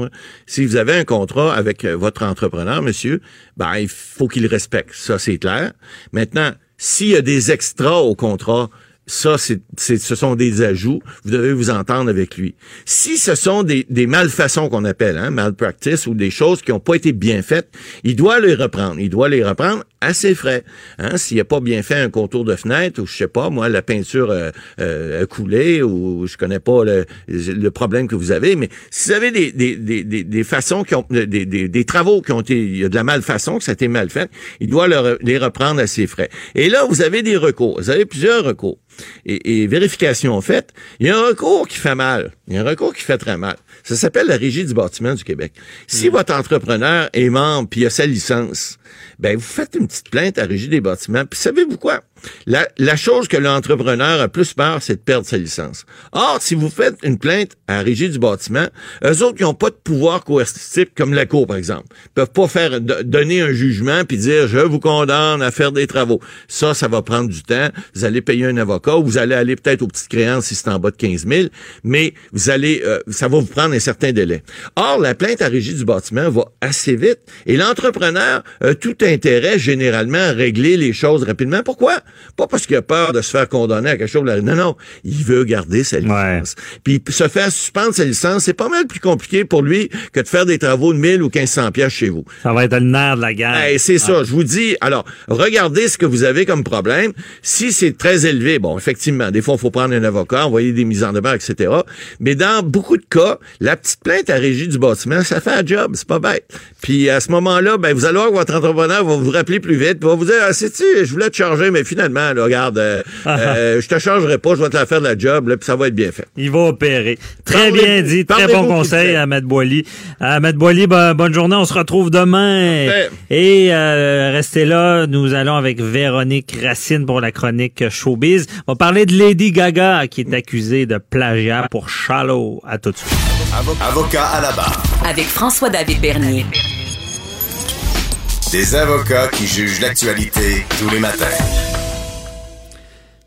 Si vous avez un contrat avec euh, votre entrepreneur, monsieur, ben il faut qu'il respecte. Ça, c'est clair. Maintenant, s'il y a des extras au contrat, ça, c'est, c'est- ce sont des ajouts. Vous devez vous entendre avec lui. Si ce sont des, des malfaçons qu'on appelle, hein, malpractice ou des choses qui n'ont pas été bien faites, il doit les reprendre. Il doit les reprendre ses frais. Hein, s'il n'a pas bien fait un contour de fenêtre ou je sais pas, moi, la peinture euh, euh, a coulé ou je connais pas le, le problème que vous avez, mais si vous avez des, des, des, des, des façons qui ont des, des, des travaux qui ont été il y a de la malfaçon, que ça a été mal fait, il doit les reprendre à ses frais. Et là, vous avez des recours. Vous avez plusieurs recours. Et, et vérification faite, il y a un recours qui fait mal. Il y a un recours qui fait très mal. Ça s'appelle la Régie du bâtiment du Québec. Si votre entrepreneur est membre puis il a sa licence, ben vous faites une petite plainte à Régie des bâtiments. Puis savez-vous quoi? La, chose que l'entrepreneur a plus peur, c'est de perdre sa licence. Or, si vous faites une plainte à la Régie du bâtiment, eux autres, ils n'ont pas de pouvoir coercitif comme la Cour, par exemple. Ils peuvent pas faire do- donner un jugement puis dire je vous condamne à faire des travaux. Ça, ça va prendre du temps. Vous allez payer un avocat ou vous allez aller peut-être aux petites créances si c'est en bas de 15 000, mais vous allez, euh, ça va vous prendre un certain délai. Or, la plainte à la Régie du bâtiment va assez vite et l'entrepreneur a tout intérêt généralement à régler les choses rapidement. Pourquoi? Pas parce qu'il a peur de se faire condamner à quelque chose. Non, non. Il veut garder sa licence. Puis se faire suspendre sa licence, c'est pas mal plus compliqué pour lui que de faire des travaux de 1000 ou 1500 pièces chez vous. Ça va être le nerf de la guerre. Eh, c'est ça, je vous dis. Alors, regardez ce que vous avez comme problème. Si c'est très élevé, bon, effectivement, des fois, il faut prendre un avocat, envoyer des mises en demeure, etc. Mais dans beaucoup de cas, la petite plainte à régie du bâtiment, ça fait un job, c'est pas bête. Puis à ce moment-là, ben, vous allez voir que votre entrepreneur va vous rappeler plus vite, va vous dire, ah, sais-tu, je voulais te charger, mais finalement, là, regarde, euh, euh, je te chargerai pas, je vais te la faire de la job, là, puis ça va être bien fait. Il va opérer. Très Parlez- bien dit. Très bon conseil à Ahmed Boily. Ahmed Boily, bo- bonne journée. On se retrouve demain. Parfait. Et euh, restez là. Nous allons avec Véronique Racine pour la chronique Showbiz. On va parler de Lady Gaga qui est accusée de plagiat pour Shallow. À tout de suite. Avocat à la barre. Avec François-David Bernier. Des avocats qui jugent l'actualité tous les matins.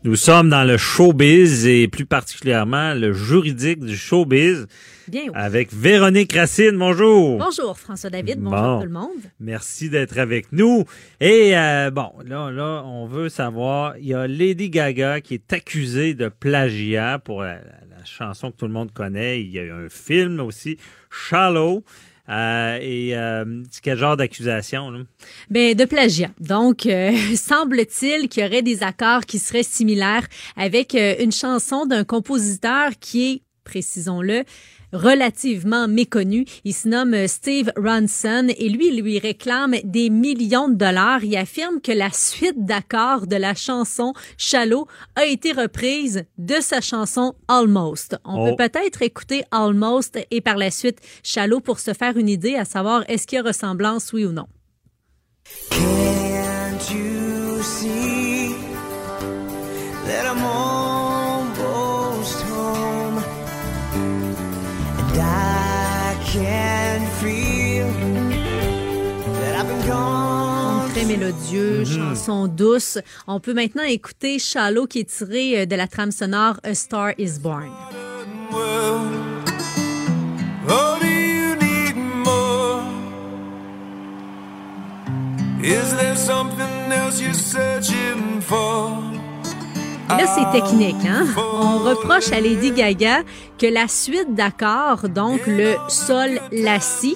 Nous sommes dans le showbiz et plus particulièrement le juridique du showbiz Bien oui. avec Véronique Racine. Bonjour. Bonjour François David, bonjour Bon. tout le monde. Merci d'être avec nous. Et euh, bon, là, là, on veut savoir, il y a Lady Gaga qui est accusée de plagiat pour la chanson que tout le monde connaît. Il y a eu un film aussi, Shallow. Euh, et euh, quel genre d'accusation? Ben de plagiat. Donc euh, semble-t-il qu'il y aurait des accords qui seraient similaires avec euh, une chanson d'un compositeur qui est précisons-le relativement méconnu. Il se nomme euh, Steve Ronson et lui, il lui réclame des millions de dollars. Il affirme que la suite d'accords de la chanson Shallow a été reprise de sa chanson Almost. On Oh. peut peut-être écouter Almost et par la suite Shallow pour se faire une idée à savoir est-ce qu'il y a ressemblance, oui ou non. Gone. Très mélodieux, chanson douce. On peut maintenant écouter Shallow qui est tiré euh, de la trame sonore A Star Is Born. Is there something else you're searching for? Là, c'est technique. Hein? On reproche à Lady Gaga que la suite d'accords, donc le sol, la si,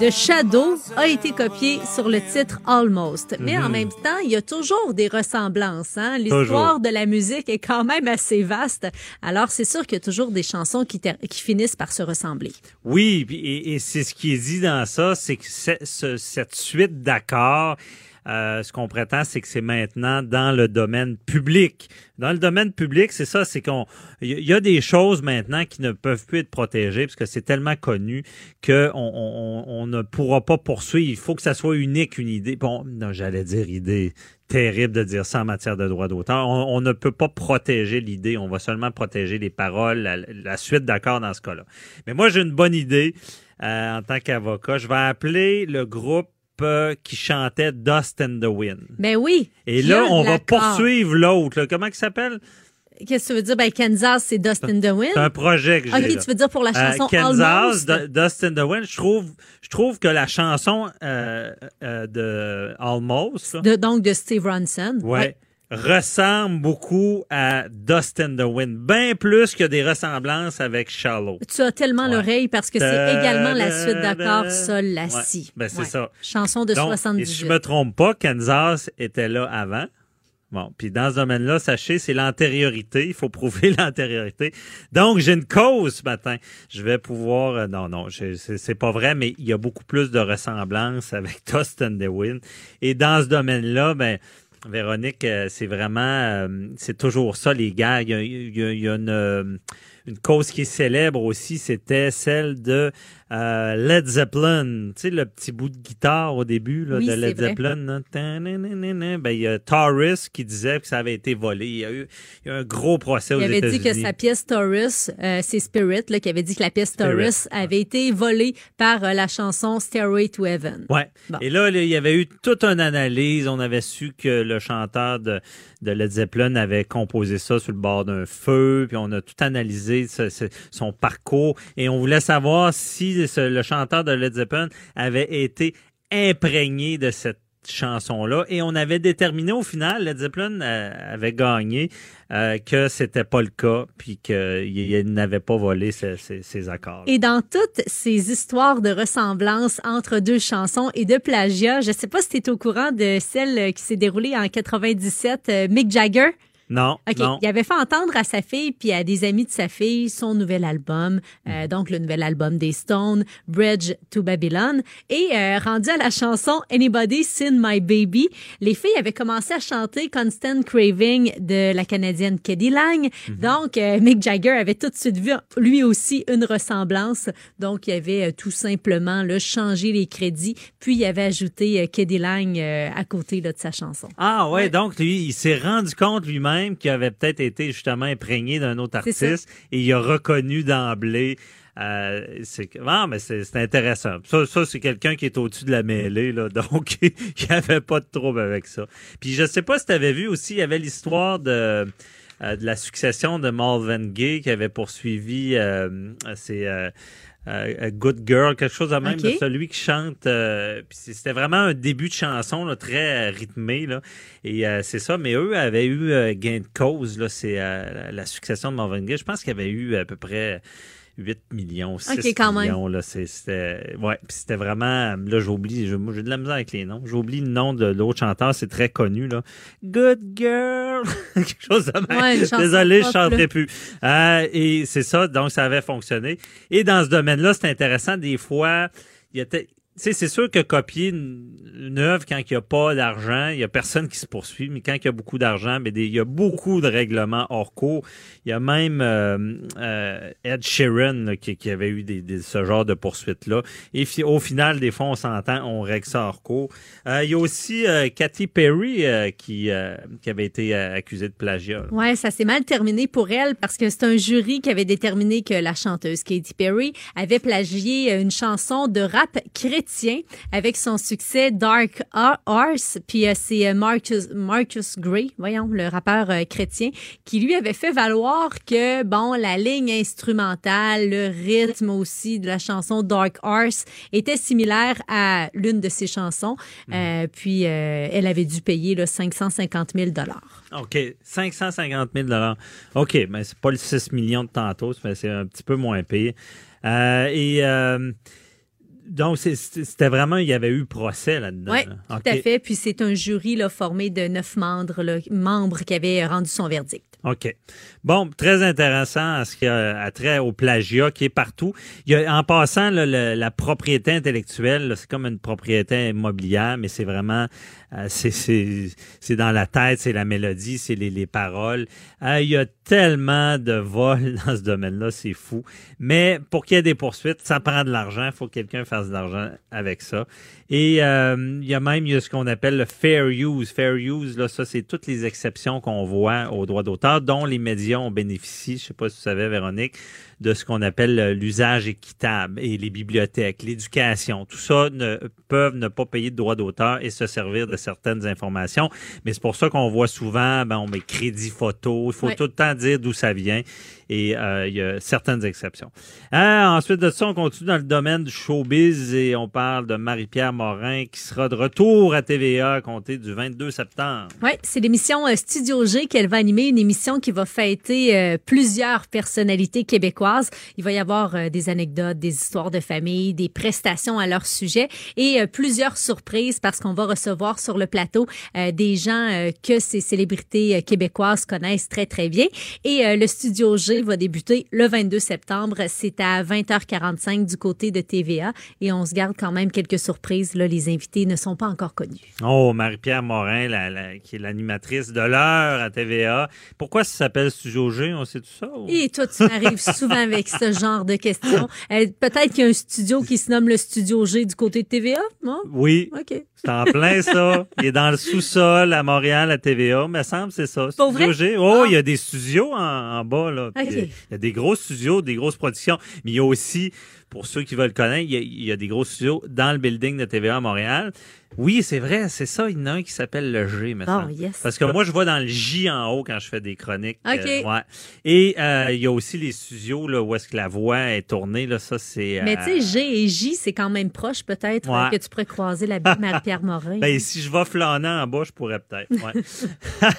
de Shadow a été copiée sur le titre Almost. Mais en Mhm. même temps, il y a toujours des ressemblances. Hein? L'histoire de la musique est quand même assez vaste. Alors, c'est sûr qu'il y a toujours des chansons qui, finissent par se ressembler. Oui, et, et c'est ce qui est dit dans ça, c'est que ce- cette suite d'accords, euh, ce qu'on prétend, c'est que c'est maintenant dans le domaine public. Dans le domaine public, c'est ça, c'est qu'on, y, a- des choses maintenant qui ne peuvent plus être protégées parce que c'est tellement connu que on, ne pourra pas poursuivre. Il faut que ça soit unique, une idée. Bon, non, j'allais dire idée. Terrible de dire ça en matière de droit d'auteur. On, ne peut pas protéger l'idée. On va seulement protéger les paroles, la, suite d'accords dans ce cas-là. Mais moi, j'ai une bonne idée euh, en tant qu'avocat. Je vais appeler le groupe euh, qui chantait Dust and the Wind. Ben oui. Et là, on va poursuivre l'autre. Comment il s'appelle? Qu'est-ce que tu veux dire? Ben, Kansas, c'est Dust in the Wind? C'est un projet que j'ai. OK, là. tu veux dire pour la Euh, chanson Kansas, Almost? Dust in the Wind. Je trouve, je trouve que la chanson euh, euh, de Almost, De- donc de Steve Ronson. ouais, ressemble beaucoup à Dust in the Wind. Bien plus que des ressemblances avec Shallow. Tu as tellement l'oreille parce que c'est également la suite d'accords da- sol la Ouais, si. ben c'est Ouais. ça. Chanson de Donc, 78. Et si je me trompe pas, Kansas était là avant. Bon, puis dans ce domaine-là, sachez, c'est l'antériorité. Il faut prouver l'antériorité. Donc, j'ai une cause ce matin. Je vais pouvoir... euh, non, non, c'est pas vrai, mais il y a beaucoup plus de ressemblances avec the Wind. Et dans ce domaine-là, ben... Véronique, euh, c'est vraiment, euh, c'est toujours ça, les gars. Il y a, il y a- il y a une, euh, une cause qui est célèbre aussi, c'était celle de euh, Led Zeppelin. Tu sais, le petit bout de guitare au début là, Oui, de Led. Zeppelin. Ben, il y a Taurus qui disait que ça avait été volé. Il y a eu, il y a eu un gros procès aux Il avait dit que sa pièce Taurus, euh, c'est Spirit, là, qui avait dit que la pièce Taurus avait été volée par euh, la chanson Stairway to Heaven. Ouais. Bon. Et là, là, il y avait eu toute une analyse. On avait su que le chanteur de, de Led Zeppelin avait composé ça sur le bord d'un feu. Puis on a tout analysé ce- ce- son parcours. Et on voulait savoir si le chanteur de Led Zeppelin avait été imprégné de cette chanson-là. Et on avait déterminé au final, Led Zeppelin euh, avait gagné, euh, que c'était pas le cas. Puis qu'il n'avait pas volé ses accords. Et dans toutes ces histoires de ressemblance entre deux chansons et de plagiat, je sais pas si tu es au courant de celle qui s'est déroulée en 97, euh, Mick Jagger. Non, OK. non. Il avait fait entendre à sa fille puis à des amis de sa fille son nouvel album, euh, donc le nouvel album des Stones, Bridge to Babylon. Et euh, rendu à la chanson Anybody Seen My Baby, les filles avaient commencé à chanter Constant Craving de la Canadienne Keddy Lang. Donc, euh, Mick Jagger avait tout de suite vu lui aussi une ressemblance. Donc, il avait euh, tout simplement là, changé les crédits, puis il avait ajouté euh, Keddy Lang à côté là, de sa chanson. Ah ouais, donc lui, il s'est rendu compte lui-même qu'il avait peut-être été justement imprégné d'un autre artiste et il a reconnu d'emblée. Euh, c'est ah, mais c'est c'est intéressant. Ça, ça c'est quelqu'un qui est au-dessus de la mêlée, là, donc il n'y avait pas de trouble avec ça. Puis je sais pas si tu avais vu aussi, il y avait l'histoire de, euh, de la succession de Marvin Gaye qui avait poursuivi euh, c'est euh, Good Girl, quelque chose de même de celui qui chante. euh, c'était vraiment un début de chanson là, très euh, rythmé. Là, et euh, c'est ça, mais eux avaient eu gain de cause. Là, c'est la- la succession de Marvin Gaye. Je pense qu'il y avait eu à peu près 8 millions, 6 Ok, quand même. millions. Là, c'est- c'était, ouais, puis c'était vraiment... Là, j'oublie, moi, j'ai de la misère avec les noms. J'oublie le nom de l'autre chanteur, c'est très connu. Là. Good Girl! quelque chose de même. Ouais, Désolé, je chanterai là. plus. Euh, et c'est ça, donc ça avait fonctionné. Et dans ce domaine-là, c'est intéressant, des fois, il y a... Tu sais, c'est sûr que copier une, œuvre quand il n'y a pas d'argent, il y a personne qui se poursuit, mais quand il y a beaucoup d'argent, mais des- il y a beaucoup de règlements hors cours. Il y a même euh, euh, Ed Sheeran là, qui, avait eu des, ce genre de poursuites-là. Et fi- au final, des fois, on s'entend, on règle ça hors cours. Euh, il y a aussi euh, Katy Perry qui, qui avait été accusée de plagiat. là. Ouais, ça s'est mal terminé pour elle parce que c'est un jury qui avait déterminé que la chanteuse Katy Perry avait plagié une chanson de rap chrétien chrétien avec son succès Dark Horse. Puis euh, c'est euh, Marcus, Marcus Gray, voyons, le rappeur euh, chrétien, qui lui avait fait valoir que, bon, la ligne instrumentale, le rythme aussi de la chanson Dark Horse était similaire à l'une de ses chansons. Euh, puis euh, elle avait dû payer là, 550 000 OK, 550 000 OK, mais c'est pas le 6 millions de tantôt, mais c'est un petit peu moins. Euh, et donc, c'est- c'était vraiment, il y avait eu procès là-dedans. Oui, là. tout à fait. Puis c'est un jury là, formé de neuf membres, là, membres qui avaient rendu son verdict. OK. Bon, très intéressant à ce qui a trait au plagiat qui est partout. Il y a, en passant, là, le- la propriété intellectuelle, c'est comme une propriété immobilière, mais c'est vraiment, c'est- c'est dans la tête, c'est la mélodie, c'est les, les paroles. Euh, il y a tellement de vols dans ce domaine-là, c'est fou. Mais pour qu'il y ait des poursuites, ça prend de l'argent. Il faut que quelqu'un fasse de l'argent avec ça. Et euh, il y a même il y a ce qu'on appelle le fair use. Fair use, là, ça, c'est toutes les exceptions qu'on voit aux droits d'auteur, dont les médias ont bénéficié. Je sais pas si tu savais, Véronique, de ce qu'on appelle euh, l'usage équitable et les bibliothèques, l'éducation. Tout ça ne peuvent ne pas payer de droits d'auteur et se servir de certaines informations. Mais c'est pour ça qu'on voit souvent, ben, on met crédit photo. Il faut tout le temps dire d'où ça vient. Et euh, il y a certaines exceptions. Ah, ensuite de ça, on continue dans le domaine du showbiz et on parle de Marie-Pierre Morin qui sera de retour à TVA à compter du 22 septembre. Oui, c'est l'émission euh, Studio G qu'elle va animer, une émission qui va fêter euh, plusieurs personnalités québécoises. Il va y avoir des anecdotes, des histoires de famille, des prestations à leur sujet et plusieurs surprises parce qu'on va recevoir sur le plateau des gens que ces célébrités québécoises connaissent très, très bien. Et le Studio G va débuter le 22 septembre. C'est à 20h45 du côté de TVA et on se garde quand même quelques surprises. Là, les invités ne sont pas encore connus. Oh, Marie-Pierre Morin, la- la- qui est l'animatrice de l'heure à TVA. Pourquoi ça s'appelle Studio G? On sait tout ça? ou- Et toi, tu m'arrives souvent avec ce genre de questions. Euh, Peut-être qu'il y a un studio qui se nomme le Studio G du côté de TVA, non? Oui. OK. C'est en plein ça. Il est dans le sous-sol à Montréal, à TVA. Me semble c'est ça. Studio? G. Oh, Ah. il y a des studios en, en bas là. Il y a des gros studios, des grosses productions. Mais il y a aussi, pour ceux qui veulent connaître, il y a, il y a des gros studios dans le building de TVA à Montréal. Oui, c'est vrai, c'est ça. Il y en a un qui s'appelle le G, maintenant. Oh, yes. Parce que moi, je vois dans le J en haut quand je fais des chroniques. OK. ouais. Et euh, il y a aussi les studios là, où est-ce que la voix est tournée. Là, ça, c'est. Mais euh, tu sais, G et J, c'est quand même proche, peut-être, Ouais. euh, que tu pourrais croiser la belle Marie-Pierre Morin. Ben, si je vais flânant en bas, je pourrais peut-être. ouais.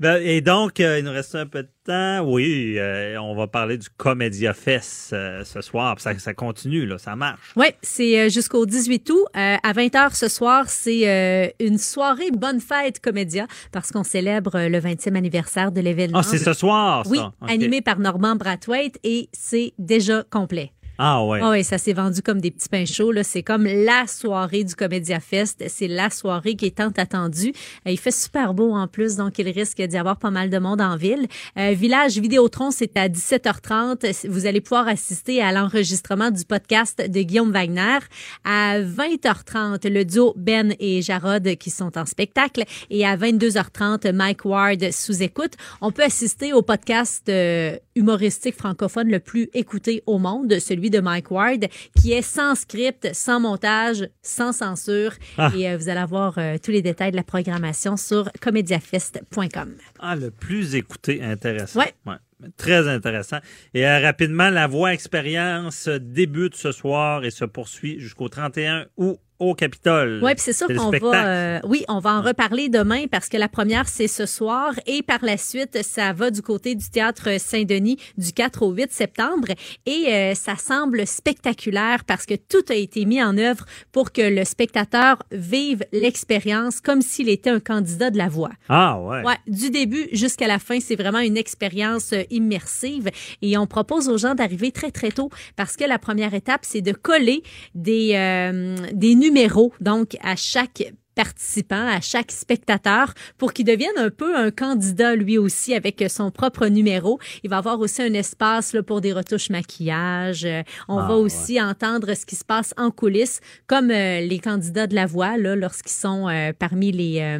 Ben, et donc, euh, il nous reste un peu de temps. Oui, euh, on va parler du Comédia Fest euh, ce soir. Ça, ça continue, là, ça marche. Oui, c'est euh, jusqu'au 18 août. Euh, à 20h ce soir, c'est euh, une soirée Bonne Fête Comédia parce qu'on célèbre euh, le 20e anniversaire de l'événement. Ah, c'est ce soir, ça. Oui, animé par Normand Brathwaite et c'est déjà complet. Ah, ouais. Ah oui, ça s'est vendu comme des petits pains chauds. là. C'est comme la soirée du Comédia Fest. C'est la soirée qui est tant attendue. Euh, il fait super beau en plus, donc il risque d'y avoir pas mal de monde en ville. Euh, Village Vidéotron, c'est à 17h30. Vous allez pouvoir assister à l'enregistrement du podcast de Guillaume Wagner. À 20h30, le duo Ben et Jarod qui sont en spectacle. Et à 22h30, Mike Ward sous écoute. On peut assister au podcast euh, humoristique francophone le plus écouté au monde, celui de Mike Ward, qui est sans script, sans montage, sans censure. Ah. Et euh, vous allez avoir euh, tous les détails de la programmation sur comediafest.com. Ah, le plus écouté, intéressant. Ouais. Très intéressant. Et euh, rapidement, la voix expérience débute ce soir et se poursuit jusqu'au 31 août au Capitole. Oui, puis c'est sûr le qu'on va, euh, oui, on va en reparler demain parce que la première c'est ce soir et par la suite ça va du côté du théâtre Saint-Denis du 4 au 8 septembre et euh, ça semble spectaculaire parce que tout a été mis en œuvre pour que le spectateur vive l'expérience comme s'il était un candidat de la voix. Ah, ouais. Ouais, du début jusqu'à la fin, c'est vraiment une expérience euh, immersive et on propose aux gens d'arriver très très tôt parce que la première étape, c'est de coller des euh, des numéros donc à chaque participant, à chaque spectateur pour qu'il devienne un peu un candidat lui aussi avec son propre numéro. Il va avoir aussi un espace là, pour des retouches maquillage. Euh, On Ah, va aussi entendre ce qui se passe en coulisses comme euh, les candidats de la voix là lorsqu'ils sont euh, parmi les, euh,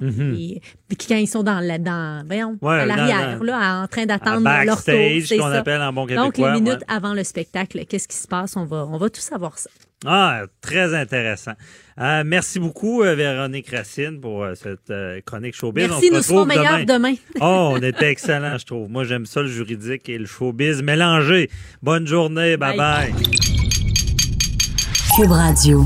Mhm. les- quand ils sont dans la dans voyons, Ouais, à dans- l'arrière là en train d'attendre leur tour, c'est qu'on ça. appelle en bon Donc les québécois, minutes ouais. avant le spectacle, qu'est-ce qui se passe? On va on va tout savoir ça. Ah, très intéressant. Euh, merci beaucoup, euh, Véronique Racine, pour euh, cette euh, chronique showbiz. Merci, On se nous serons meilleurs demain. oh, on était excellent, je trouve. Moi, j'aime ça, le juridique et le showbiz mélangés. Bonne journée. Bye-bye. Cube Radio.